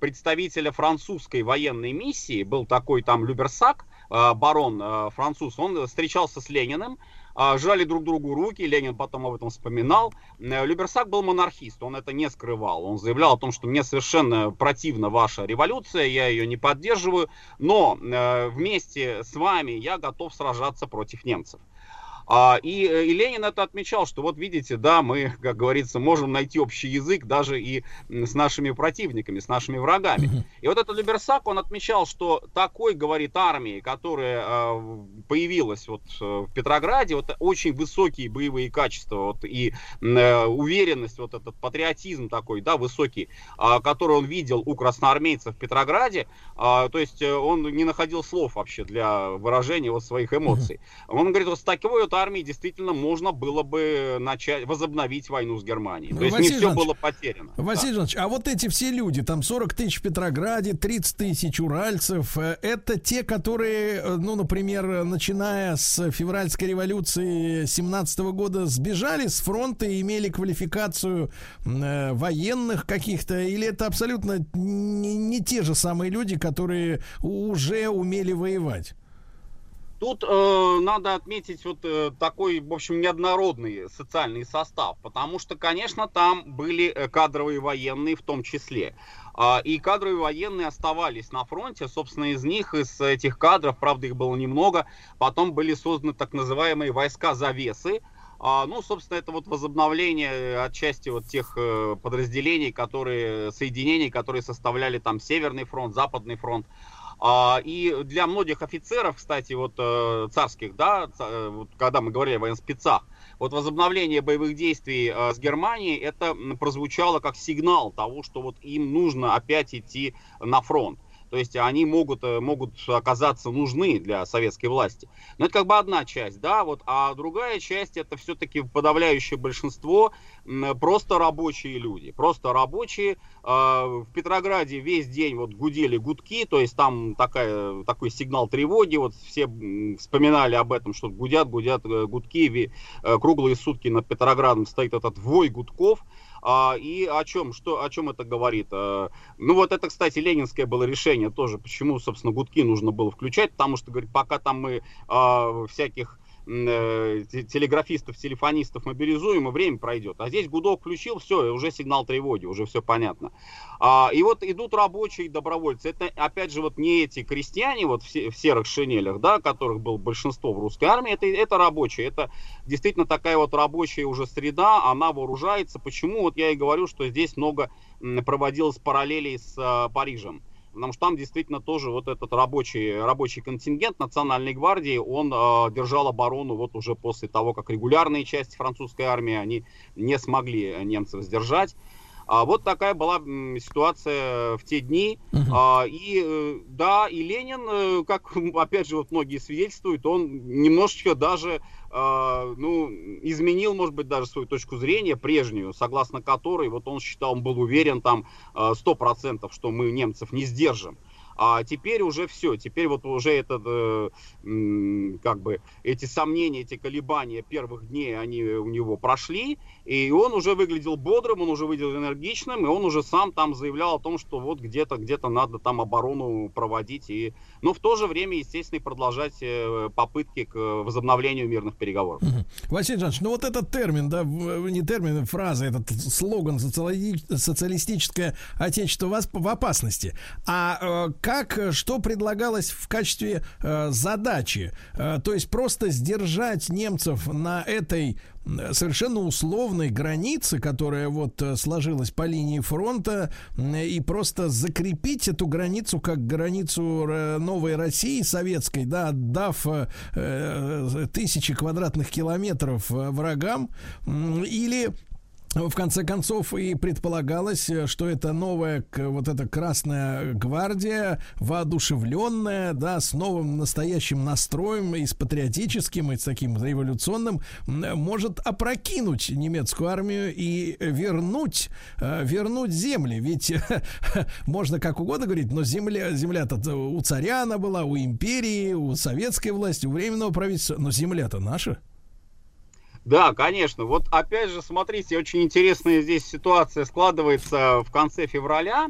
представителя французской военной миссии, был такой там Люберсак, э, барон э, француз, он встречался с Лениным, э, жали друг другу руки, Ленин потом об этом вспоминал. Люберсак был монархист, он это не скрывал, он заявлял о том, что мне совершенно противна ваша революция, я ее не поддерживаю, но вместе с вами я готов сражаться против немцев. А, и, э, и Ленин это отмечал, что вот видите, да, мы, как говорится, можем найти общий язык даже и с нашими противниками, с нашими врагами. И вот этот Люберсак, он отмечал, что такой, говорит, армии, которая э, появилась вот э, в Петрограде, вот очень высокие боевые качества вот, и э, уверенность, вот этот патриотизм такой, да, высокий, а, который он видел у красноармейцев в Петрограде, а, то есть э, он не находил слов вообще для выражения вот своих эмоций. Он говорит, вот с такой вот армией действительно можно было бы начать, возобновить войну с Германией. То есть Василий не все было потеряно. Василий Да. Иванович, а вот эти все люди, там 40 тысяч в Петрограде, 30 тысяч уральцев, э, это те, которые, э, ну, например, начиная с февральской революции 17 года сбежали с фронта и имели квалификацию э, военных каких-то, или это абсолютно не, не те же самые люди, которые уже умели воевать? Тут э, надо отметить вот э, такой, в общем, неоднородный социальный состав, потому что, конечно, там были э, кадровые военные в том числе. А, и кадровые военные оставались на фронте. Собственно, из них, из этих кадров, правда, их было немного, потом были созданы так называемые войска завесы. А, ну, собственно, это вот возобновление отчасти вот тех э, подразделений, которые, соединений, которые составляли там Северный фронт, Западный фронт. А, и для многих офицеров, кстати, вот э, царских, да, э, вот, когда мы говорили о военспецах, вот возобновление боевых действий э, с Германией, это прозвучало как сигнал того, что вот им нужно опять идти на фронт. То есть они могут, э, могут оказаться нужны для советской власти. Но это как бы одна часть, да, вот, а другая часть это все-таки подавляющее большинство просто рабочие люди, просто рабочие. А, в Петрограде весь день вот гудели гудки, то есть там такая, такой сигнал тревоги, вот все вспоминали об этом, что гудят, гудят э, гудки, э, круглые сутки над Петроградом стоит этот вой гудков, а, и о чем, что, о чем это говорит? А, ну вот это, кстати, ленинское было решение тоже, почему, собственно, гудки нужно было включать, потому что, говорит, пока там мы а, всяких телеграфистов, телефонистов мобилизуем, и время пройдет. А здесь гудок включил, все, уже сигнал тревоги, уже все понятно. А, и вот идут рабочие добровольцы. Это, опять же, вот не эти крестьяне вот в, в серых шинелях, да, которых было большинство в русской армии, это, это рабочие. Это действительно такая вот рабочая уже среда, она вооружается. Почему? Вот я и говорю, что здесь много проводилось параллелей с а, Парижем потому что там действительно тоже вот этот рабочий, рабочий контингент Национальной гвардии, он э, держал оборону вот уже после того, как регулярные части французской армии, они не смогли немцев сдержать. А вот такая была ситуация в те дни. Uh-huh. А, и э, да, и Ленин, э, как опять же вот многие свидетельствуют, он немножечко даже а, ну, изменил, может быть, даже свою точку зрения прежнюю, согласно которой вот он считал, он был уверен там сто процентов, что мы немцев не сдержим. А теперь уже все, теперь вот уже этот, э, как бы, эти сомнения, эти колебания первых дней, они у него прошли, и он уже выглядел бодрым, он уже выглядел энергичным, и он уже сам там заявлял о том, что вот где-то, где-то надо там оборону проводить, и, но в то же время, естественно, продолжать э, попытки к возобновлению мирных переговоров. Василий Жанович, ну вот этот термин, да, не термин, а фраза, этот слоган социалистическое отечество в опасности. А э, как, э, что предлагалось в качестве э, задачи? Э, то есть просто сдержать немцев на этой совершенно условной границе, которая вот э, сложилась по линии фронта, и просто закрепить эту границу как границу новой России советской, да, отдав э, тысячи квадратных километров врагам, или в конце концов и предполагалось, что это новая вот эта Красная Гвардия, воодушевленная, да, с новым настоящим настроем и с патриотическим, и с таким революционным, может опрокинуть немецкую армию и вернуть, э, вернуть земли. Ведь можно как угодно говорить, но земля, земля-то у царя она была, у империи, у советской власти, у временного правительства, но земля-то наша. Да, конечно. Вот опять же, смотрите, очень интересная здесь ситуация складывается в конце февраля.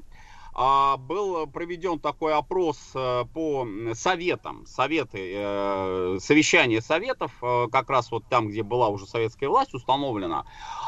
А, был проведен такой опрос э, по советам, советы, э, совещание советов, э, как раз вот там, где была уже советская власть установлена.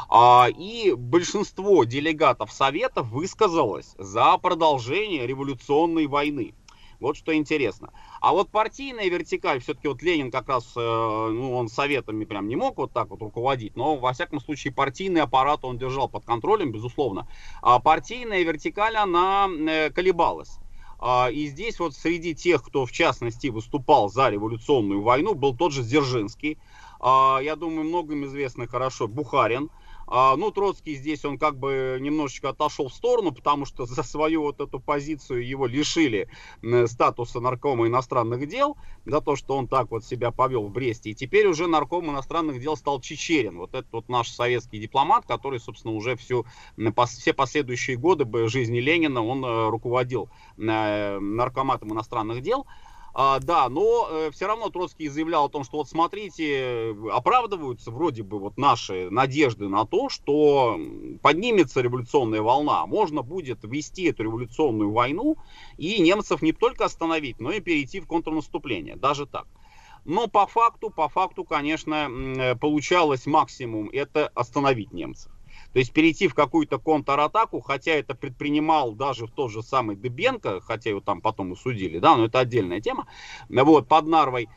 А, и большинство делегатов советов высказалось за продолжение революционной войны. Вот что интересно. А вот партийная вертикаль, все-таки вот Ленин как раз, э, ну, он советами прям не мог вот так вот руководить, но во всяком случае партийный аппарат он держал под контролем, безусловно. А партийная вертикаль, она э, колебалась. А, и здесь вот среди тех, кто в частности выступал за революционную войну, был тот же Дзержинский, а, я думаю, многим известный хорошо Бухарин, а, ну, Троцкий здесь, он как бы немножечко отошел в сторону, потому что за свою вот эту позицию его лишили статуса наркома иностранных дел, за то, что он так вот себя повел в Бресте. И теперь уже нарком иностранных дел стал Чечерин. Вот этот вот наш советский дипломат, который, собственно, уже всю, все последующие годы жизни Ленина он э, руководил э, наркоматом иностранных дел. А, да, но э, все равно Троцкий заявлял о том, что вот смотрите, оправдываются вроде бы вот наши надежды на то, что поднимется революционная волна, можно будет вести эту революционную войну и немцев не только остановить, но и перейти в контрнаступление, даже так. Но по факту, по факту, конечно, э, получалось максимум это остановить немцев. То есть перейти в какую-то контратаку, хотя это предпринимал даже в тот же самый Дыбенко, хотя его там потом усудили, да, но это отдельная тема, вот, под Нарвой,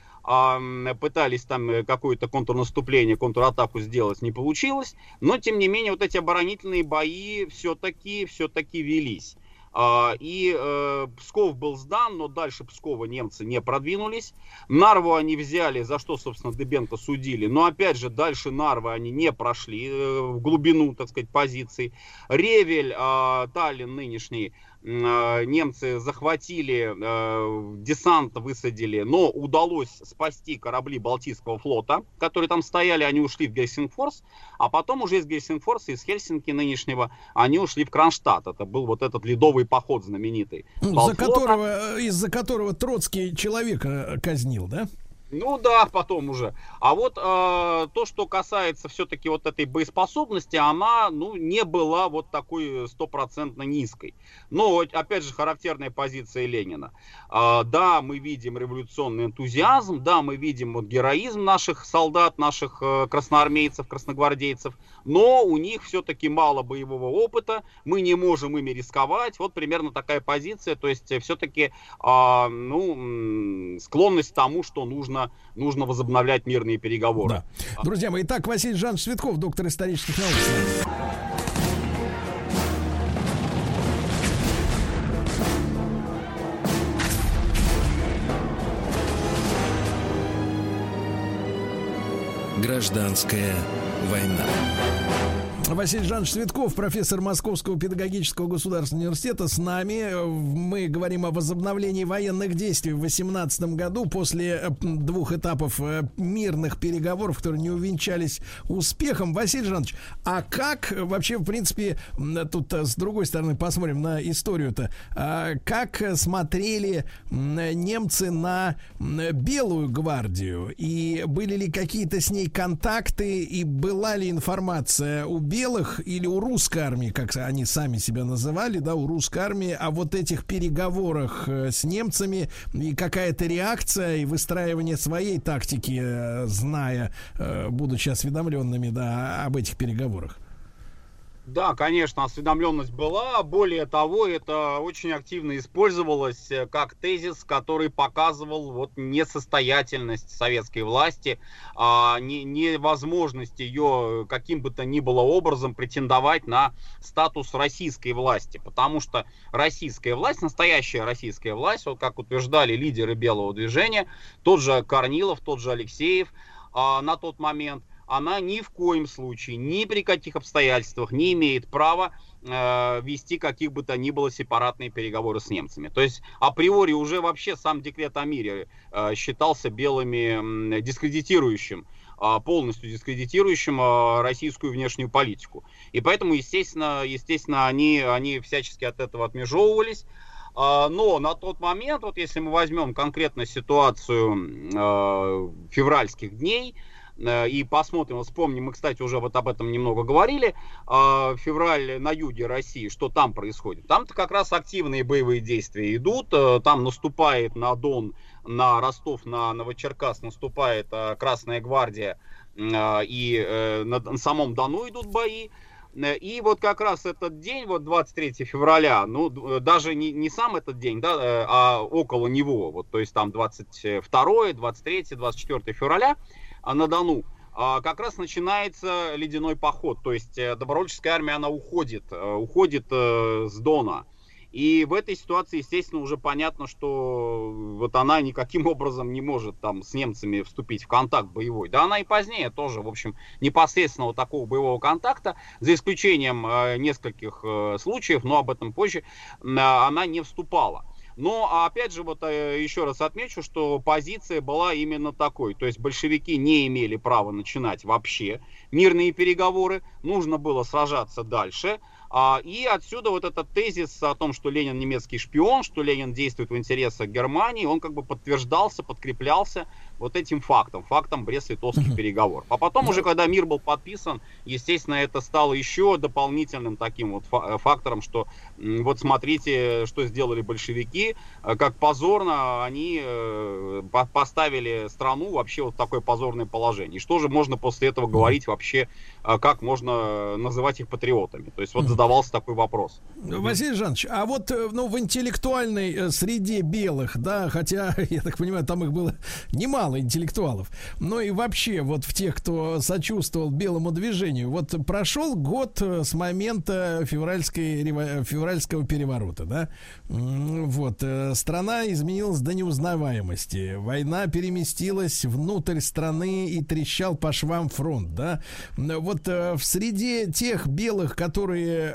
пытались там э, какое-то контрнаступление, контратаку сделать, не получилось, но тем не менее вот эти оборонительные бои все-таки, все-таки велись. А, и э, Псков был сдан, но дальше Пскова немцы не продвинулись. Нарву они взяли, за что, собственно, Дебенко судили. Но, опять же, дальше Нарвы они не прошли э, в глубину, так сказать, позиций. Ревель, э, Таллин нынешний, немцы захватили, э, десант высадили, но удалось спасти корабли Балтийского флота, которые там стояли, они ушли в Гельсингфорс, а потом уже из Гельсингфорса, из Хельсинки нынешнего, они ушли в Кронштадт. Это был вот этот ледовый поход знаменитый. Ну, за которого, э, из-за которого Троцкий человека казнил, да? Ну да, потом уже. А вот э, то, что касается все-таки вот этой боеспособности, она, ну, не была вот такой стопроцентно низкой. Но, опять же, характерная позиция Ленина. Э, да, мы видим революционный энтузиазм, да, мы видим вот героизм наших солдат, наших э, красноармейцев, красногвардейцев, но у них все-таки мало боевого опыта, мы не можем ими рисковать. Вот примерно такая позиция, то есть все-таки, э, ну, склонность к тому, что нужно нужно, возобновлять мирные переговоры. Да. Друзья мои, итак, Василий Жанович Светков, доктор исторических наук. Гражданская война. Василий Жанович Светков, профессор Московского педагогического государственного университета, с нами. Мы говорим о возобновлении военных действий в 2018 году после э, двух этапов э, мирных переговоров, которые не увенчались успехом. Василий Жанович, а как вообще, в принципе, тут э, с другой стороны посмотрим на историю-то, а как смотрели немцы на Белую гвардию? И были ли какие-то с ней контакты, и была ли информация у белых или у русской армии, как они сами себя называли, да, у русской армии, о вот этих переговорах э, с немцами и какая-то реакция и выстраивание своей тактики, э, зная, э, будучи осведомленными, да, об этих переговорах? Да, конечно, осведомленность была. Более того, это очень активно использовалось э, как тезис, который показывал вот несостоятельность советской власти, а, не, невозможность ее каким бы то ни было образом претендовать на статус российской власти. Потому что российская власть, настоящая российская власть, вот как утверждали лидеры Белого движения, тот же Корнилов, тот же Алексеев а, на тот момент, она ни в коем случае, ни при каких обстоятельствах не имеет права э, вести каких бы то ни было сепаратные переговоры с немцами. То есть априори уже вообще сам декрет о мире э, считался белыми э, дискредитирующим полностью дискредитирующим российскую внешнюю политику. И поэтому, естественно, естественно они, они всячески от этого отмежевывались. Но на тот момент, вот если мы возьмем конкретно ситуацию февральских дней, Э, и посмотрим, вспомним, мы, кстати, уже вот об этом немного говорили, а, февраль на юге России, что там происходит. Там-то как раз активные боевые действия идут, э, там наступает на Дон, на Ростов, на Новочеркас наступает э, Красная Гвардия, и на самом Дону идут бои. И вот как раз этот день, вот 23 февраля, ну, даже не, не сам этот день, да, а около него, вот, то есть там 22, 23, 24 февраля, на Дону, а, как раз начинается ледяной поход. То есть э, добровольческая армия, она уходит, э, уходит э, с Дона. И в этой ситуации, естественно, уже понятно, что вот она никаким образом не может там с немцами вступить в контакт боевой. Да она и позднее тоже, в общем, непосредственного такого боевого контакта, за исключением э, нескольких э, случаев, но об этом позже, э, она не вступала. Но, а опять же, вот э, еще раз отмечу, что позиция была именно такой. То есть большевики не имели права начинать вообще мирные переговоры. Нужно было сражаться дальше. А, и отсюда вот этот тезис о том, что Ленин немецкий шпион, что Ленин действует в интересах Германии, он как бы подтверждался, подкреплялся вот этим фактом, фактом Брест-Литовских переговоров. А потом уже, когда мир был подписан, естественно, это стало еще дополнительным таким вот фа- фактором, что вот смотрите, что сделали большевики, э, как позорно они э, по- поставили страну вообще вот в такое позорное положение. И что же можно после этого говорить вообще, э, как можно называть их патриотами? То есть вот задавался такой вопрос. Василий Жанович, а вот э, ну, в интеллектуальной э, среде белых, да, хотя, я так понимаю, там их было немало интеллектуалов, но и вообще вот в тех, кто сочувствовал белому движению, вот прошел год э, с момента февральской, февральского переворота, да, вот, э, страна изменилась до неузнаваемости, война переместилась внутрь страны и трещал по швам фронт, да, вот э, в среде тех белых, которые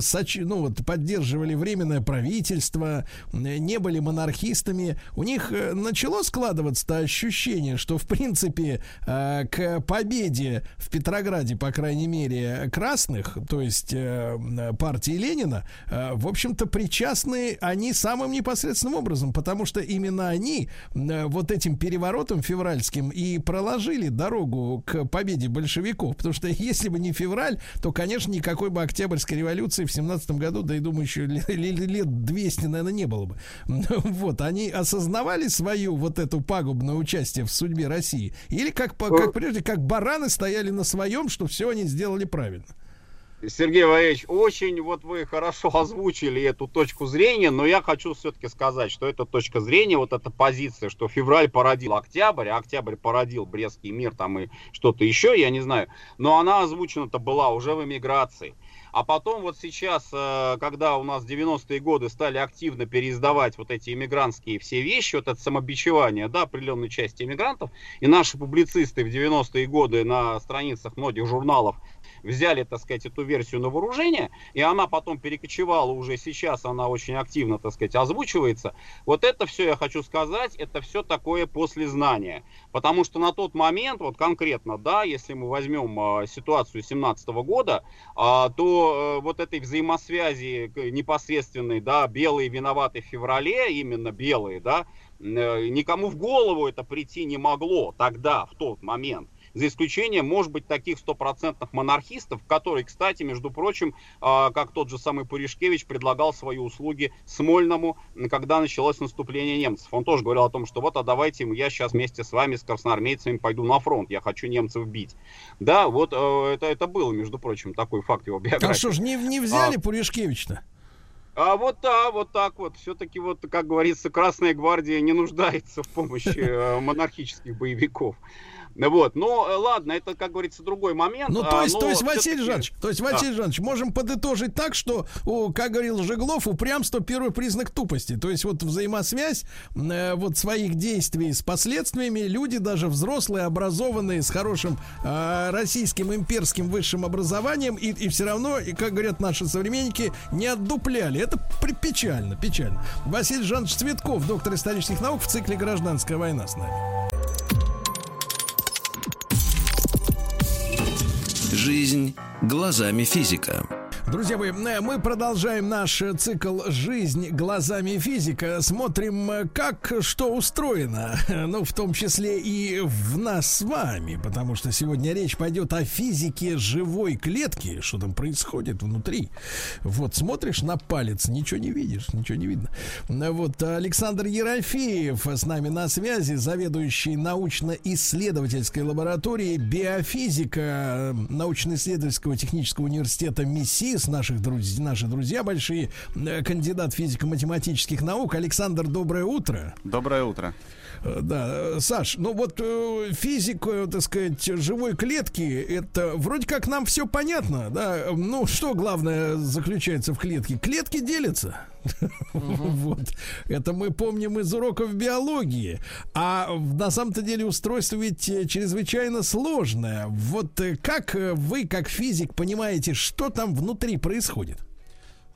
соч- ну, вот, поддерживали временное правительство, не были монархистами, у них начало складываться ощущение, что в принципе э, к победе в Петрограде, по крайней мере, красных, то есть э, партии Ленина, э, в общем-то причастны они самым непосредственным образом, потому что именно они э, вот этим переворотом февральским и проложили дорогу к победе большевиков, потому что если бы не февраль, то, конечно, никакой бы Октябрьской революции в 17 году, да и думаю, еще лет, лет 200, наверное, не было бы. Вот, они осознавали свою вот эту пагубное участие в судьбе России? Или как, по- как прежде, как бараны стояли на своем, что все они сделали правильно? Сергей Валерьевич, очень вот вы хорошо озвучили эту точку зрения, но я хочу все-таки сказать, что эта точка зрения, вот эта позиция, что февраль породил октябрь, а октябрь породил Брестский мир там и что-то еще, я не знаю, но она озвучена-то была уже в эмиграции. А потом вот сейчас, э, когда у нас 90-е годы стали активно переиздавать вот эти иммигрантские все вещи, вот это самобичевание, да, определенной части иммигрантов, и наши публицисты в 90-е годы на страницах многих журналов взяли, так сказать, эту версию на вооружение, и она потом перекочевала уже сейчас, она очень активно, так сказать, озвучивается. Вот это все, я хочу сказать, это все такое послезнание. Потому что на тот момент, вот конкретно, да, если мы возьмем э, ситуацию 17 года, а, то э, вот этой взаимосвязи непосредственной, да, белые виноваты в феврале, именно белые, да, э, никому в голову это прийти не могло тогда, в тот момент. За исключением, может быть, таких стопроцентных монархистов, которые, кстати, между прочим, а, как тот же самый Пуришкевич предлагал свои услуги Смольному, когда началось наступление немцев. Он тоже говорил о том, что вот, а давайте я сейчас вместе с вами, с красноармейцами, пойду на фронт, я хочу немцев бить. Да, вот э, это, это было, между прочим, такой факт его биографии. А что ж, не, не взяли А, Пуришкевич-то? а вот да, вот так вот. Все-таки вот, как говорится, Красная Гвардия не нуждается в помощи э, монархических боевиков. Ну Вот, но э, ладно, это, как говорится, другой момент. Ну, а, то есть, но то есть, Василий Жанович, то есть, Да. Василий Жанович, можем подытожить так, что, как говорил Жеглов, упрямство первый признак тупости. То есть, вот взаимосвязь э, вот своих действий с последствиями люди, даже взрослые, образованные, с хорошим э, российским имперским высшим образованием, и, и все равно, и, как говорят наши современники, не отдупляли. Это печально, печально. Василий Жанович Цветков, доктор исторических наук в цикле «Гражданская война» с нами. Жизнь глазами физика. Друзья мои, э, мы продолжаем наш э, цикл «Жизнь глазами физика». Смотрим, э, как что устроено, ну, в том числе и в нас с вами, потому что сегодня речь пойдет о физике живой клетки, что там происходит внутри. Вот, смотришь на палец, ничего не видишь, ничего не видно. Вот, Александр Ерофеев с нами на связи, заведующий научно-исследовательской лабораторией биофизика научно-исследовательского технического университета МИСИС, наших друзей, наши друзья большие, э, кандидат физико-математических наук. Александр, доброе утро. Доброе утро. Э, Да, э, Саш, ну вот физика, э, так сказать, живой клетки, это вроде как нам все понятно, да? Ну, что главное заключается в клетке? Клетки делятся. Вот. Это мы помним из уроков биологии. А на самом-то деле устройство ведь э, чрезвычайно сложное. Вот э, как э, вы, как физик, понимаете, что там внутри происходит?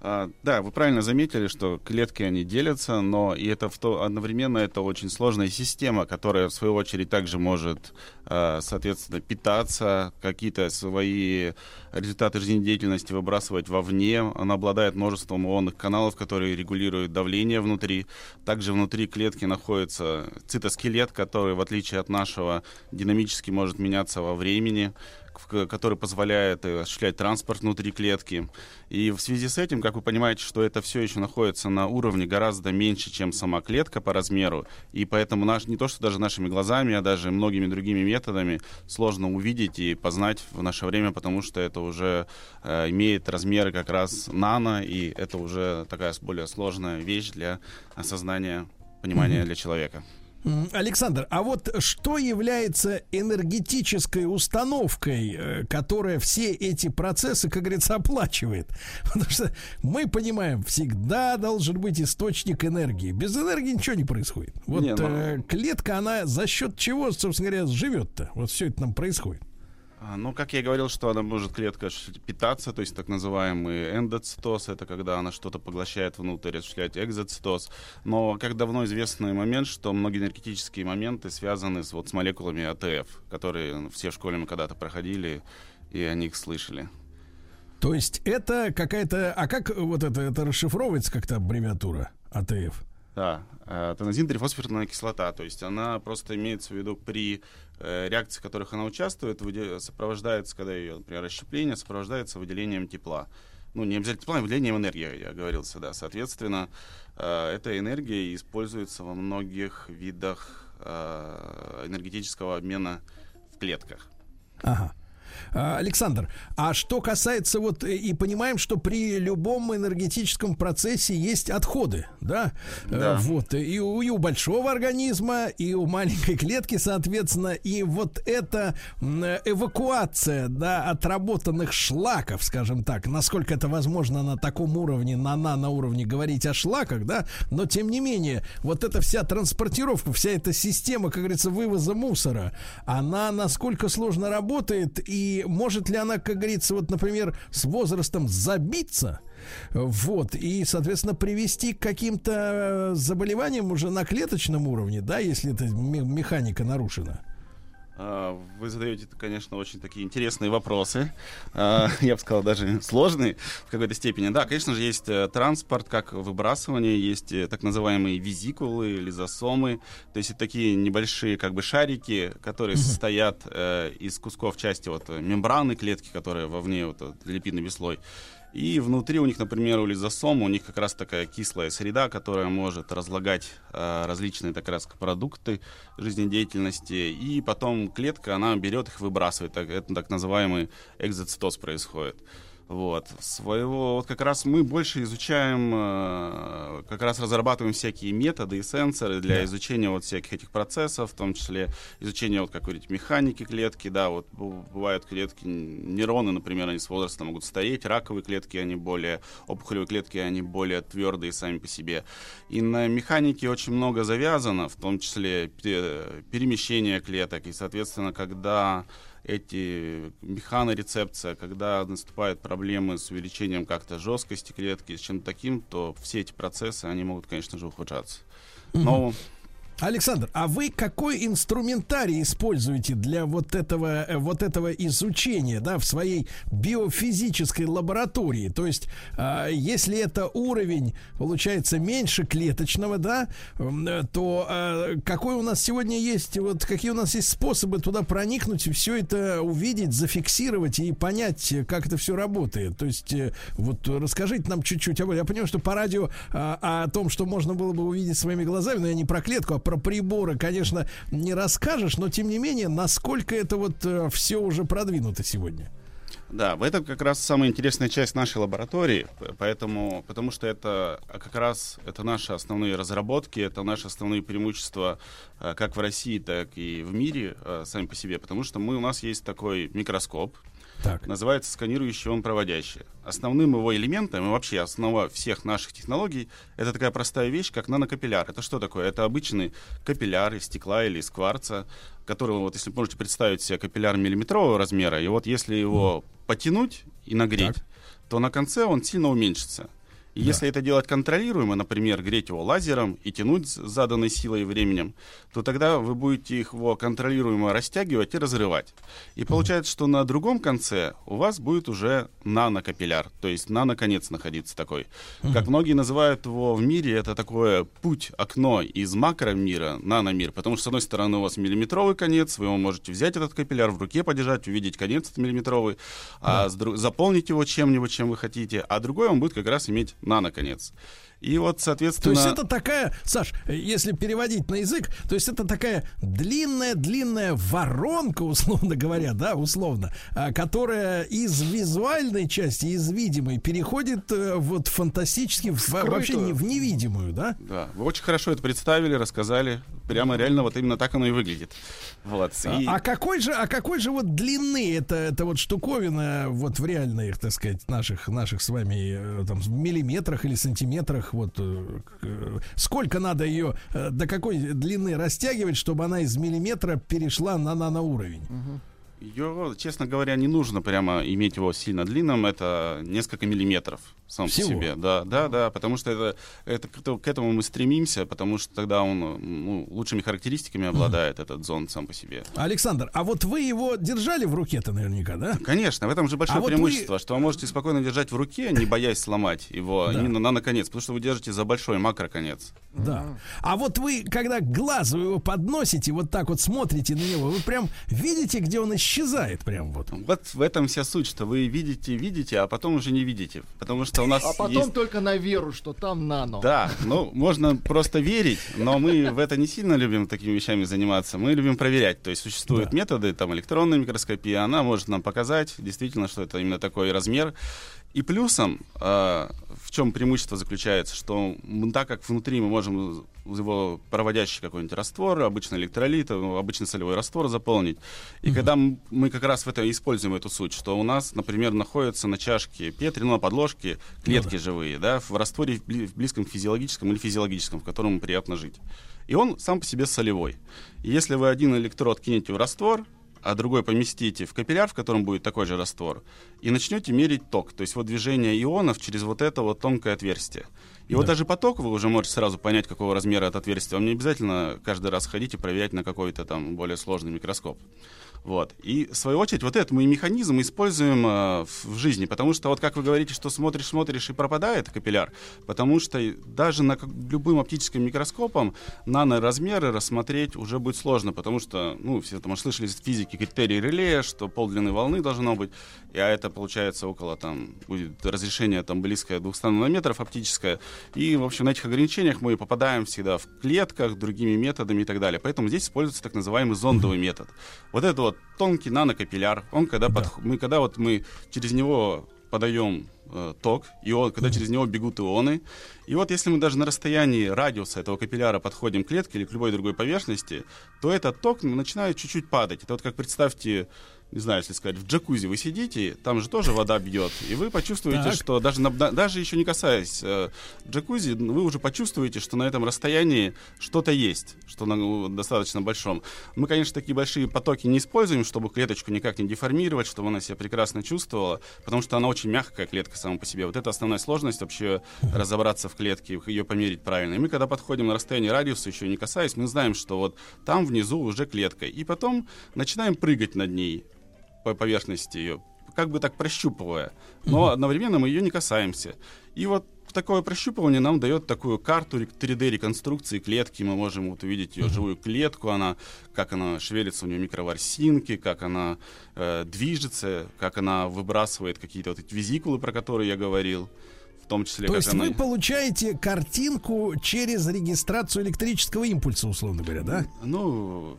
А, да, вы правильно заметили, что клетки они делятся, но и это в то, одновременно это очень сложная система, которая в свою очередь также может, а, соответственно, питаться, какие-то свои результаты жизнедеятельности выбрасывать вовне. Она обладает множеством ионных каналов, которые регулируют давление внутри. Также внутри клетки находится цитоскелет, который, в отличие от нашего, динамически может меняться во времени который позволяет э, осуществлять транспорт внутри клетки. И в связи с этим, как вы понимаете, что это все еще находится на уровне гораздо меньше, чем сама клетка по размеру, и поэтому наш, не то что даже нашими глазами, а даже многими другими методами сложно увидеть и познать в наше время, потому что это уже э, имеет размеры как раз нано, и это уже такая более сложная вещь для осознания, понимания mm-hmm. для человека. Александр, а вот что является энергетической установкой, э, которая все эти процессы, как говорится, оплачивает? Потому что мы понимаем, всегда должен быть источник энергии. Без энергии ничего не происходит. Вот не, но... Ну, э, клетка, она за счет чего, собственно говоря, живет-то? Вот все это нам происходит. А, ну, как я и говорил, что она может клетка питаться, то есть так называемый эндоцитоз, это когда она что-то поглощает внутрь, осуществляет экзоцитоз. Но как давно известный момент, что многие энергетические моменты связаны с, вот, с молекулами АТФ, которые все в школе мы когда-то проходили и о них слышали. То есть это какая-то... А как вот это, это расшифровывается как-то аббревиатура АТФ? Аденозинтрифосфорная кислота, то есть она просто имеется в виду при э, реакции, в которых она участвует, сопровождается, когда ее, например, расщепление, сопровождается выделением тепла. Ну, не обязательно тепла, а выделением энергии, я говорил всегда. Соответственно, э, эта энергия используется во многих видах э, энергетического обмена в клетках. Ага. А, Александр, а что касается вот э, и понимаем, что при любом энергетическом процессе есть отходы, да? Э, да. Вот и у, и у большого организма, и у маленькой клетки, соответственно, и вот эта эвакуация, да, отработанных шлаков, скажем так, насколько это возможно на таком уровне, на на уровне говорить о шлаках, да, но тем не менее, вот эта вся транспортировка, вся эта система, как говорится, вывоза мусора, она насколько сложно работает и может ли она, как говорится, вот, например, с возрастом забиться, вот, и, соответственно, привести к каким-то заболеваниям уже на клеточном уровне, да, если эта механика нарушена? А, вы задаете, конечно, очень такие интересные вопросы. А, я бы сказал, даже сложные в какой-то степени. Да, конечно же, есть э, транспорт, как выбрасывание, есть э, так называемые визикулы, лизосомы. То есть это такие небольшие как бы шарики, которые состоят э, из кусков части вот мембраны клетки, которая вовне вот липидный слой. И внутри у них, например, у лизосома, у них как раз такая кислая среда, которая может разлагать э, различные так раз продукты жизнедеятельности. И потом клетка, она берет их, выбрасывает. Это так называемый экзоцитоз происходит. Вот. Своего, вот как раз мы больше изучаем, э, как раз разрабатываем всякие методы и сенсоры для да. изучения вот всяких этих процессов, в том числе изучения, вот как говорить, механики клетки, да, вот бывают клетки, нейроны, например, они с возрастом могут стареть, раковые клетки, они более, опухолевые клетки, они более твердые сами по себе. И на механике очень много завязано, в том числе перемещение клеток, и, соответственно, когда эти механорецепция, когда наступают проблемы с увеличением как-то жесткости клетки, с чем-то таким, то все эти процессы, они могут, конечно же, ухудшаться. Но Александр, а вы какой инструментарий используете для вот этого, э, вот этого изучения, да, в своей биофизической лаборатории? То есть, э, если это уровень, получается, меньше клеточного, да, то э, какой у нас сегодня есть, вот какие у нас есть способы туда проникнуть, все это увидеть, зафиксировать и понять, как это все работает? То есть, э, вот расскажите нам чуть-чуть. Я понимаю, что по радио э, о том, что можно было бы увидеть своими глазами, но я не про клетку, а про приборы, конечно, не расскажешь, но тем не менее, насколько это вот э, все уже продвинуто сегодня? Да, в этом как раз самая интересная часть нашей лаборатории, поэтому, потому что это а как раз это наши основные разработки, это наши основные преимущества э, как в России, так и в мире э, сами по себе, потому что мы у нас есть такой микроскоп, так. Называется сканирующий он проводящий. Основным его элементом и вообще основа всех наших технологий это такая простая вещь, как нанокапилляр. Это что такое? Это обычный капилляр из стекла или из кварца, который, вот если можете представить себе капилляр миллиметрового размера, и вот если его потянуть и нагреть, так. то на конце он сильно уменьшится. И если это делать контролируемо, например, греть его лазером и тянуть с заданной силой и временем, то тогда вы будете их его контролируемо растягивать и разрывать. И получается, что на другом конце у вас будет уже нанокапилляр, то есть наноконец находиться такой. Как многие называют его в мире, это такое путь, окно из макромира, наномир, потому что с одной стороны у вас миллиметровый конец, вы его можете взять этот капилляр в руке подержать, увидеть конец этот миллиметровый, а с дру- заполнить его чем-нибудь, чем вы хотите, а другой он будет как раз иметь наноконец. И вот, То соответственно... есть это такая, Саш, если переводить на язык, то есть это такая длинная-длинная воронка, условно говоря, да, условно, а, которая из визуальной части, из видимой, переходит э, вот фантастически в- вообще не в невидимую, да? Да, вы очень хорошо это представили, рассказали. Прямо реально вот именно так оно и выглядит. Вот. И- А, а какой же, а какой же вот длины это, это вот штуковина вот в реальных, так сказать, наших, наших с вами э, там миллиметрах или сантиметрах, вот э, э, сколько надо ее, э, до какой длины растягивать, чтобы она из миллиметра перешла на наноуровень? Ее, честно говоря, не нужно прямо иметь его сильно длинным. Это несколько миллиметров сам Всего? по себе. Да, да, да. Потому что это, это к этому- к этому мы стремимся, потому что тогда он ну, лучшими характеристиками обладает этот зонд сам по себе. Александр, а вот вы его держали в руке-то наверняка, да? Конечно, в этом же большое А вот преимущество, что вы можете спокойно держать в руке, не боясь сломать его Да. именно на наконец, потому что вы держите за большой макроконец. Да. А вот вы, когда глазу его подносите, вот так вот смотрите на него, вы прям видите, где он исчезает прям вот. Вот в этом вся суть, что вы видите, видите, а потом уже не видите. Потому что у нас А потом есть только на веру, что там нано. Да, ну, можно просто верить, но мы в это не сильно любим такими вещами заниматься. Мы любим проверять. То есть существуют методы, там, электронной микроскопии, она может нам показать действительно, что это именно такой размер. И плюсом, э, в чем преимущество заключается, что мы, так как внутри мы можем его проводящий какой-нибудь раствор, обычный электролит, э, обычный солевой раствор заполнить. И когда м- мы как раз в это используем эту суть, что у нас, например, находятся на чашке Петри, ну, на подложке клетки живые, да, в растворе в близком физиологическом или физиологическом, в котором приятно жить. И он сам по себе солевой. И если вы один электрод кинете в раствор, а другой поместите в капилляр, в котором будет такой же раствор, и начнете мерить ток. То есть вот движение ионов через вот это вот тонкое отверстие. И вот даже поток вы уже можете сразу понять, какого размера это отверстие. Вам не обязательно каждый раз ходить и проверять на какой-то там более сложный микроскоп. Вот. И, в свою очередь, вот этот мы механизм используем э, в, жизни, потому что, вот как вы говорите, что смотришь, смотришь и пропадает капилляр, потому что даже на как- любым оптическим микроскопом наноразмеры рассмотреть уже будет сложно, потому что, ну, все там слышали из физики критерии реле, что полдлины волны должно быть, а это получается около там, будет разрешение там близкое 200 нанометров оптическое, и, в общем, на этих ограничениях мы попадаем всегда в клетках, другими методами и так далее. Поэтому здесь используется так называемый зондовый метод. Вот это вот тонкий нанокапилляр, он когда, подх- мы, когда вот мы через него подаем э, ток, и он, когда через него бегут ионы. И вот если мы даже на расстоянии радиуса этого капилляра подходим к клетке или к любой другой поверхности, то этот ток начинает чуть-чуть падать. Это вот как представьте, не знаю, если сказать, в джакузи вы сидите, там же тоже вода бьет, и вы почувствуете, Так. что даже, на- да- даже еще не касаясь э, джакузи, вы уже почувствуете, что на этом расстоянии что-то есть, что на ну, достаточно большом. Мы, конечно, такие большие потоки не используем, чтобы клеточку никак не деформировать, чтобы она себя прекрасно чувствовала, потому что она очень мягкая клетка сама по себе. Вот это основная сложность вообще разобраться в клетке, ее померить правильно. И мы, когда подходим на расстояние радиуса, еще не касаясь, мы знаем, что вот там внизу уже клетка. И потом начинаем прыгать над ней по поверхности ее, как бы так прощупывая, но одновременно мы ее не касаемся. И вот такое прощупывание нам дает такую карту 3D-реконструкции клетки. Мы можем вот увидеть ее живую клетку, она, как она шевелится, у нее микроворсинки, как она э, движется, как она выбрасывает какие-то вот эти визикулы, про которые я говорил. В том числе, То есть она... вы получаете картинку через регистрацию электрического импульса, условно говоря, да? Ну,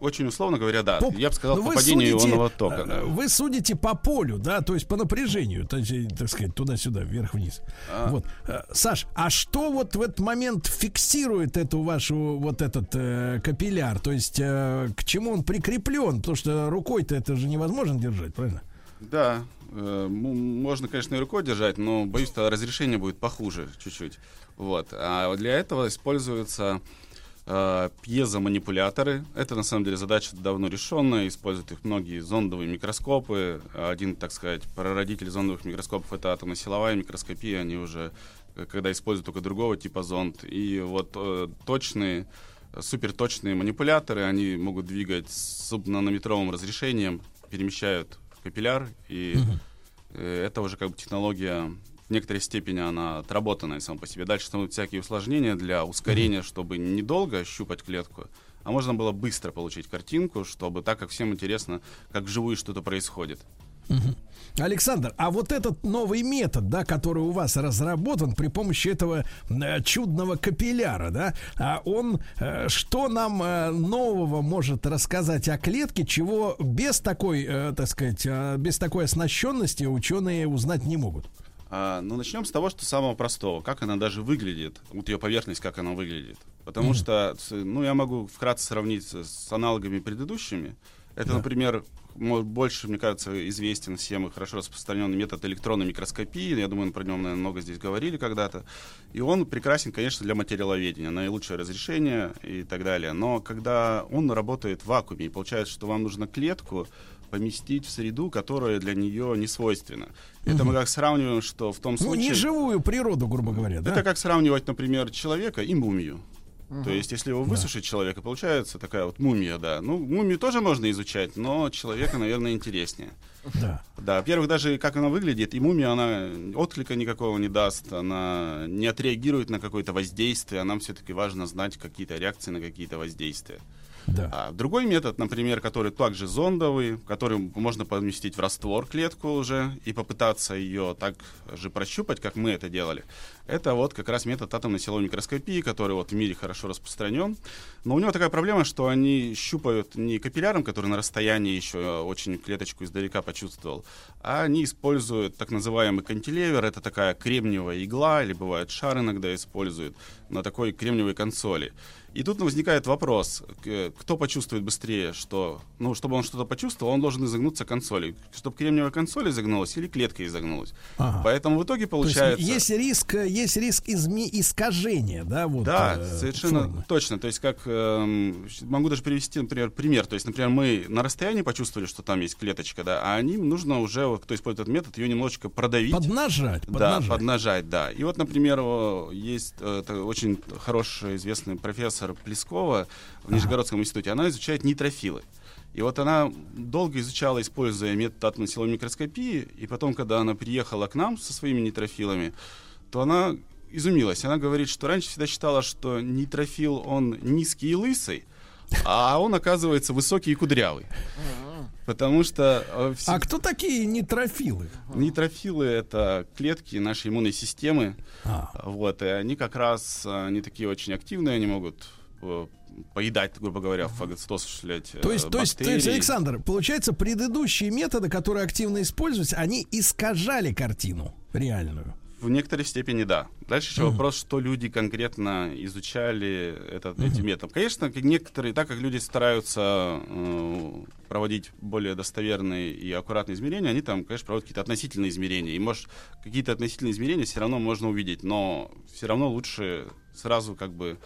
очень условно говоря, да. По- я бы сказал, ну, по вы падению судите, ионного тока. э, да. Вы судите по полю, да, то есть по напряжению, то есть, э, так сказать, туда-сюда, вверх-вниз. А. Вот. Э, Саш, а что вот в этот момент фиксирует эту вашу, вот этот э, капилляр? То есть э, к чему он прикреплен? Потому что рукой-то это же невозможно держать, правильно? Да, э, м- можно, конечно, и рукой держать, но боюсь, что разрешение будет похуже чуть-чуть. Вот. А для этого используется э, пьезоманипуляторы. Это на самом деле задача давно решенная, используют их многие зондовые микроскопы. Один, так сказать, прародитель зондовых микроскопов это атомно-силовая микроскопия, они уже э, когда используют только другого типа зонд. И вот э, точные суперточные манипуляторы, они могут двигать с субнанометровым разрешением, перемещают в капилляр, и э, это уже как бы технология в некоторой степени она отработанная сама по себе. Дальше становятся всякие усложнения для ускорения, чтобы недолго щупать клетку, а можно было быстро получить картинку, чтобы так как всем интересно, как вживую что-то происходит. Александр, а вот этот новый метод, да, который у вас разработан при помощи этого э, чудного капилляра, да, а он э, что нам э, нового может рассказать о клетке, чего без такой, э, так сказать, э, без такой оснащенности ученые узнать не могут? А, ну, начнем с того, что самого простого. Как она даже выглядит. Вот ее поверхность, как она выглядит. Потому что, ну, я могу вкратце сравнить с, аналогами предыдущими. Это, например, мо- больше, мне кажется, известен всем и хорошо распространенный метод электронной микроскопии. Я думаю, про него, наверное, много здесь говорили когда-то. И он прекрасен, конечно, для материаловедения, наилучшее разрешение и так далее. Но когда он работает в вакууме, и получается, что вам нужно клетку поместить в среду, которая для нее не свойственна. Это мы как сравниваем, что в том Ну, случае... не живую природу, грубо говоря, да? Это как сравнивать, например, человека и мумию. Мгм. То есть, если его высушить человека, получается такая вот мумия, да. Ну, мумию тоже можно изучать, но человека, наверное, интереснее. Да. Да, во-первых, даже как она выглядит, и мумия, она отклика никакого не даст, она не отреагирует на какое-то воздействие, а нам все-таки важно знать какие-то реакции на какие-то воздействия. Да. А другой метод, например, который также зондовый, который можно поместить в раствор клетку уже и попытаться ее так же прощупать, как мы это делали, это вот как раз метод атомной силовой микроскопии, который вот в мире хорошо распространен. Но у него такая проблема, что они щупают не капилляром, который на расстоянии еще очень клеточку издалека почувствовал, а они используют так называемый кантилевер, это такая кремниевая игла, или бывает шар иногда используют на такой кремниевой консоли. И тут возникает вопрос, кто почувствует быстрее, что, ну, чтобы он что-то почувствовал, он должен изогнуться консолью. Чтобы кремниевая консоль изогнулась или клетка изогнулась. Ага. Поэтому в итоге То есть получается... есть риск, э, есть риск изме- искажения, да, вот. Да, э, совершенно формы. точно. То есть, как эм, могу даже привести, например, пример. То есть, например, мы на расстоянии почувствовали, что там есть клеточка, да, а они нужно уже, вот, кто использует этот метод, ее немножечко продавить. Поднажать, Да, поднажать. да. И вот, например, есть э, это очень хороший известный профессор Плескова в Нижегородском институте. Она изучает нейтрофилы. И вот она долго изучала, используя метод атомной силовой микроскопии, и потом, когда она приехала к нам со своими нейтрофилами, то она изумилась. Она говорит, что раньше всегда считала, что нейтрофил, он низкий и лысый, а он, оказывается, высокий и кудрявый. Потому что... э, все- А кто такие нейтрофилы? Нейтрофилы — это клетки нашей иммунной системы. А. Вот, и они как раз, э, они такие очень активные, они могут поедать, грубо говоря, фагоцитоз, осуществлять э, То есть, то есть, то есть, бактерии. Александр, получается, предыдущие методы, которые активно используются, они искажали картину реальную. В некоторой степени да. Дальше еще вопрос, что люди конкретно изучали этот, эти методы. Конечно, некоторые, так как люди стараются э, проводить более достоверные и аккуратные измерения, они там, конечно, проводят какие-то относительные измерения. И, может, какие-то относительные измерения все равно можно увидеть, но все равно лучше сразу как бы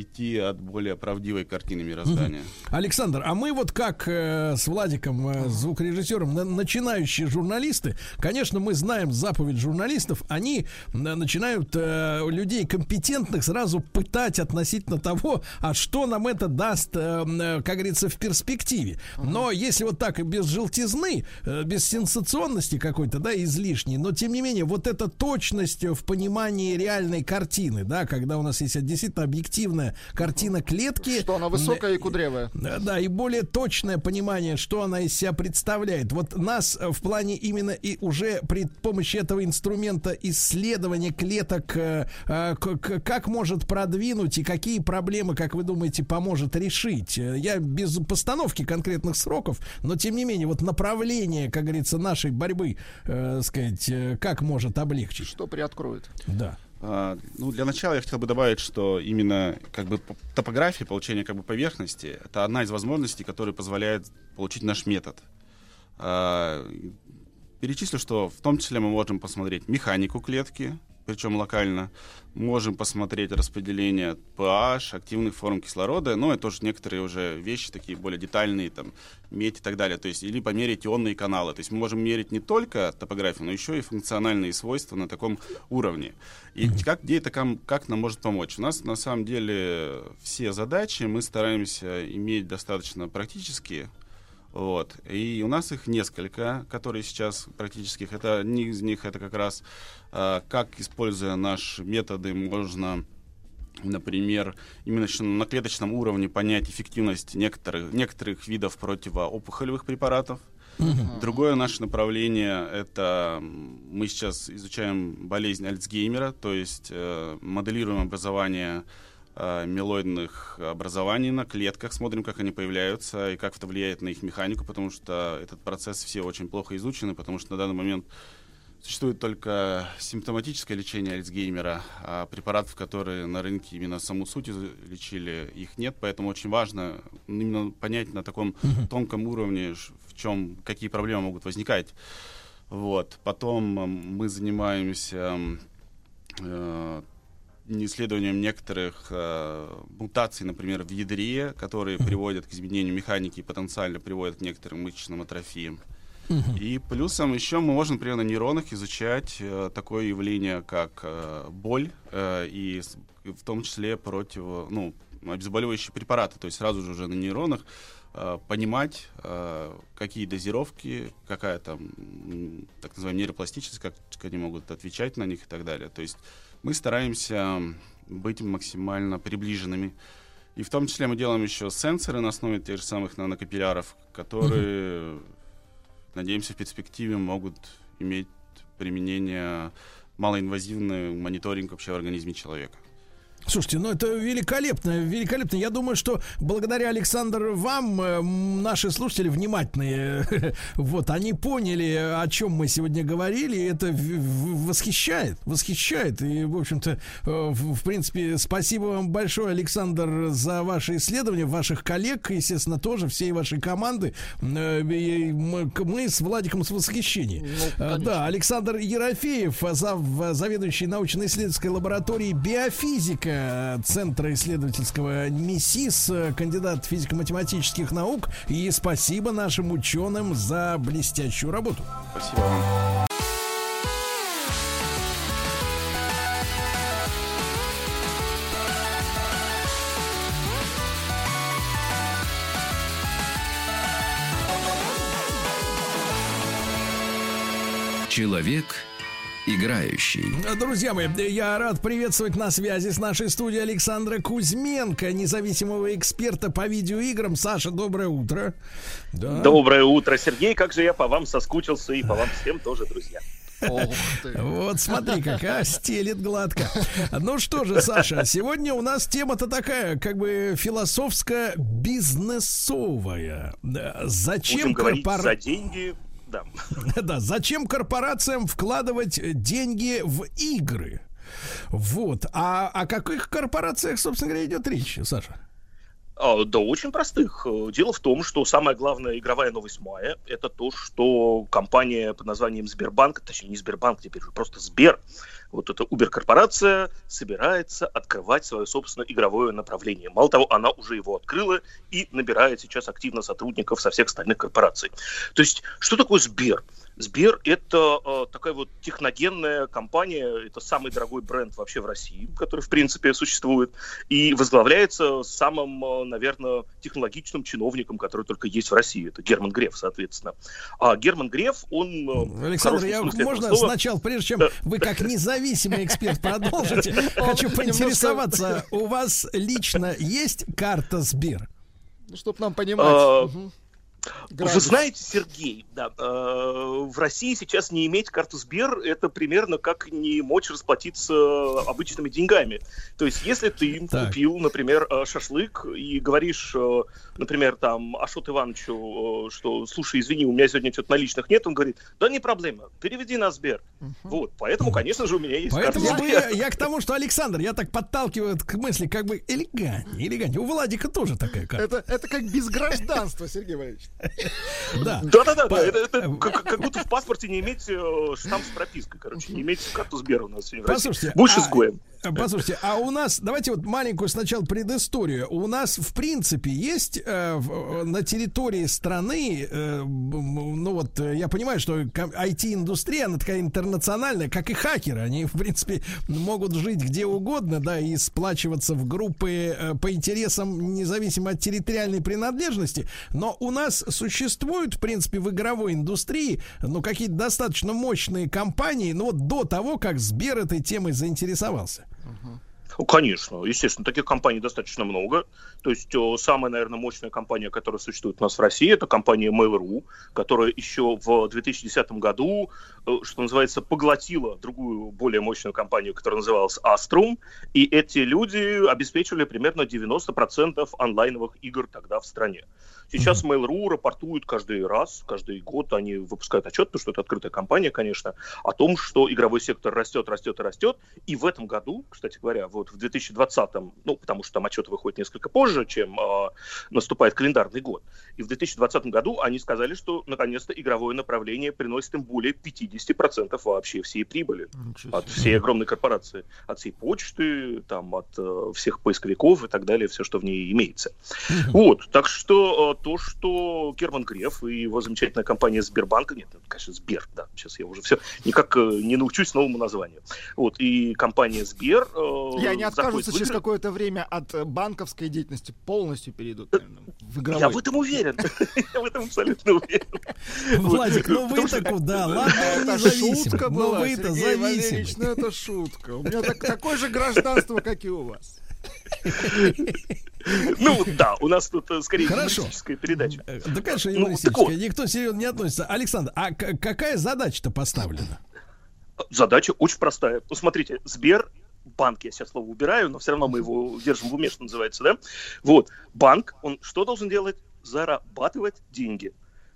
идти от более правдивой картины мироздания. Александр, а мы вот как э, с Владиком, э, звукорежиссером, на- начинающие журналисты, конечно, мы знаем заповедь журналистов, они э, начинают э, людей компетентных сразу пытать относительно того, а что нам это даст, э, э, как говорится, в перспективе. Но если вот так и без желтизны, э, без сенсационности какой-то, да, излишней, но тем не менее, вот эта точность в понимании реальной картины, да, когда у нас есть действительно объективная картина клетки. Что она высокая и кудрявая. Да, и более точное понимание, что она из себя представляет. Вот нас э, в плане именно и уже при помощи этого инструмента исследования клеток, э, э, как может продвинуть и какие проблемы, как вы думаете, поможет решить? Я без постановки конкретных сроков, но тем не менее, вот направление, как говорится, нашей борьбы, э, сказать, как может облегчить? Что приоткроет? Да. А, ну, для начала я хотел бы добавить, что именно как бы топография, получение как бы поверхности, это одна из возможностей, которая позволяет получить наш метод. А, перечислю, что в том числе мы можем посмотреть механику клетки, причем локально. Можем посмотреть распределение pH, активных форм кислорода, но это тоже некоторые уже вещи такие более детальные, там, медь и так далее. То есть, или померить ионные каналы. То есть мы можем мерить не только топографию, но еще и функциональные свойства на таком уровне. И как, где это как нам может помочь? У нас на самом деле все задачи мы стараемся иметь достаточно практические, вот. И у нас их несколько, которые сейчас практических. Это одни из них это как раз э, как, используя наши методы, можно например, именно на клеточном уровне понять эффективность некоторых, некоторых видов противоопухолевых препаратов. Другое наше направление это мы сейчас изучаем болезнь Альцгеймера, то есть э, моделируем образование мелоидных образований на клетках, смотрим, как они появляются и как это влияет на их механику, потому что этот процесс все очень плохо изучены, потому что на данный момент существует только симптоматическое лечение Альцгеймера, а препаратов, которые на рынке именно саму суть лечили, их нет, поэтому очень важно именно понять на таком тонком уровне, в чем, какие проблемы могут возникать. Вот. Потом мы занимаемся э, исследованием некоторых э, мутаций, например, в ядре, которые приводят к изменению механики и потенциально приводят к некоторым мышечным атрофиям. И плюсом еще мы можем, например, на нейронах изучать э, такое явление, как э, боль, э, и в том числе против, ну, обезболивающие препараты. То есть сразу же уже на нейронах э, понимать, э, какие дозировки, какая там, так называемая нейропластичность, как они могут отвечать на них и так далее. То есть мы стараемся быть максимально приближенными. И в том числе мы делаем еще сенсоры на основе тех же самых нанокапилляров, которые, надеемся, в перспективе могут иметь применение малоинвазивный мониторинг вообще в организме человека. Слушайте, ну это великолепно, великолепно. Я думаю, что благодаря, Александр, вам э, наши слушатели внимательные, вот, они поняли, о чем мы сегодня говорили, и это восхищает, восхищает. И, в общем-то, э, в, принципе, спасибо вам большое, Александр, за ваши исследования, ваших коллег, естественно, тоже, всей вашей команды. Э, Мы, с Владиком с восхищением. Э, Да, Александр Ерофеев, зав, заведующий научно-исследовательской лабораторией биофизика Центра исследовательского МИСИС, э, кандидат физико-математических наук. И спасибо нашим ученым за блестящую работу. Спасибо вам. Человек играющий. Друзья мои, я рад приветствовать на связи с нашей студией Александра Кузьменко, независимого эксперта по видеоиграм. Саша, доброе утро. Да. Доброе утро, Сергей. Как же я по вам соскучился и по вам всем тоже, друзья. Вот смотри, какая стелит гладко. Ну что же, Саша, сегодня у нас тема-то такая, как бы философско-бизнесовая. Да, Зачем Будем говорить корпора- за деньги. Да. Да, зачем корпорациям вкладывать деньги в игры? Вот. А о каких корпорациях, собственно говоря, идет речь, Саша? А, Да, очень простых. Э, Дело в том, что самая главная игровая новость мая – это то, что компания под названием Сбербанк, точнее не Сбербанк, теперь уже просто Сбер, вот эта Uber-корпорация собирается открывать свое собственное игровое направление. Мало того, она уже его открыла и набирает сейчас активно сотрудников со всех остальных корпораций. То есть, что такое Сбер? Сбер – это э, такая вот техногенная компания, это самый дорогой бренд вообще в России, который, в принципе, существует, и возглавляется самым, э, наверное, технологичным чиновником, который только есть в России. Это Герман Греф, соответственно. А Герман Греф, он... э, Александр, я можно слова- сначала, прежде чем Да. вы как независимый эксперт продолжите, хочу поинтересоваться, у вас лично есть карта Сбер? Ну, чтобы нам понимать. Мгм. Вы Градус. знаете, Сергей, да, э, в России сейчас не иметь карту Сбер это примерно как не мочь расплатиться обычными деньгами. То есть, если ты Так. купил, например, э, шашлык и говоришь, э, например, там, Ашот Ивановичу, э, что, слушай, извини, у меня сегодня что-то наличных нет, он говорит, да не проблема, переведи на Сбер. Вот, поэтому, конечно же, у меня есть Поэтому карта Сбер. я к тому, что Александр, я так подталкиваю к мысли, как бы элегантнее, элегантнее. У Владика тоже такая карта. Это, это как без гражданства, Сергей Валерьевич. Да. Да-да-да, да, это, это как, как будто в паспорте не иметь э, штамп с пропиской, короче, не иметь карту Сбера у нас сегодня. Послушайте, Больше а- с Гоем. Послушайте, а у нас, давайте вот маленькую сначала предысторию. У нас, в принципе, есть э, в- э, на территории страны, э, ну вот, э, я понимаю, что IT-индустрия, она такая интернациональная, как и хакеры. Они, в принципе, могут жить где угодно, да, и сплачиваться в группы э, по интересам, независимо от территориальной принадлежности. Но у нас существуют, в принципе, в игровой индустрии, ну, какие-то достаточно мощные компании, ну, вот до того, как Сбер этой темой заинтересовался. Ну, конечно, естественно, таких компаний достаточно много. То есть э, самая, наверное, мощная компания, которая существует у нас в России, это компания Mail.ru, которая еще в 2010 году, э, что называется, поглотила другую, более мощную компанию, которая называлась Astrum, и эти люди обеспечивали примерно 90% онлайновых игр тогда в стране. Сейчас Mail.ru рапортует каждый раз, каждый год они выпускают отчет, потому что это открытая компания, конечно, о том, что игровой сектор растет, растет и растет. И в этом году, кстати говоря, вот в 2020, ну, потому что там отчет выходит несколько позже, чем э, наступает календарный год, и в 2020 году они сказали, что наконец-то игровое направление приносит им более 50% вообще всей прибыли от всей огромной корпорации, от всей почты, там, от э, всех поисковиков и так далее, все, что в ней имеется. Вот, так что э, то, что Герман Греф и его замечательная компания Сбербанк, нет, это, конечно, Сбер, да, сейчас я уже все никак э, не научусь новому названию. Вот, и компания Сбер... э, И они откажутся через какое-то время от э, банковской деятельности, полностью перейдут, наверное, в игровой. Я в этом уверен. Я в этом абсолютно уверен. Владик, ну вы-то куда? Ладно, Это шутка Но была, вы-то Сергей Валерьевич, зависимы. ну это шутка. У меня так- такое же гражданство, как и у вас. Ну да, у нас тут э, скорее юмористическая передача. Э, Да, конечно, Ну, юмористическая. Никто серьезно не относится. Александр, а какая задача-то поставлена? Задача очень простая. Ну, смотрите, Сбер, банк, я сейчас слово убираю, но все равно мы его держим в уме, что называется, да? Вот, банк, он что должен делать? Зарабатывать деньги.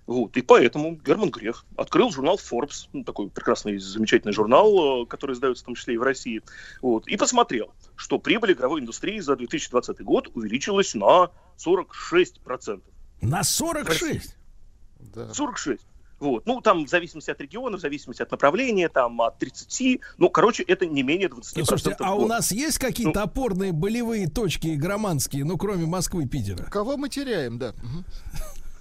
Вот, и поэтому Герман Греф открыл журнал Forbes, ну, такой прекрасный, замечательный журнал, э, который издается в том числе и в России, вот, и посмотрел, что прибыль игровой индустрии за 2020 год увеличилась на 46%. На 46? 46. Вот. Ну, там в зависимости от региона, в зависимости от направления, там от 30, ну, короче, это не менее 20%. Ну, слушайте, а у нас есть какие-то опорные болевые точки игроманские, ну, кроме Москвы и Питера? Кого мы теряем, да.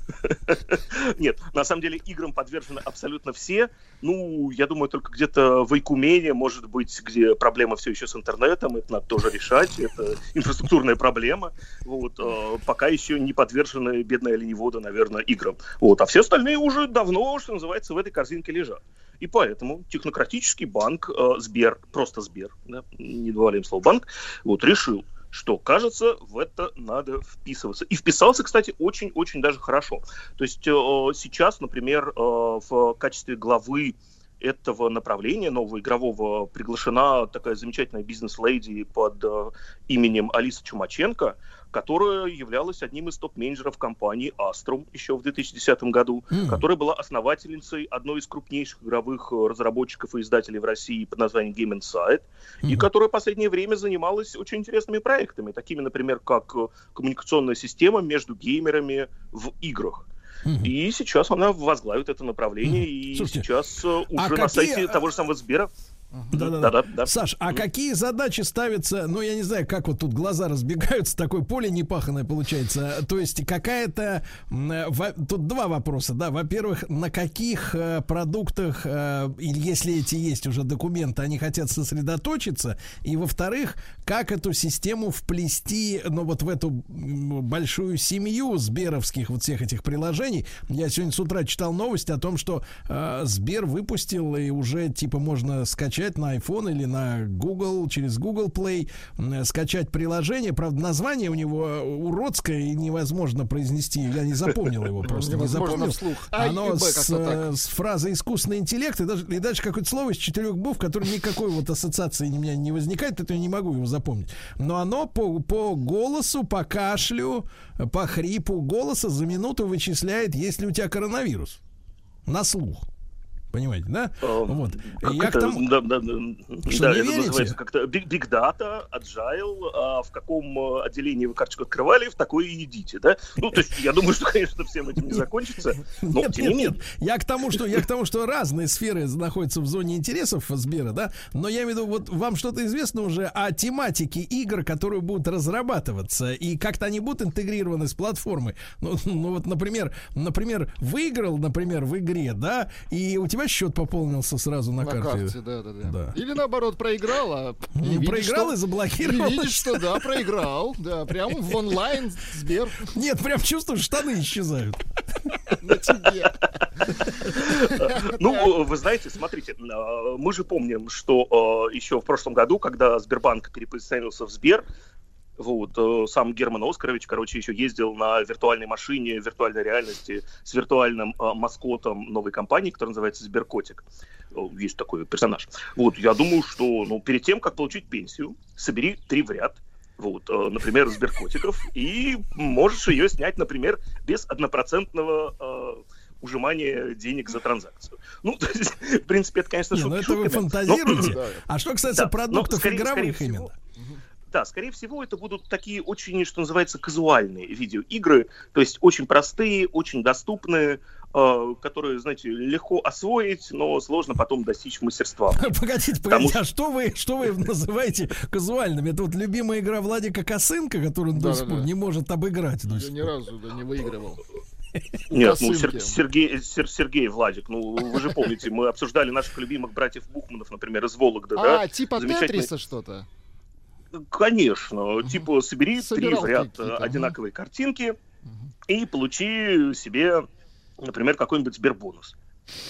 Нет, на самом деле играм подвержены абсолютно все. Ну, я думаю, только где-то в Икумене, может быть, где проблема все еще с интернетом, это надо тоже решать, это инфраструктурная проблема. Вот, э, пока еще не подвержены бедные оленеводы, наверное, играм. Вот, а все остальные уже давно, что называется, в этой корзинке лежат. И поэтому технократический банк э, Сбер, просто Сбер, да, не добавляем слово банк, вот, решил, что, кажется, в это надо вписываться. И вписался, кстати, очень-очень даже хорошо. То есть э, сейчас, например, э, в качестве главы этого направления нового игрового приглашена такая замечательная бизнес-леди под э, именем Алиса Чумаченко, которая являлась одним из топ-менеджеров компании Astrum еще в 2010 году, М. которая была основательницей одной из крупнейших игровых э, разработчиков и издателей в России под названием Game Insight, и которая в последнее время занималась очень интересными проектами, такими, например, как э, коммуникационная система между геймерами в играх. И сейчас она возглавит это направление, и Слушайте, сейчас э, уже а на какие, сайте того же самого Сбера. Да-да-да. Да-да-да. Саш, а какие задачи ставятся, ну, я не знаю, как вот тут глаза разбегаются, такое поле непаханное получается. То есть какая-то... Тут два вопроса, да. Во-первых, на каких э, продуктах, э, или если эти есть уже документы, они хотят сосредоточиться? И, во-вторых, как эту систему вплести, ну, вот в эту большую семью сберовских вот всех этих приложений? Я сегодня с утра читал новость о том, что э, Сбер выпустил и уже типа можно скачать на iPhone или на Google через Google Play м, скачать приложение. Правда, название у него уродское и невозможно произнести. Я не запомнил его просто. Не запомнил. вслух. А Оно с, э, с фразой искусственный интеллект и даже, и дальше какое-то слово из четырех букв, которое никакой вот ассоциации у меня не возникает, это я не могу его запомнить. Но оно по, по голосу, по кашлю, по хрипу голоса за минуту вычисляет, есть ли у тебя коронавирус. На слух. Понимаете, да? Э, Вот. Как Я к это, тому- да, да, да, Что, да, не это верите? называется как-то big, big data, agile, а в каком э, отделении вы карточку открывали, в такое и едите, да? Ну, то есть я думаю, что, конечно, всем этим не закончится, но Нет, тем нет, не менее. нет. Я к тому, что я к тому, что разные сферы находятся в зоне интересов Сбера, да. Но я имею в виду, вот вам что-то известно уже о тематике игр, которые будут разрабатываться, и как-то они будут интегрированы с платформой. Ну, ну вот, например, например, выиграл, например, в игре, да, и у тебя счет пополнился сразу на, На карте. карте, да, да, да. Да. Или наоборот проиграл, а Ну, и видишь, проиграл что- и заблокировал. И видишь, что да, проиграл, да, прям в онлайн Сбер Нет, прям чувствуешь, штаны исчезают. на тебе. Ну, вы знаете, смотрите, мы же помним, что э, еще в прошлом году, когда Сбербанк перепозиционировался в Сбер, вот, э, сам Герман Оскарович, короче, еще ездил на виртуальной машине, виртуальной реальности с виртуальным э, маскотом новой компании, которая называется Сберкотик. Э, Есть такой персонаж. Вот, я думаю, что, ну, перед тем, как получить пенсию, собери три в ряд, вот, э, например, Сберкотиков, и можешь ее снять, например, без однопроцентного э, ужимания денег за транзакцию. Ну, то есть, в принципе, это, конечно, Не, ну шутки это вы шутками, но- фантазируете. А что касается Да, но продуктов скорее- скорее игровых всего- именно? Да, скорее всего, это будут такие очень, что называется, казуальные видеоигры, то есть очень простые, очень доступные, э, которые, знаете, легко освоить, но сложно потом достичь мастерства. Погодите, Потому погодите, а что вы, что вы называете казуальными? Это вот любимая игра Владика Косынка, которую он до сих пор не может обыграть. до Я ни разу да, не выигрывал. Нет, ну. Сер- Сергей, Сер- Сергей Владик, ну вы же помните, мы обсуждали наших любимых братьев Бухманов, например, из Вологды, да? А, типа Замечательный- Тетриса что-то? Конечно, типа собери Собирал три в ряд одинаковые картинки и получи себе, например, какой-нибудь Сбербонус.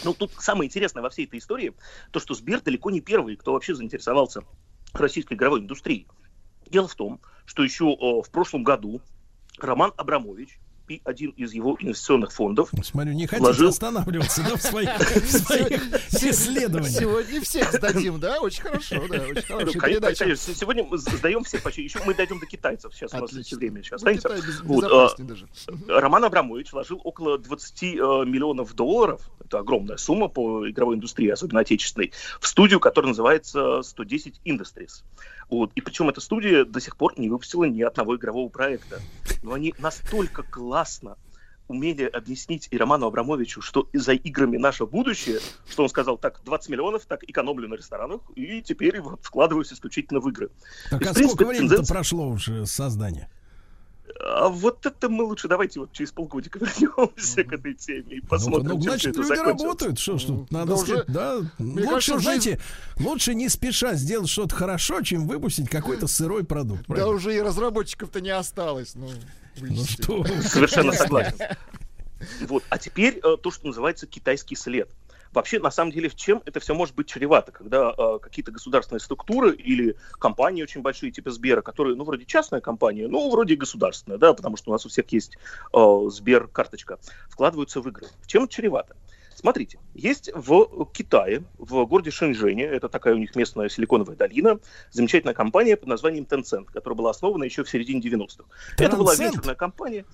Ну, тут самое интересное во всей этой истории, то, что Сбер далеко не первый, кто вообще заинтересовался российской игровой индустрией. Дело в том, что еще э, в прошлом году Роман Абрамович и один из его инвестиционных фондов Смотрю, не хотите вложил- останавливаться, да, в своих, в своих исследованиях. Сегодня всех сдадим, да? Очень хорошо, да, очень Ну, хорошая конечно, передача. конечно. Сегодня мы сдаем все почти. Еще мы дойдем до китайцев. Сейчас у нас Отлично. время еще Ну, останется. Китай без- Вот, безопаснее а, даже. Роман Абрамович вложил около 20 э, миллионов долларов, это огромная сумма по игровой индустрии, особенно отечественной, в студию, которая называется 110 Industries. Вот. И причем эта студия до сих пор не выпустила ни одного игрового проекта. Но они настолько классно умели объяснить и Роману Абрамовичу, что за играми наше будущее, что он сказал, так, 20 миллионов, так, экономлю на ресторанах, и теперь вот вкладываюсь исключительно в игры. Так И, а в принципе, сколько времени-то тенденция- прошло уже с создания? А вот это мы лучше давайте вот через полгодика вернемся к этой теме и Ну, посмотрим, ну, чем значит, всё это люди закончилось. работают. Что ж тут, надо Да сказать, уже, да. Лучше, кажется, знаете, лучше не спеша сделать что-то хорошо, чем выпустить какой-то сырой продукт. Да правильно? уже и разработчиков-то не осталось. Ну, Ну что. Совершенно согласен. Вот. А теперь э, то, что называется китайский след. Вообще, на самом деле, в чем это все может быть чревато, когда э, какие-то государственные структуры или компании очень большие, типа Сбера, которые, ну, вроде частная компания, ну, вроде государственная, да, потому что у нас у всех есть э, Сбер-карточка, вкладываются в игры. В чем это чревато? Смотрите, есть в Китае, в городе Шэньчжэне, это такая у них местная силиконовая долина, замечательная компания под названием Tencent, которая была основана еще в середине 90-х. Это была венчурная компания.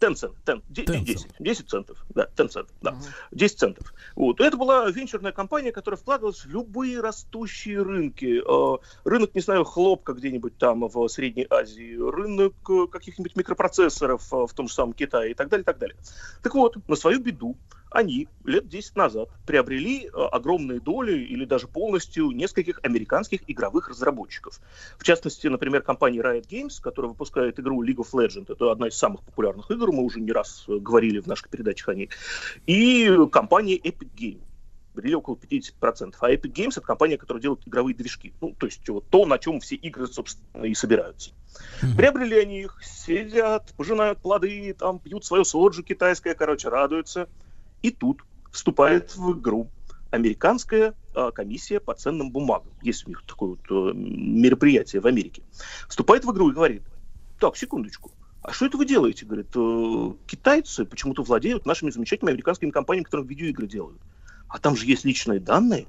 Tencent, ten, де- де- Tencent. 10, 10 центов, да, Tencent, да, 10 центов. Вот. Это была венчурная компания, которая вкладывалась в любые растущие рынки. Э, Рынок, не знаю, хлопка где-нибудь там в Средней Азии, рынок э, каких-нибудь микропроцессоров э, в том же самом Китае и так далее, и так далее. Так вот, на свою беду они лет 10 назад приобрели э, огромные доли или даже полностью нескольких американских игровых разработчиков. В частности, например, компания Riot Games, которая выпускает игру League of Legends. Это одна из самых популярных игр, мы уже не раз э, говорили в наших передачах о ней. И компания Epic Games приобрели около 50%. А Epic Games это компания, которая делает игровые движки. Ну, то есть вот то, на чем все игры, собственно, и собираются. Приобрели они их, сидят, пожинают плоды, там пьют свое соджу китайское, короче, радуются. И тут вступает в игру американская а, комиссия по ценным бумагам. Есть у них такое вот э, мероприятие в Америке. Вступает в игру и говорит, так, секундочку, а что это вы делаете? Говорит, «Э, китайцы почему-то владеют нашими замечательными американскими компаниями, которые видеоигры делают. А там же есть личные данные,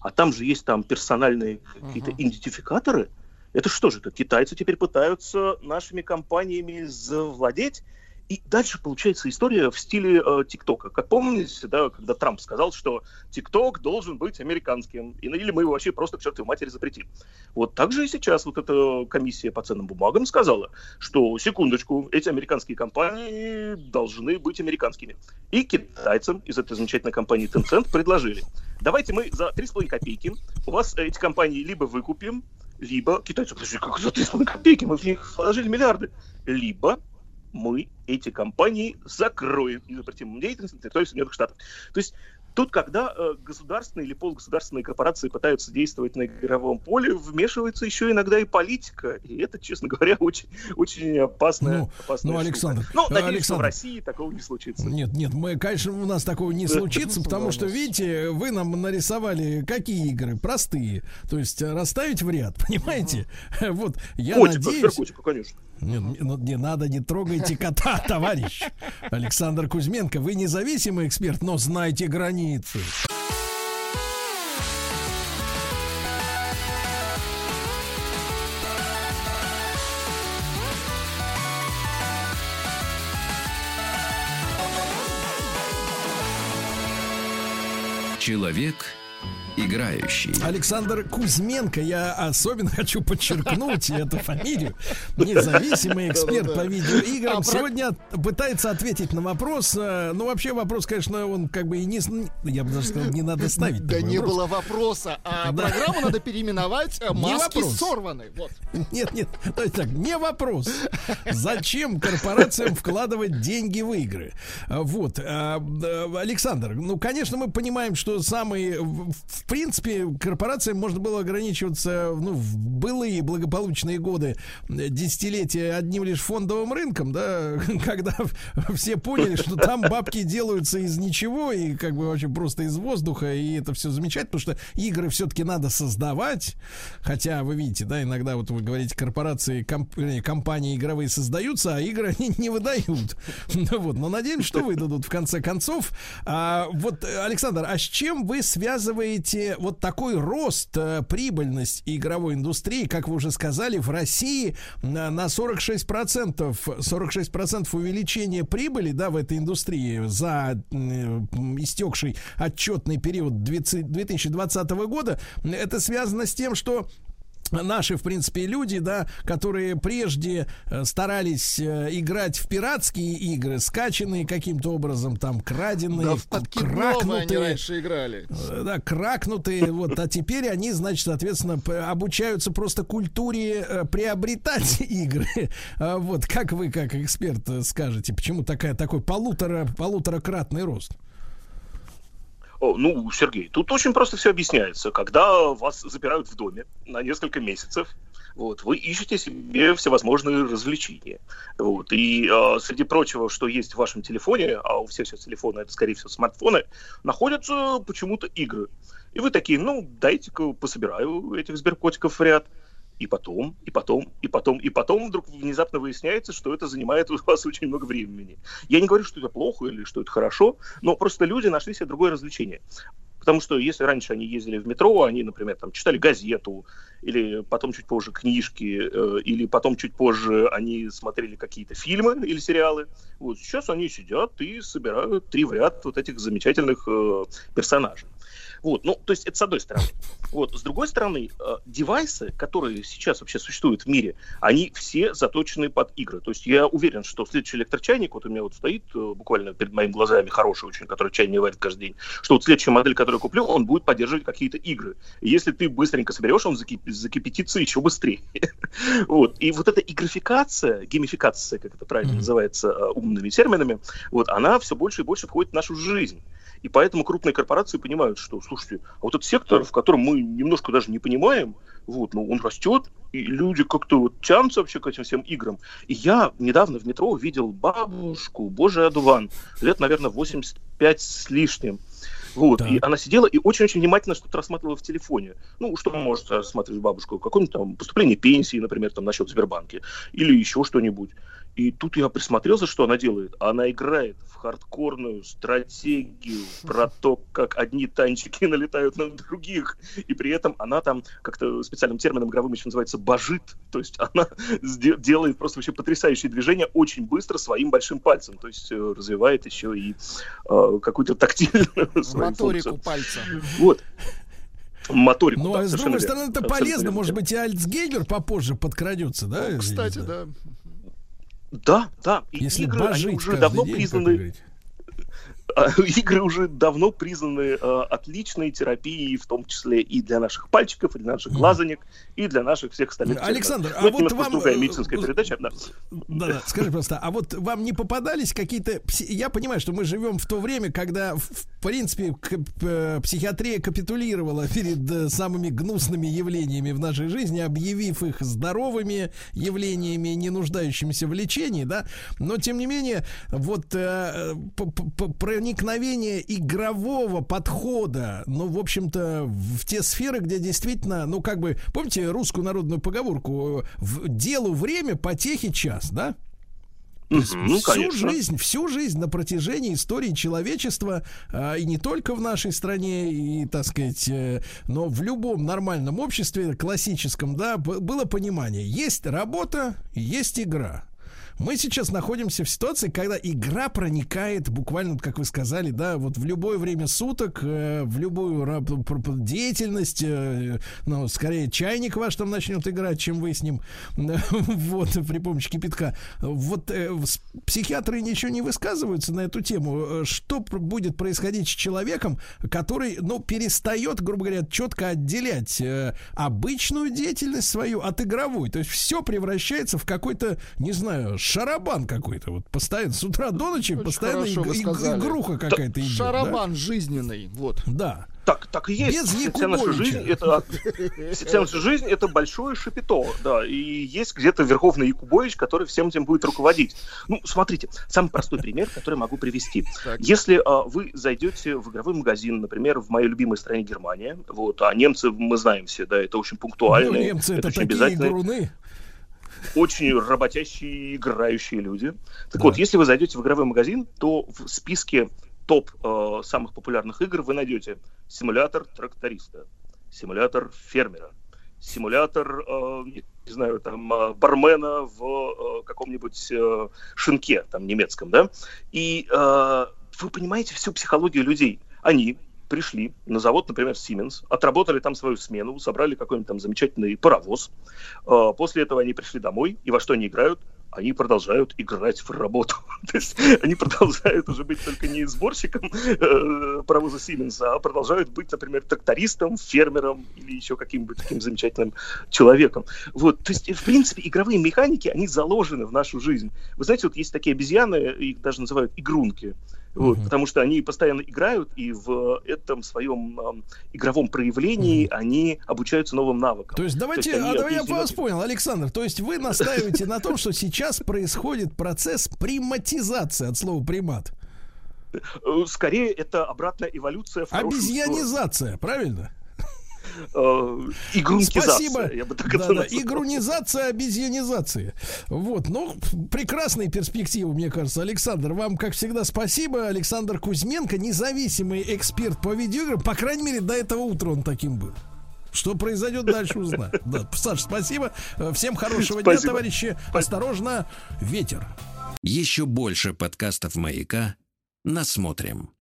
а там же есть там персональные какие-то идентификаторы. Это что же это? Китайцы теперь пытаются нашими компаниями завладеть И дальше получается история в стиле э, ТикТока. Как помните, да, когда Трамп сказал, что ТикТок должен быть американским, или мы его вообще просто к чертовой матери запретим. Вот так же и сейчас вот эта комиссия по ценным бумагам сказала, что, секундочку, эти американские компании должны быть американскими. И китайцам из этой замечательной компании Tencent предложили, давайте мы за 3,5 копейки у вас эти компании либо выкупим, либо китайцы, подожди, как за 3,5 копейки, мы в них вложили миллиарды, либо мы эти компании закроем и запретим им деятельность на территории Соединенных Штатов. То есть Тут, когда э, государственные или полугосударственные корпорации пытаются действовать на игровом поле, вмешивается еще иногда и политика. И это, честно говоря, очень, очень опасная, ну, опасная ну, Александр, штука. Но, надеюсь, Александр, что в России такого не случится. Нет, нет, мы, конечно, у нас такого не случится, потому что, видите, вы нам нарисовали какие игры? Простые. То есть э, расставить в ряд, понимаете? Вот, я надеюсь... Конечно. Не, не, ну, не надо, не трогайте кота, товарищ. Александр Кузьменко, вы независимый эксперт, но знайте границы. Человек играющий. Александр Кузьменко, я особенно хочу подчеркнуть эту фамилию. Независимый эксперт по видеоиграм. Сегодня пытается ответить на вопрос. э, Ну, вообще вопрос, конечно, он как бы и не... Я бы даже сказал, не надо ставить. Да не было вопроса, а программу надо переименовать э, Не «Маски вопрос. сорваны». Вот. Нет, нет, то есть так, не вопрос. Зачем корпорациям вкладывать деньги в игры? А, Вот, а, Александр, ну, конечно, мы понимаем, что самые, в принципе, корпорациям можно было ограничиваться, ну, в былые благополучные годы, э, десятилетия одним лишь фондовым рынком, да, когда все поняли, что там бабки делаются из ничего и как бы вообще просто из воздуха, и это все замечательно, потому что игры все-таки надо создавать, хотя вы видите, да, иногда вот вы говорите, корпорации, комп- вернее, компании игровые создаются, а игры они не выдают. Ну Вот, но надеемся, что выдадут в конце концов. А, вот, э, Александр, а с чем вы связываете вот такой рост, э, прибыльность игровой индустрии, как вы уже сказали, в России на, на 46%, 46% увеличения прибыли, да, в этой индустрии за э, истекший отчетный период 20 2020 года, это связано с тем, что наши, в принципе, люди, да, которые прежде э, старались э, играть в пиратские игры, скачанные каким-то образом, там, краденные, Да в подкидного они раньше играли. Э, Да, кракнутые, вот, а теперь они, значит, соответственно, обучаются просто культуре приобретать игры. А Вот, как вы, как эксперт, скажете, почему такая, такой полутора, полуторакратный рост? Ну, Сергей, тут очень просто все объясняется. Когда вас запирают в доме на несколько месяцев, вот, вы ищете себе всевозможные развлечения. Вот, и э, среди прочего, что есть в вашем телефоне, а у всех сейчас телефоны, это, скорее всего, смартфоны, находятся почему-то игры. И вы такие, ну, дайте-ка пособираю этих сберкотиков в ряд. И потом, и потом, и потом, и потом вдруг внезапно выясняется, что это занимает у вас очень много времени. Я не говорю, что это плохо или что это хорошо, но просто люди нашли себе другое развлечение. Потому что если раньше они ездили в метро, они, например, там читали газету, или потом чуть позже книжки, э, или потом чуть позже они смотрели какие-то фильмы или сериалы. Вот сейчас они сидят и собирают три в ряд вот этих замечательных э, персонажей. Вот, ну, то есть это с одной стороны. Вот, с другой стороны, э, девайсы, которые сейчас вообще существуют в мире, они все заточены под игры. То есть я уверен, что следующий электрочайник, вот у меня вот стоит э, буквально перед моими глазами хороший очень, который чай не варит каждый день, что вот следующая модель, которую я куплю, он будет поддерживать какие-то игры. И если ты быстренько соберешь, он закип- закипятится еще быстрее. Вот. И вот эта игрофикация, геймификация, как это правильно называется э, умными терминами, вот, она все больше и больше входит в нашу жизнь. И поэтому крупные корпорации понимают, что, слушайте, а вот этот сектор, в котором мы немножко даже не понимаем, вот, ну, он растет, и люди как-то вот тянутся вообще к этим всем играм. И я недавно в метро увидел бабушку, божий одуван, лет, наверное, 85 с лишним. Вот, и она сидела и очень-очень внимательно что-то рассматривала в телефоне. Ну, что может рассматривать бабушку? Какое-нибудь там поступление пенсии, например, там на счет Сбербанке, или еще что-нибудь. И тут я присмотрелся, что она делает. Она играет в хардкорную стратегию про то, как одни танчики налетают на других. И при этом она там как-то специальным термином игровым еще называется божит. То есть она делает просто вообще потрясающие движения очень быстро своим большим пальцем. То есть э, развивает еще и э, какую-то тактильную Моторику пальца. Вот. Моторику. Ну, да, а с другой верно. стороны, это Абсолютно полезно. верно. Может быть, и Альцгеймер попозже подкрадется, да? Ну, Кстати, да. Да, да. И Если игры, они уже давно признаны игры уже давно признаны э, отличной терапией, в том числе и для наших пальчиков, и для наших глазонек, и для наших всех остальных. Александр, а Ну, это вот вам, другая э, медицинская э, передача. Да. Да, да. Скажи просто, а вот вам не попадались какие-то... Я понимаю, что мы живем в то время, когда, в принципе, э, психиатрия капитулировала перед э, самыми гнусными явлениями в нашей жизни, объявив их здоровыми явлениями, не нуждающимися в лечении, да. Но, тем не менее, вот э, п- п- п- проникновение игрового подхода, ну, в общем-то, в те сферы, где действительно, ну, как бы, помните русскую народную поговорку, э, в делу время, потехи час, да? Мгм, ну, всю конечно. жизнь, всю жизнь на протяжении истории человечества, а, и не только в нашей стране, и, так сказать, э, но в любом нормальном обществе, классическом, да, было понимание. Есть работа, есть игра. Мы сейчас находимся в ситуации, когда игра проникает буквально, как вы сказали, да, вот в любое время суток, э, в любую деятельность, э, ну, скорее чайник ваш там начнет играть, чем вы с ним, вот, при помощи кипятка. Вот э, психиатры ничего не высказываются на эту тему. Что будет происходить с человеком, который, ну, перестает, грубо говоря, четко отделять обычную деятельность свою от игровой. То есть все превращается в какой-то, не знаю, шарабан какой-то. Вот постоянно с утра до ночи постоянно Хорошо иг- иг- игруха какая-то идет. Шарабан жизненный. Вот. Да. Так, так и есть. Без Вся наша жизнь это вся наша жизнь это большое шапито, да, и есть где-то Верховный Якубович, который всем этим будет руководить. Ну, смотрите, самый простой пример, который могу привести. Если а, вы зайдете в игровой магазин, например, в моей любимой стране Германия, вот, а немцы мы знаем все, да, это очень Ну, пунктуальные, немцы это очень такие обязательные игруны. Очень работящие, играющие люди. Так вот, если вы зайдете в игровой магазин, то в списке топ э, самых популярных игр вы найдете симулятор тракториста, симулятор фермера, симулятор, э, не знаю, там, э, бармена в э, каком-нибудь э, шинке, там, немецком, да? И э, вы понимаете всю психологию людей. Они пришли на завод, например, Siemens, отработали там свою смену, собрали какой-нибудь там замечательный паровоз. Э, После этого они пришли домой, и во что они играют? Они продолжают играть в работу. То есть они продолжают уже быть только не сборщиком э, паровоза Siemens, а продолжают быть, например, трактористом, фермером или еще каким-нибудь таким замечательным человеком. Вот, то есть, в принципе, игровые механики, они заложены в нашу жизнь. Вы знаете, вот есть такие обезьяны, их даже называют игрунки. Вот, Потому что они постоянно играют, и в этом своем эм, игровом проявлении они обучаются новым навыкам. То есть давайте, они а давай я вас понял, Александр. То есть вы настаиваете на том, что сейчас происходит процесс приматизации от слова примат. Э, Скорее, это обратная эволюция Обезьянизация, правильно? Э, Игрункизация, Спасибо. я бы так да, это да, назвал. игрунизация, обезьянизация. Вот, ну, прекрасные перспективы, мне кажется. Александр, вам, как всегда, спасибо. Александр Кузьменко, независимый эксперт по видеоиграм. По крайней мере, до этого утра он таким был. Что произойдет дальше, узнаем. Да, Саш, спасибо. Э, Всем хорошего дня, Спасибо. товарищи. Осторожно, ветер. Еще больше подкастов «Маяка» насмотрим.